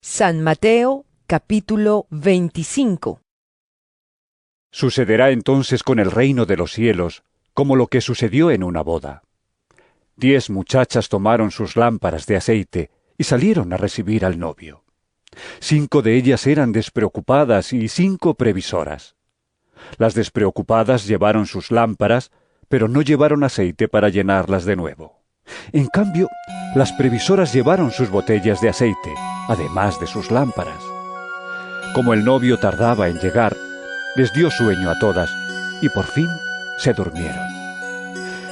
San Mateo capítulo 25 Sucederá entonces con el reino de los cielos como lo que sucedió en una boda. Diez muchachas tomaron sus lámparas de aceite y salieron a recibir al novio. Cinco de ellas eran despreocupadas y cinco previsoras. Las despreocupadas llevaron sus lámparas, pero no llevaron aceite para llenarlas de nuevo. En cambio, las previsoras llevaron sus botellas de aceite, además de sus lámparas. Como el novio tardaba en llegar, les dio sueño a todas y por fin se durmieron.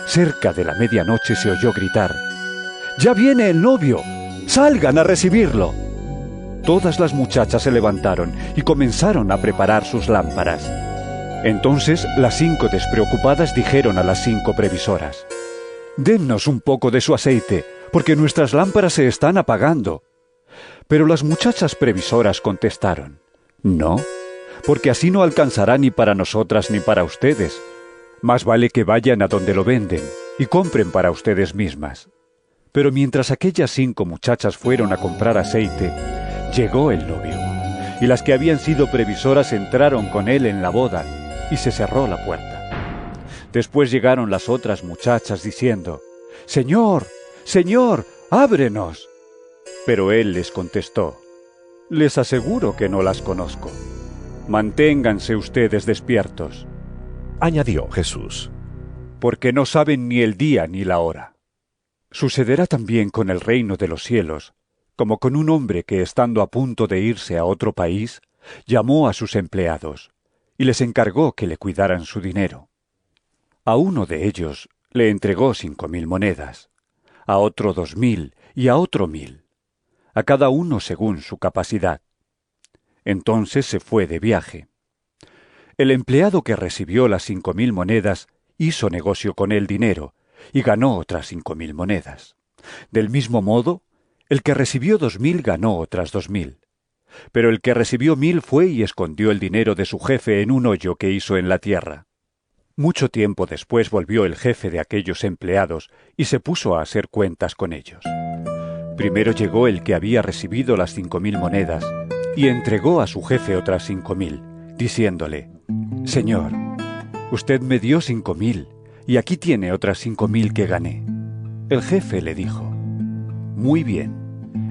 Cerca de la medianoche se oyó gritar, ¡Ya viene el novio! ¡Salgan a recibirlo! Todas las muchachas se levantaron y comenzaron a preparar sus lámparas. Entonces las cinco despreocupadas dijeron a las cinco previsoras, Dennos un poco de su aceite, porque nuestras lámparas se están apagando. Pero las muchachas previsoras contestaron, No, porque así no alcanzará ni para nosotras ni para ustedes. Más vale que vayan a donde lo venden y compren para ustedes mismas. Pero mientras aquellas cinco muchachas fueron a comprar aceite, llegó el novio, y las que habían sido previsoras entraron con él en la boda, y se cerró la puerta. Después llegaron las otras muchachas diciendo, Señor, Señor, ábrenos. Pero él les contestó, Les aseguro que no las conozco. Manténganse ustedes despiertos. Añadió Jesús, porque no saben ni el día ni la hora. Sucederá también con el reino de los cielos, como con un hombre que, estando a punto de irse a otro país, llamó a sus empleados y les encargó que le cuidaran su dinero. A uno de ellos le entregó cinco mil monedas, a otro dos mil y a otro mil, a cada uno según su capacidad. Entonces se fue de viaje. El empleado que recibió las cinco mil monedas hizo negocio con el dinero y ganó otras cinco mil monedas. Del mismo modo, el que recibió dos mil ganó otras dos mil. Pero el que recibió mil fue y escondió el dinero de su jefe en un hoyo que hizo en la tierra. Mucho tiempo después volvió el jefe de aquellos empleados y se puso a hacer cuentas con ellos. Primero llegó el que había recibido las cinco mil monedas y entregó a su jefe otras cinco mil, diciéndole, Señor, usted me dio cinco mil y aquí tiene otras cinco mil que gané. El jefe le dijo, Muy bien,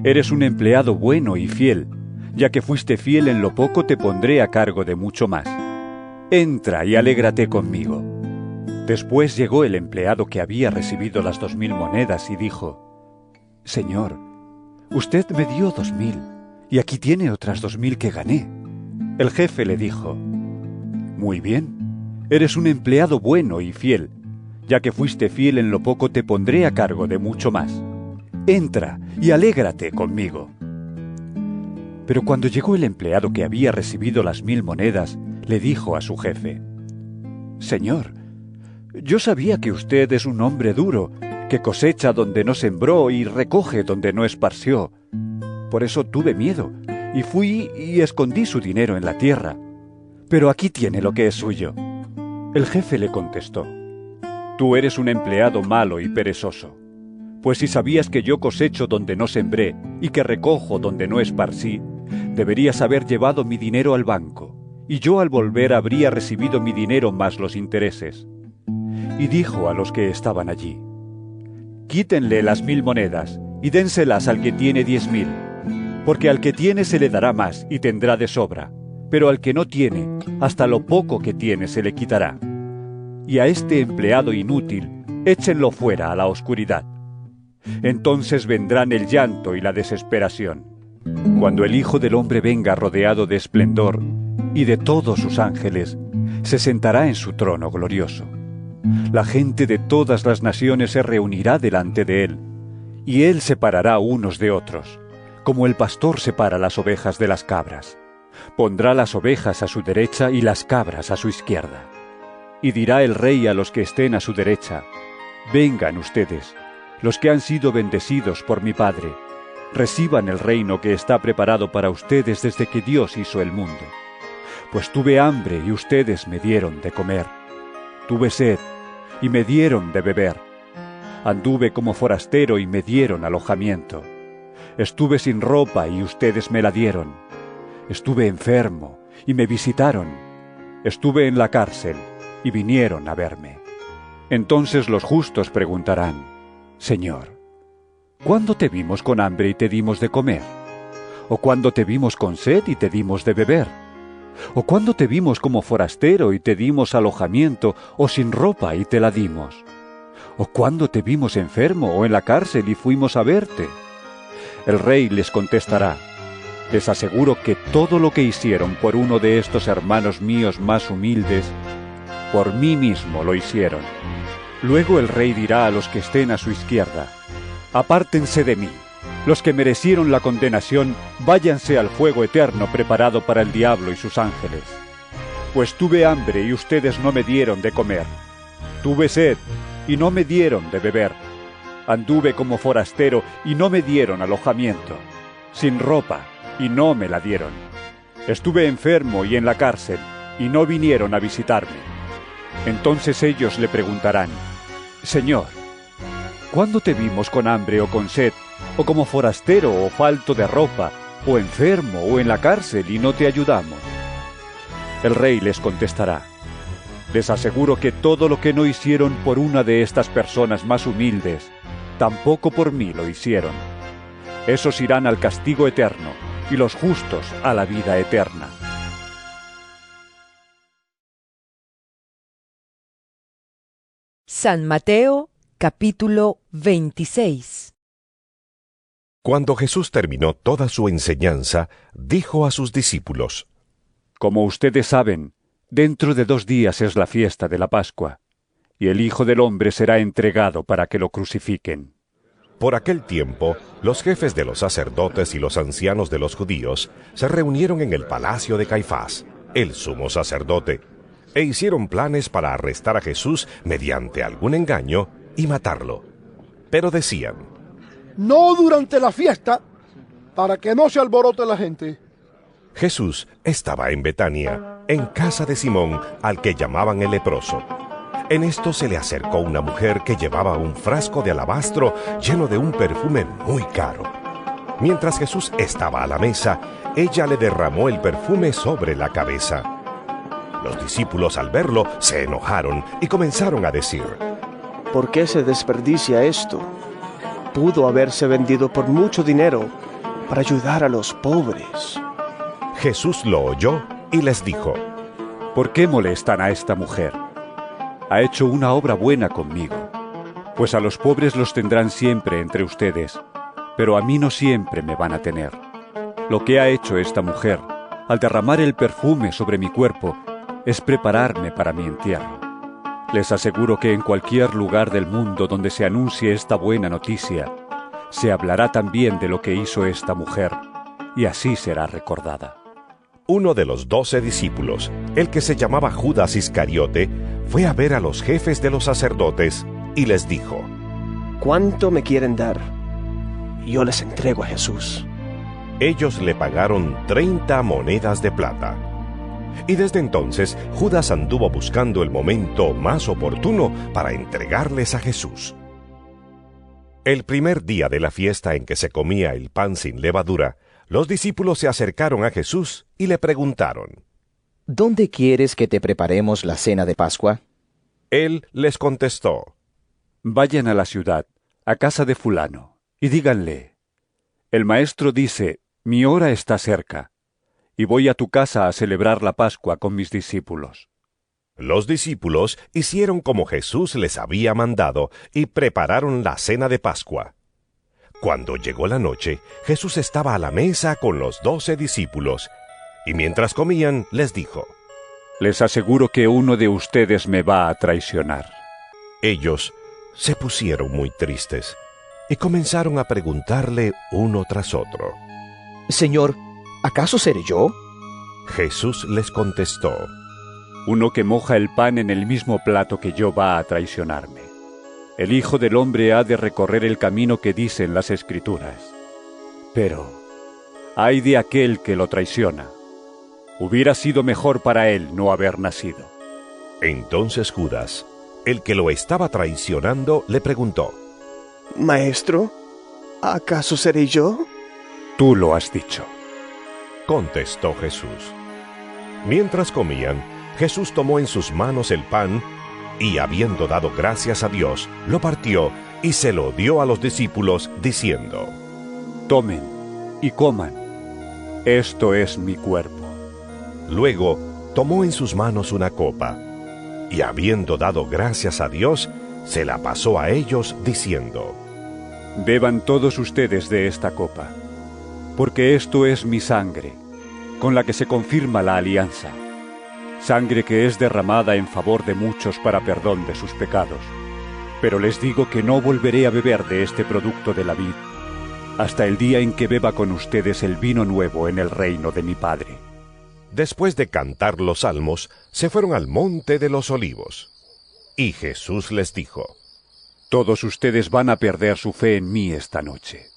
eres un empleado bueno y fiel, ya que fuiste fiel en lo poco te pondré a cargo de mucho más. Entra y alégrate conmigo. Después llegó el empleado que había recibido las dos mil monedas y dijo, Señor, usted me dio dos mil y aquí tiene otras dos mil que gané. El jefe le dijo, Muy bien, eres un empleado bueno y fiel, ya que fuiste fiel en lo poco te pondré a cargo de mucho más. Entra y alégrate conmigo. Pero cuando llegó el empleado que había recibido las mil monedas, le dijo a su jefe, Señor, yo sabía que usted es un hombre duro, que cosecha donde no sembró y recoge donde no esparció. Por eso tuve miedo, y fui y escondí su dinero en la tierra. Pero aquí tiene lo que es suyo. El jefe le contestó, Tú eres un empleado malo y perezoso. Pues si sabías que yo cosecho donde no sembré y que recojo donde no esparcí, deberías haber llevado mi dinero al banco, y yo al volver habría recibido mi dinero más los intereses. Y dijo a los que estaban allí, Quítenle las mil monedas y dénselas al que tiene diez mil, porque al que tiene se le dará más y tendrá de sobra, pero al que no tiene, hasta lo poco que tiene se le quitará. Y a este empleado inútil, échenlo fuera a la oscuridad. Entonces vendrán el llanto y la desesperación, cuando el Hijo del Hombre venga rodeado de esplendor y de todos sus ángeles, se sentará en su trono glorioso. La gente de todas las naciones se reunirá delante de él, y él separará unos de otros, como el pastor separa las ovejas de las cabras. Pondrá las ovejas a su derecha y las cabras a su izquierda. Y dirá el rey a los que estén a su derecha, Vengan ustedes, los que han sido bendecidos por mi Padre, reciban el reino que está preparado para ustedes desde que Dios hizo el mundo. Pues tuve hambre y ustedes me dieron de comer. Tuve sed y me dieron de beber. Anduve como forastero y me dieron alojamiento. Estuve sin ropa y ustedes me la dieron. Estuve enfermo y me visitaron. Estuve en la cárcel y vinieron a verme. Entonces los justos preguntarán, Señor, ¿cuándo te vimos con hambre y te dimos de comer? ¿O cuándo te vimos con sed y te dimos de beber? ¿O cuándo te vimos como forastero y te dimos alojamiento o sin ropa y te la dimos? ¿O cuándo te vimos enfermo o en la cárcel y fuimos a verte? El rey les contestará, les aseguro que todo lo que hicieron por uno de estos hermanos míos más humildes, por mí mismo lo hicieron. Luego el rey dirá a los que estén a su izquierda, apártense de mí. Los que merecieron la condenación, váyanse al fuego eterno preparado para el diablo y sus ángeles. Pues tuve hambre y ustedes no me dieron de comer. Tuve sed y no me dieron de beber. Anduve como forastero y no me dieron alojamiento. Sin ropa y no me la dieron. Estuve enfermo y en la cárcel y no vinieron a visitarme. Entonces ellos le preguntarán, Señor, ¿cuándo te vimos con hambre o con sed, o como forastero o falto de ropa, o enfermo o en la cárcel y no te ayudamos? El rey les contestará, les aseguro que todo lo que no hicieron por una de estas personas más humildes, tampoco por mí lo hicieron. Esos irán al castigo eterno y los justos a la vida eterna. San Mateo capítulo 26 Cuando Jesús terminó toda su enseñanza, dijo a sus discípulos, Como ustedes saben, dentro de dos días es la fiesta de la Pascua, y el Hijo del Hombre será entregado para que lo crucifiquen. Por aquel tiempo, los jefes de los sacerdotes y los ancianos de los judíos se reunieron en el palacio de Caifás, el sumo sacerdote, e hicieron planes para arrestar a Jesús mediante algún engaño y matarlo. Pero decían, No durante la fiesta, para que no se alborote la gente. Jesús estaba en Betania, en casa de Simón, al que llamaban el leproso. En esto se le acercó una mujer que llevaba un frasco de alabastro lleno de un perfume muy caro. Mientras Jesús estaba a la mesa, ella le derramó el perfume sobre la cabeza. Los discípulos al verlo se enojaron y comenzaron a decir, ¿Por qué se desperdicia esto? Pudo haberse vendido por mucho dinero para ayudar a los pobres. Jesús lo oyó y les dijo, ¿Por qué molestan a esta mujer? Ha hecho una obra buena conmigo, pues a los pobres los tendrán siempre entre ustedes, pero a mí no siempre me van a tener. Lo que ha hecho esta mujer, al derramar el perfume sobre mi cuerpo, es prepararme para mi entierro. Les aseguro que en cualquier lugar del mundo donde se anuncie esta buena noticia, se hablará también de lo que hizo esta mujer, y así será recordada. Uno de los doce discípulos, el que se llamaba Judas Iscariote, fue a ver a los jefes de los sacerdotes y les dijo, ¿Cuánto me quieren dar? Yo les entrego a Jesús. Ellos le pagaron treinta monedas de plata. Y desde entonces Judas anduvo buscando el momento más oportuno para entregarles a Jesús. El primer día de la fiesta en que se comía el pan sin levadura, los discípulos se acercaron a Jesús y le preguntaron, ¿Dónde quieres que te preparemos la cena de Pascua? Él les contestó, Vayan a la ciudad, a casa de fulano, y díganle, El maestro dice, mi hora está cerca, y voy a tu casa a celebrar la Pascua con mis discípulos. Los discípulos hicieron como Jesús les había mandado y prepararon la cena de Pascua. Cuando llegó la noche, Jesús estaba a la mesa con los doce discípulos, y mientras comían les dijo, Les aseguro que uno de ustedes me va a traicionar. Ellos se pusieron muy tristes y comenzaron a preguntarle uno tras otro, Señor, ¿acaso seré yo? Jesús les contestó, Uno que moja el pan en el mismo plato que yo va a traicionarme. El Hijo del Hombre ha de recorrer el camino que dicen las Escrituras. Pero, ay de aquel que lo traiciona. Hubiera sido mejor para él no haber nacido. Entonces Judas, el que lo estaba traicionando, le preguntó, Maestro, ¿acaso seré yo? Tú lo has dicho. Contestó Jesús. Mientras comían, Jesús tomó en sus manos el pan y habiendo dado gracias a Dios, lo partió y se lo dio a los discípulos, diciendo, Tomen y coman. Esto es mi cuerpo. Luego tomó en sus manos una copa, y habiendo dado gracias a Dios, se la pasó a ellos diciendo, Beban todos ustedes de esta copa, porque esto es mi sangre, con la que se confirma la alianza, sangre que es derramada en favor de muchos para perdón de sus pecados. Pero les digo que no volveré a beber de este producto de la vid, hasta el día en que beba con ustedes el vino nuevo en el reino de mi Padre. Después de cantar los salmos, se fueron al monte de los olivos. Y Jesús les dijo, Todos ustedes van a perder su fe en mí esta noche.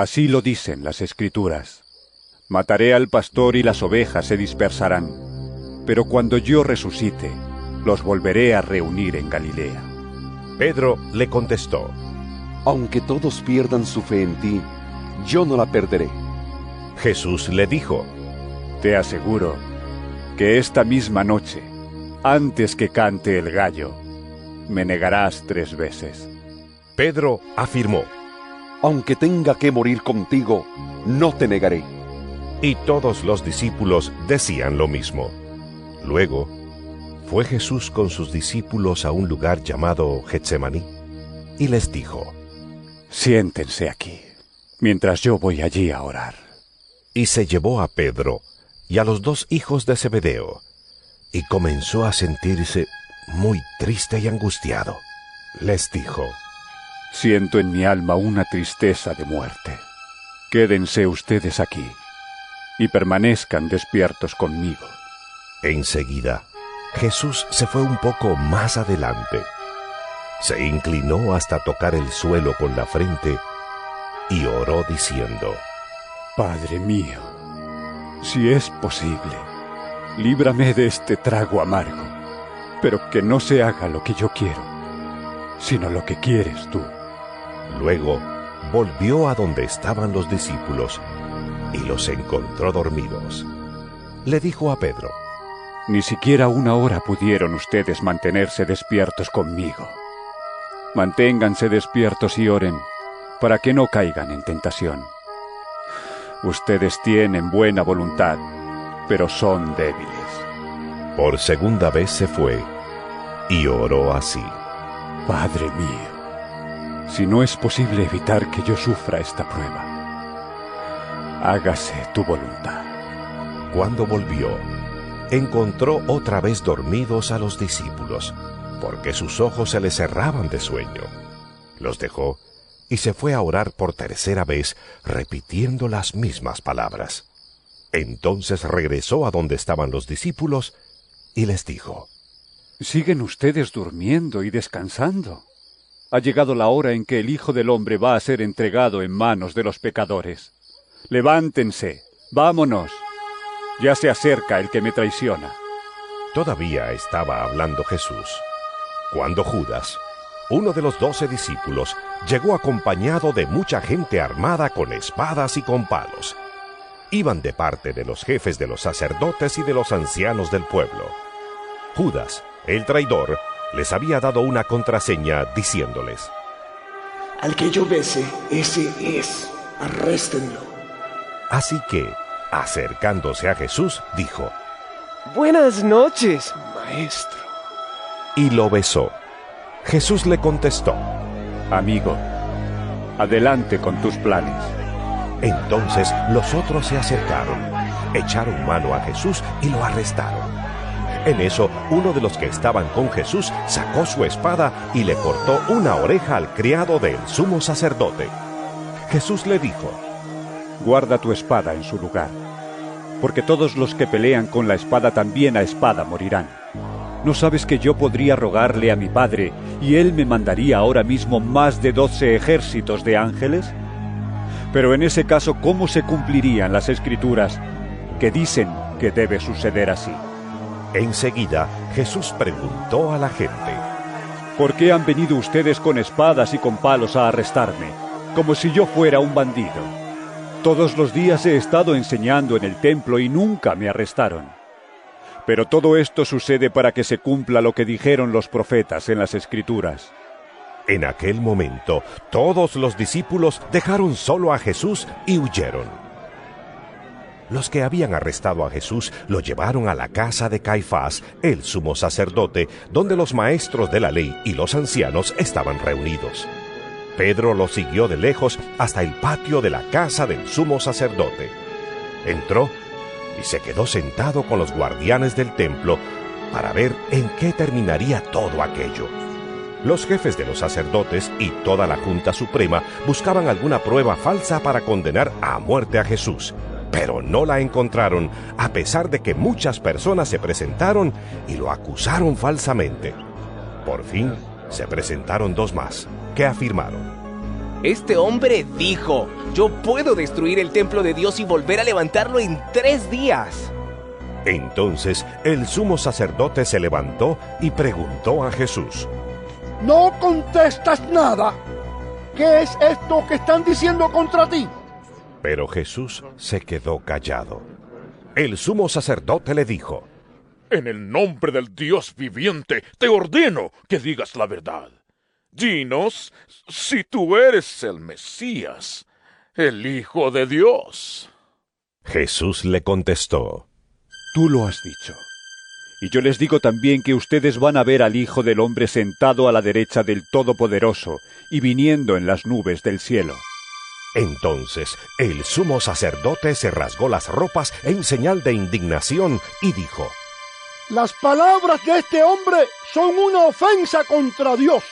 Así lo dicen las escrituras. Mataré al pastor y las ovejas se dispersarán. Pero cuando yo resucite, los volveré a reunir en Galilea. Pedro le contestó, Aunque todos pierdan su fe en ti, yo no la perderé. Jesús le dijo, Te aseguro que esta misma noche, antes que cante el gallo, me negarás tres veces. Pedro afirmó, Aunque tenga que morir contigo, no te negaré. Y todos los discípulos decían lo mismo. Luego, fue Jesús con sus discípulos a un lugar llamado Getsemaní y les dijo, Siéntense aquí, mientras yo voy allí a orar. Y se llevó a Pedro y a los dos hijos de Zebedeo, y comenzó a sentirse muy triste y angustiado. Les dijo, Siento en mi alma una tristeza de muerte. Quédense ustedes aquí y permanezcan despiertos conmigo. Enseguida, Jesús se fue un poco más adelante. Se inclinó hasta tocar el suelo con la frente y oró diciendo, Padre mío, si es posible, líbrame de este trago amargo, pero que no se haga lo que yo quiero, sino lo que quieres tú. Luego volvió a donde estaban los discípulos y los encontró dormidos. Le dijo a Pedro, Ni siquiera una hora pudieron ustedes mantenerse despiertos conmigo. Manténganse despiertos y oren para que no caigan en tentación. Ustedes tienen buena voluntad, pero son débiles. Por segunda vez se fue y oró así. Padre mío, si no es posible evitar que yo sufra esta prueba, hágase tu voluntad. Cuando volvió, encontró otra vez dormidos a los discípulos, porque sus ojos se les cerraban de sueño. Los dejó y se fue a orar por tercera vez, repitiendo las mismas palabras. Entonces regresó a donde estaban los discípulos y les dijo, Siguen ustedes durmiendo y descansando. Ha llegado la hora en que el Hijo del Hombre va a ser entregado en manos de los pecadores. Levántense, vámonos. Ya se acerca el que me traiciona. Todavía estaba hablando Jesús, cuando Judas, uno de los doce discípulos, llegó acompañado de mucha gente armada con espadas y con palos. Iban de parte de los jefes de los sacerdotes y de los ancianos del pueblo. Judas, el traidor, les había dado una contraseña diciéndoles, Al que yo bese, ese es. Arréstenlo. Así que, acercándose a Jesús, dijo, Buenas noches, maestro. Y lo besó. Jesús le contestó, Amigo, adelante con tus planes. Entonces los otros se acercaron, echaron mano a Jesús y lo arrestaron. En eso, uno de los que estaban con Jesús sacó su espada y le cortó una oreja al criado del sumo sacerdote. Jesús le dijo, Guarda tu espada en su lugar, porque todos los que pelean con la espada también a espada morirán. ¿No sabes que yo podría rogarle a mi Padre y Él me mandaría ahora mismo más de doce ejércitos de ángeles? Pero en ese caso, ¿cómo se cumplirían las escrituras que dicen que debe suceder así? Enseguida Jesús preguntó a la gente, ¿Por qué han venido ustedes con espadas y con palos a arrestarme, como si yo fuera un bandido? Todos los días he estado enseñando en el templo y nunca me arrestaron. Pero todo esto sucede para que se cumpla lo que dijeron los profetas en las escrituras. En aquel momento, todos los discípulos dejaron solo a Jesús y huyeron. Los que habían arrestado a Jesús lo llevaron a la casa de Caifás, el sumo sacerdote, donde los maestros de la ley y los ancianos estaban reunidos. Pedro lo siguió de lejos hasta el patio de la casa del sumo sacerdote. Entró y se quedó sentado con los guardianes del templo para ver en qué terminaría todo aquello. Los jefes de los sacerdotes y toda la Junta Suprema buscaban alguna prueba falsa para condenar a muerte a Jesús, pero no la encontraron, a pesar de que muchas personas se presentaron y lo acusaron falsamente. Por fin, se presentaron dos más, que afirmaron. Este hombre dijo, yo puedo destruir el templo de Dios y volver a levantarlo en tres días. Entonces el sumo sacerdote se levantó y preguntó a Jesús, No contestas nada. ¿Qué es esto que están diciendo contra ti? Pero Jesús se quedó callado. El sumo sacerdote le dijo, En el nombre del Dios viviente, te ordeno que digas la verdad. Dinos si tú eres el Mesías, el Hijo de Dios. Jesús le contestó, Tú lo has dicho. Y yo les digo también que ustedes van a ver al Hijo del Hombre sentado a la derecha del Todopoderoso y viniendo en las nubes del cielo. Entonces el sumo sacerdote se rasgó las ropas en señal de indignación y dijo, Las palabras de este hombre son una ofensa contra Dios.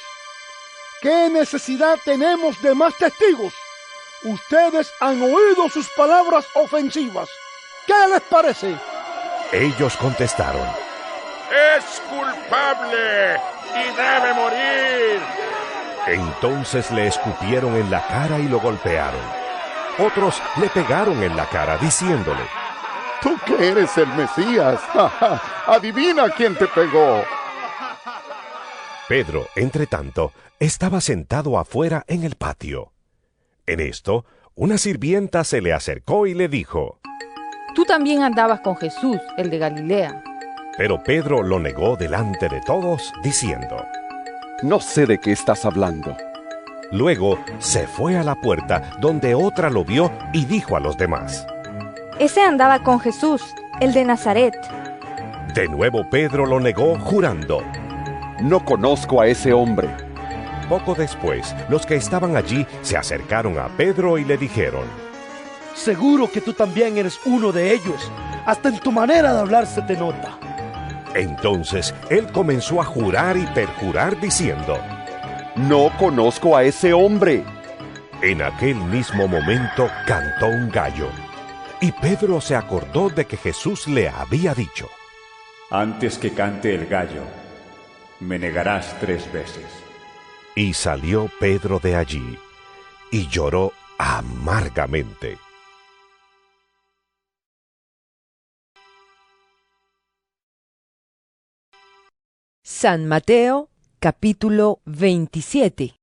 ¿Qué necesidad tenemos de más testigos? Ustedes han oído sus palabras ofensivas. ¿Qué les parece? Ellos contestaron, Es culpable y debe morir. Entonces le escupieron en la cara y lo golpearon. Otros le pegaron en la cara diciéndole, Tú que eres el Mesías, adivina quién te pegó. Pedro, entre tanto, estaba sentado afuera en el patio. En esto, una sirvienta se le acercó y le dijo, Tú también andabas con Jesús, el de Galilea. Pero Pedro lo negó delante de todos, diciendo, No sé de qué estás hablando. Luego se fue a la puerta donde otra lo vio y dijo a los demás, Ese andaba con Jesús, el de Nazaret. De nuevo Pedro lo negó jurando, No conozco a ese hombre. Poco después, los que estaban allí se acercaron a Pedro y le dijeron, Seguro que tú también eres uno de ellos. Hasta en tu manera de hablar se te nota. Entonces él comenzó a jurar y perjurar diciendo, No conozco a ese hombre. En aquel mismo momento cantó un gallo, y Pedro se acordó de que Jesús le había dicho, Antes que cante el gallo, me negarás tres veces. Y salió Pedro de allí, y lloró amargamente. San Mateo capítulo 27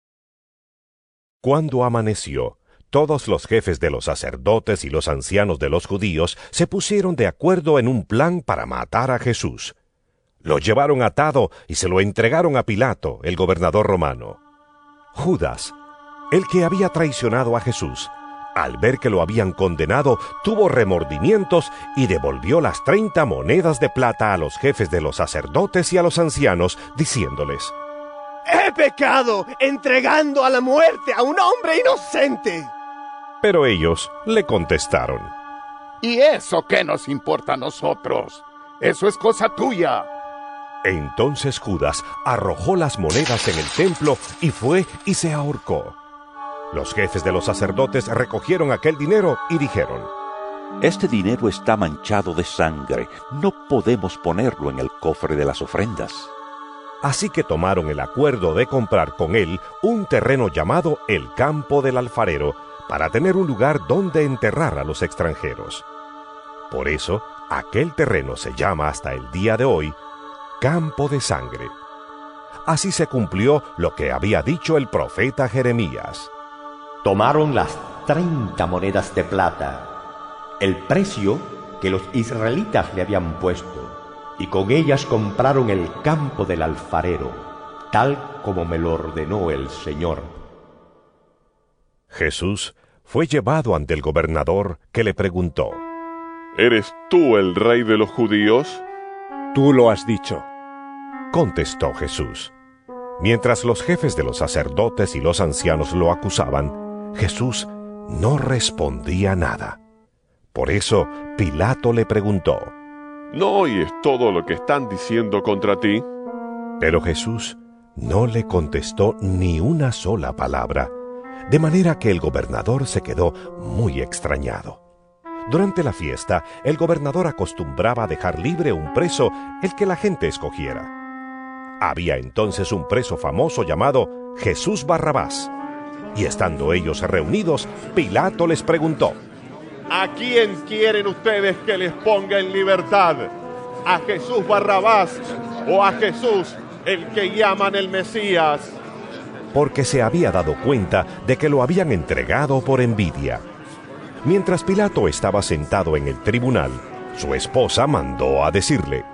Cuando amaneció, todos los jefes de los sacerdotes y los ancianos de los judíos se pusieron de acuerdo en un plan para matar a Jesús. Lo llevaron atado y se lo entregaron a Pilato, el gobernador romano. Judas, el que había traicionado a Jesús, al ver que lo habían condenado, tuvo remordimientos y devolvió las treinta monedas de plata a los jefes de los sacerdotes y a los ancianos, diciéndoles, He pecado entregando a la muerte a un hombre inocente. Pero ellos le contestaron, ¿Y eso qué nos importa a nosotros? Eso es cosa tuya. Entonces Judas arrojó las monedas en el templo y fue y se ahorcó. Los jefes de los sacerdotes recogieron aquel dinero y dijeron, Este dinero está manchado de sangre, no podemos ponerlo en el cofre de las ofrendas. Así que tomaron el acuerdo de comprar con él un terreno llamado el Campo del Alfarero para tener un lugar donde enterrar a los extranjeros. Por eso, aquel terreno se llama hasta el día de hoy Campo de Sangre. Así se cumplió lo que había dicho el profeta Jeremías. Tomaron las treinta monedas de plata, el precio que los israelitas le habían puesto, y con ellas compraron el campo del alfarero, tal como me lo ordenó el Señor. Jesús fue llevado ante el gobernador que le preguntó, ¿Eres tú el rey de los judíos? Tú lo has dicho. Contestó Jesús. Mientras los jefes de los sacerdotes y los ancianos lo acusaban, Jesús no respondía nada. Por eso Pilato le preguntó, ¿No oyes todo lo que están diciendo contra ti? Pero Jesús no le contestó ni una sola palabra, de manera que el gobernador se quedó muy extrañado. Durante la fiesta, el gobernador acostumbraba a dejar libre un preso, el que la gente escogiera. Había entonces un preso famoso llamado Jesús Barrabás. Y estando ellos reunidos, Pilato les preguntó, ¿A quién quieren ustedes que les ponga en libertad? ¿A Jesús Barrabás o a Jesús, el que llaman el Mesías? Porque se había dado cuenta de que lo habían entregado por envidia. Mientras Pilato estaba sentado en el tribunal, su esposa mandó a decirle,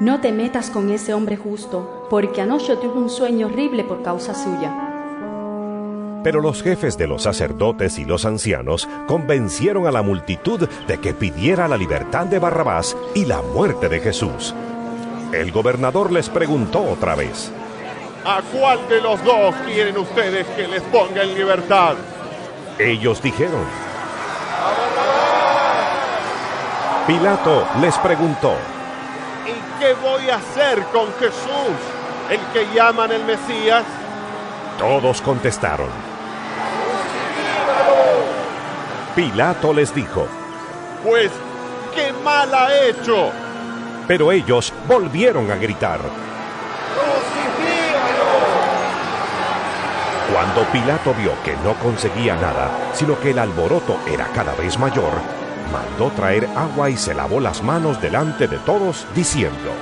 No te metas con ese hombre justo, porque anoche tuve un sueño horrible por causa suya. Pero los jefes de los sacerdotes y los ancianos convencieron a la multitud de que pidiera la libertad de Barrabás y la muerte de Jesús. El gobernador les preguntó otra vez, ¿A cuál de los dos quieren ustedes que les ponga en libertad? Ellos dijeron, Pilato les preguntó, ¿Y qué voy a hacer con Jesús, el que llaman el Mesías? Todos contestaron. Pilato les dijo, Pues, ¿qué mal ha hecho? Pero ellos volvieron a gritar. Cuando Pilato vio que no conseguía nada, sino que el alboroto era cada vez mayor, mandó traer agua y se lavó las manos delante de todos, diciendo,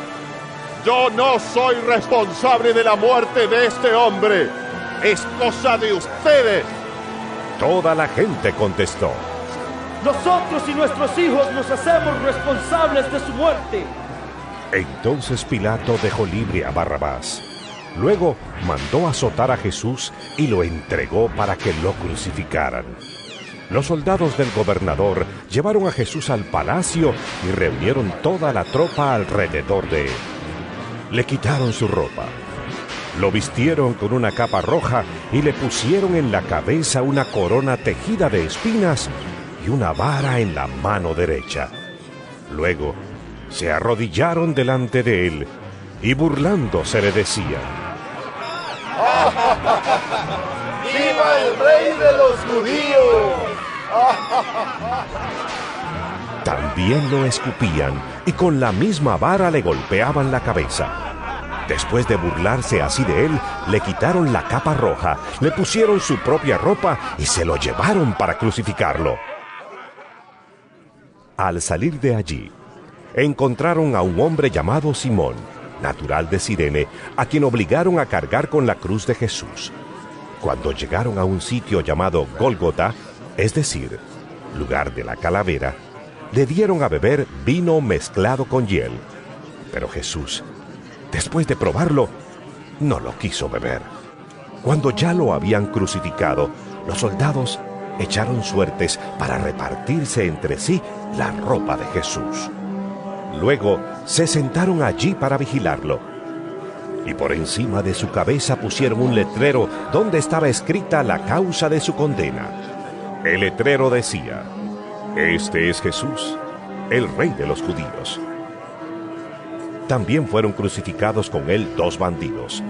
Yo no soy responsable de la muerte de este hombre. Es cosa de ustedes. Toda la gente contestó. Nosotros y nuestros hijos nos hacemos responsables de su muerte. Entonces Pilato dejó libre a Barrabás. Luego mandó azotar a Jesús y lo entregó para que lo crucificaran. Los soldados del gobernador llevaron a Jesús al palacio y reunieron toda la tropa alrededor de él. Le quitaron su ropa, lo vistieron con una capa roja y le pusieron en la cabeza una corona tejida de espinas y una vara en la mano derecha. Luego se arrodillaron delante de él y burlándose le decían, ¡Viva el rey de los judíos! También lo escupían y con la misma vara le golpeaban la cabeza. Después de burlarse así de él, le quitaron la capa roja, le pusieron su propia ropa y se lo llevaron para crucificarlo. Al salir de allí, encontraron a un hombre llamado Simón, natural de Sirene, a quien obligaron a cargar con la cruz de Jesús. Cuando llegaron a un sitio llamado Gólgota, es decir, lugar de la calavera, le dieron a beber vino mezclado con hiel. Pero Jesús, después de probarlo, no lo quiso beber. Cuando ya lo habían crucificado, los soldados echaron suertes para repartirse entre sí la ropa de Jesús. Luego se sentaron allí para vigilarlo. Y por encima de su cabeza pusieron un letrero donde estaba escrita la causa de su condena. El letrero decía, Este es Jesús, el rey de los judíos. También fueron crucificados con él dos bandidos,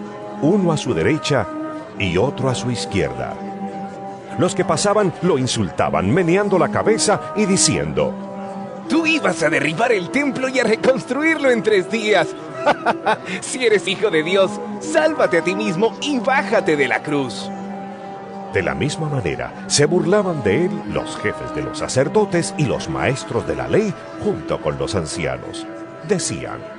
uno a su derecha y otro a su izquierda. Los que pasaban lo insultaban, meneando la cabeza y diciendo, Tú ibas a derribar el templo y a reconstruirlo en tres días. si eres hijo de Dios, sálvate a ti mismo y bájate de la cruz. De la misma manera, se burlaban de él los jefes de los sacerdotes y los maestros de la ley junto con los ancianos. Decían,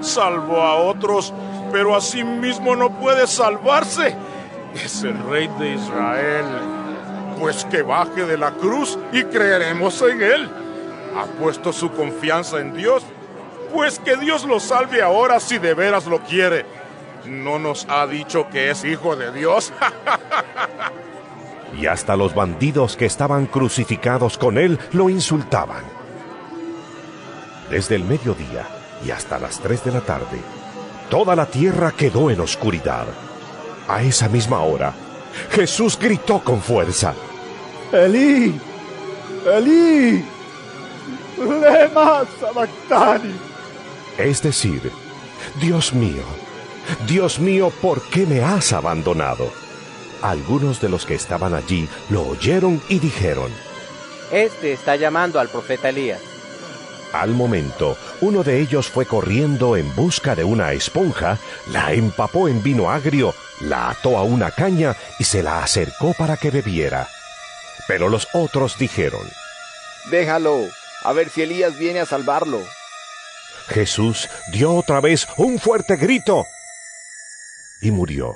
Salvó a otros, pero a sí mismo no puede salvarse. Es el rey de Israel. Pues que baje de la cruz y creeremos en él. Ha puesto su confianza en Dios. Pues que Dios lo salve ahora si de veras lo quiere. ¿No nos ha dicho que es hijo de Dios? y hasta los bandidos que estaban crucificados con él lo insultaban. Desde el mediodía y hasta las tres de la tarde, toda la tierra quedó en oscuridad. A esa misma hora, Jesús gritó con fuerza. Elí, Elí, lema sabactani. Es decir, Dios mío, Dios mío, ¿por qué me has abandonado? Algunos de los que estaban allí lo oyeron y dijeron, Este está llamando al profeta Elías. Al momento, uno de ellos fue corriendo en busca de una esponja, la empapó en vino agrio, la ató a una caña y se la acercó para que bebiera. Pero los otros dijeron, Déjalo, a ver si Elías viene a salvarlo. Jesús dio otra vez un fuerte grito y murió.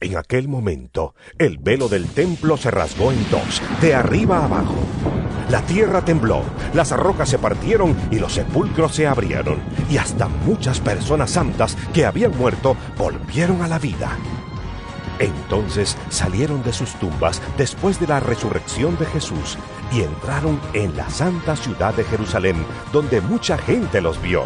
En aquel momento, el velo del templo se rasgó en dos, de arriba a abajo. La tierra tembló, las rocas se partieron y los sepulcros se abrieron, y hasta muchas personas santas que habían muerto volvieron a la vida. Entonces salieron de sus tumbas después de la resurrección de Jesús y entraron en la santa ciudad de Jerusalén, donde mucha gente los vio.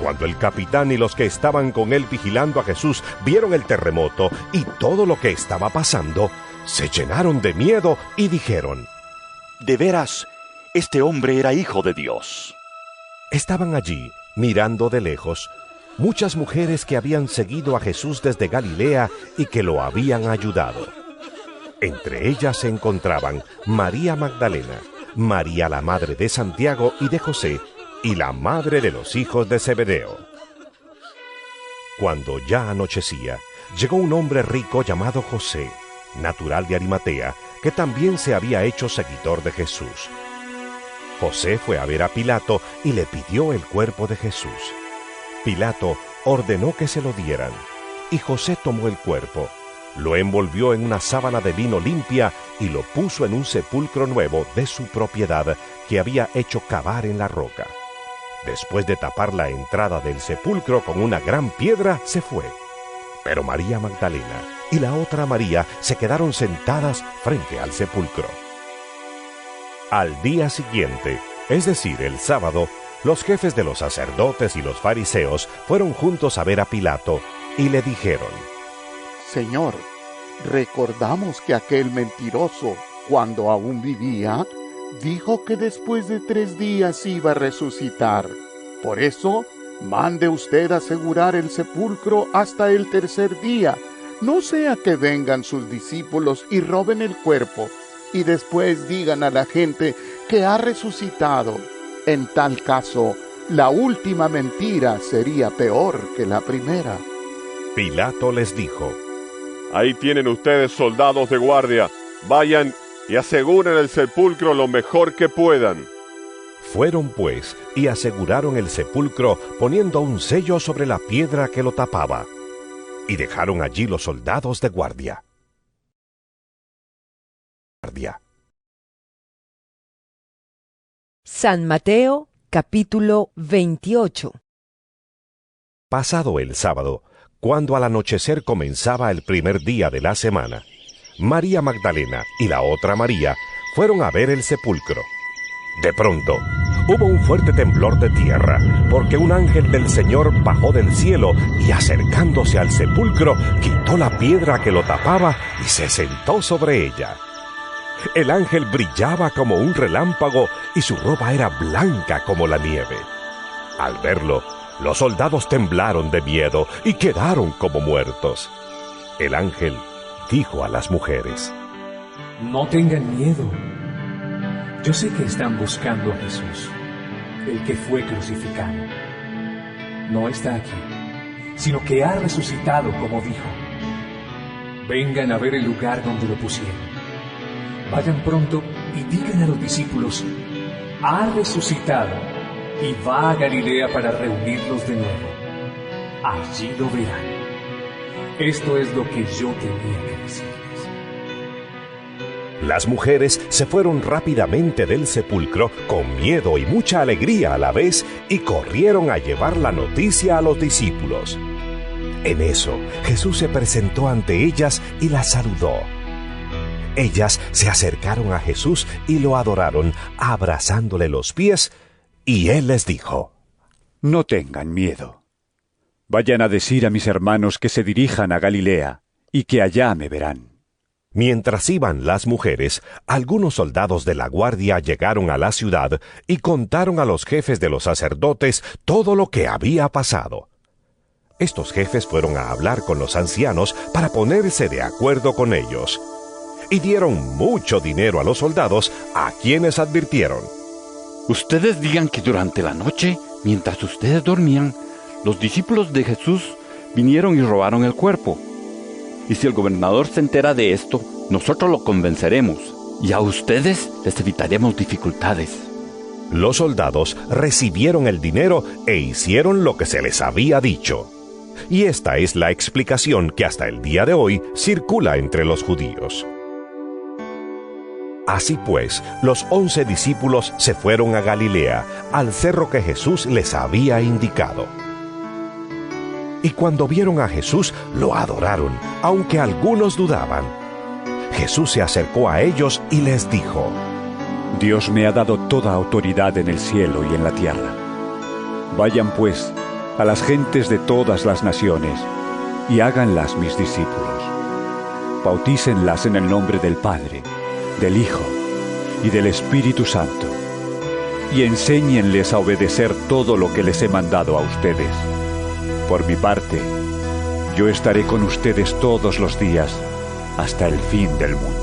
Cuando el capitán y los que estaban con él vigilando a Jesús vieron el terremoto y todo lo que estaba pasando, se llenaron de miedo y dijeron, De veras, este hombre era hijo de Dios. Estaban allí, mirando de lejos, muchas mujeres que habían seguido a Jesús desde Galilea y que lo habían ayudado. Entre ellas se encontraban María Magdalena, María la madre de Santiago y de José, y la madre de los hijos de Zebedeo. Cuando ya anochecía, llegó un hombre rico llamado José, natural de Arimatea, que también se había hecho seguidor de Jesús. José fue a ver a Pilato y le pidió el cuerpo de Jesús. Pilato ordenó que se lo dieran, y José tomó el cuerpo, lo envolvió en una sábana de vino limpia y lo puso en un sepulcro nuevo de su propiedad que había hecho cavar en la roca. Después de tapar la entrada del sepulcro con una gran piedra, se fue. Pero María Magdalena y la otra María se quedaron sentadas frente al sepulcro. Al día siguiente, es decir, el sábado, los jefes de los sacerdotes y los fariseos fueron juntos a ver a Pilato y le dijeron, Señor, recordamos que aquel mentiroso, cuando aún vivía, dijo que después de tres días iba a resucitar. Por eso, mande usted asegurar el sepulcro hasta el tercer día, no sea que vengan sus discípulos y roben el cuerpo, y después digan a la gente que ha resucitado. En tal caso, la última mentira sería peor que la primera. Pilato les dijo, Ahí tienen ustedes soldados de guardia. Vayan y aseguren el sepulcro lo mejor que puedan. Fueron pues y aseguraron el sepulcro poniendo un sello sobre la piedra que lo tapaba, y dejaron allí los soldados de guardia. San Mateo capítulo 28 Pasado el sábado, cuando al anochecer comenzaba el primer día de la semana, María Magdalena y la otra María fueron a ver el sepulcro. De pronto, hubo un fuerte temblor de tierra, porque un ángel del Señor bajó del cielo y acercándose al sepulcro, quitó la piedra que lo tapaba y se sentó sobre ella. El ángel brillaba como un relámpago y su ropa era blanca como la nieve. Al verlo, los soldados temblaron de miedo y quedaron como muertos. El ángel dijo a las mujeres, No tengan miedo. Yo sé que están buscando a Jesús, el que fue crucificado. No está aquí, sino que ha resucitado como dijo. Vengan a ver el lugar donde lo pusieron. Vayan pronto y digan a los discípulos, ha resucitado y va a Galilea para reunirlos de nuevo. Allí lo verán. Esto es lo que yo tenía. Las mujeres se fueron rápidamente del sepulcro con miedo y mucha alegría a la vez y corrieron a llevar la noticia a los discípulos. En eso, Jesús se presentó ante ellas y las saludó. Ellas se acercaron a Jesús y lo adoraron, abrazándole los pies, y él les dijo, No tengan miedo. Vayan a decir a mis hermanos que se dirijan a Galilea, y que allá me verán. Mientras iban las mujeres, algunos soldados de la guardia llegaron a la ciudad y contaron a los jefes de los sacerdotes todo lo que había pasado. Estos jefes fueron a hablar con los ancianos para ponerse de acuerdo con ellos. Y dieron mucho dinero a los soldados, a quienes advirtieron. Ustedes digan que durante la noche, mientras ustedes dormían, los discípulos de Jesús vinieron y robaron el cuerpo. Y si el gobernador se entera de esto, nosotros lo convenceremos y a ustedes les evitaremos dificultades. Los soldados recibieron el dinero e hicieron lo que se les había dicho. Y esta es la explicación que hasta el día de hoy circula entre los judíos. Así pues, los once discípulos se fueron a Galilea, al cerro que Jesús les había indicado. Y cuando vieron a Jesús, lo adoraron, aunque algunos dudaban. Jesús se acercó a ellos y les dijo, Dios me ha dado toda autoridad en el cielo y en la tierra. Vayan pues a las gentes de todas las naciones y háganlas mis discípulos. Bautícenlas en el nombre del Padre, del Hijo y del Espíritu Santo, y enséñenles a obedecer todo lo que les he mandado a ustedes. Por mi parte, yo estaré con ustedes todos los días hasta el fin del mundo.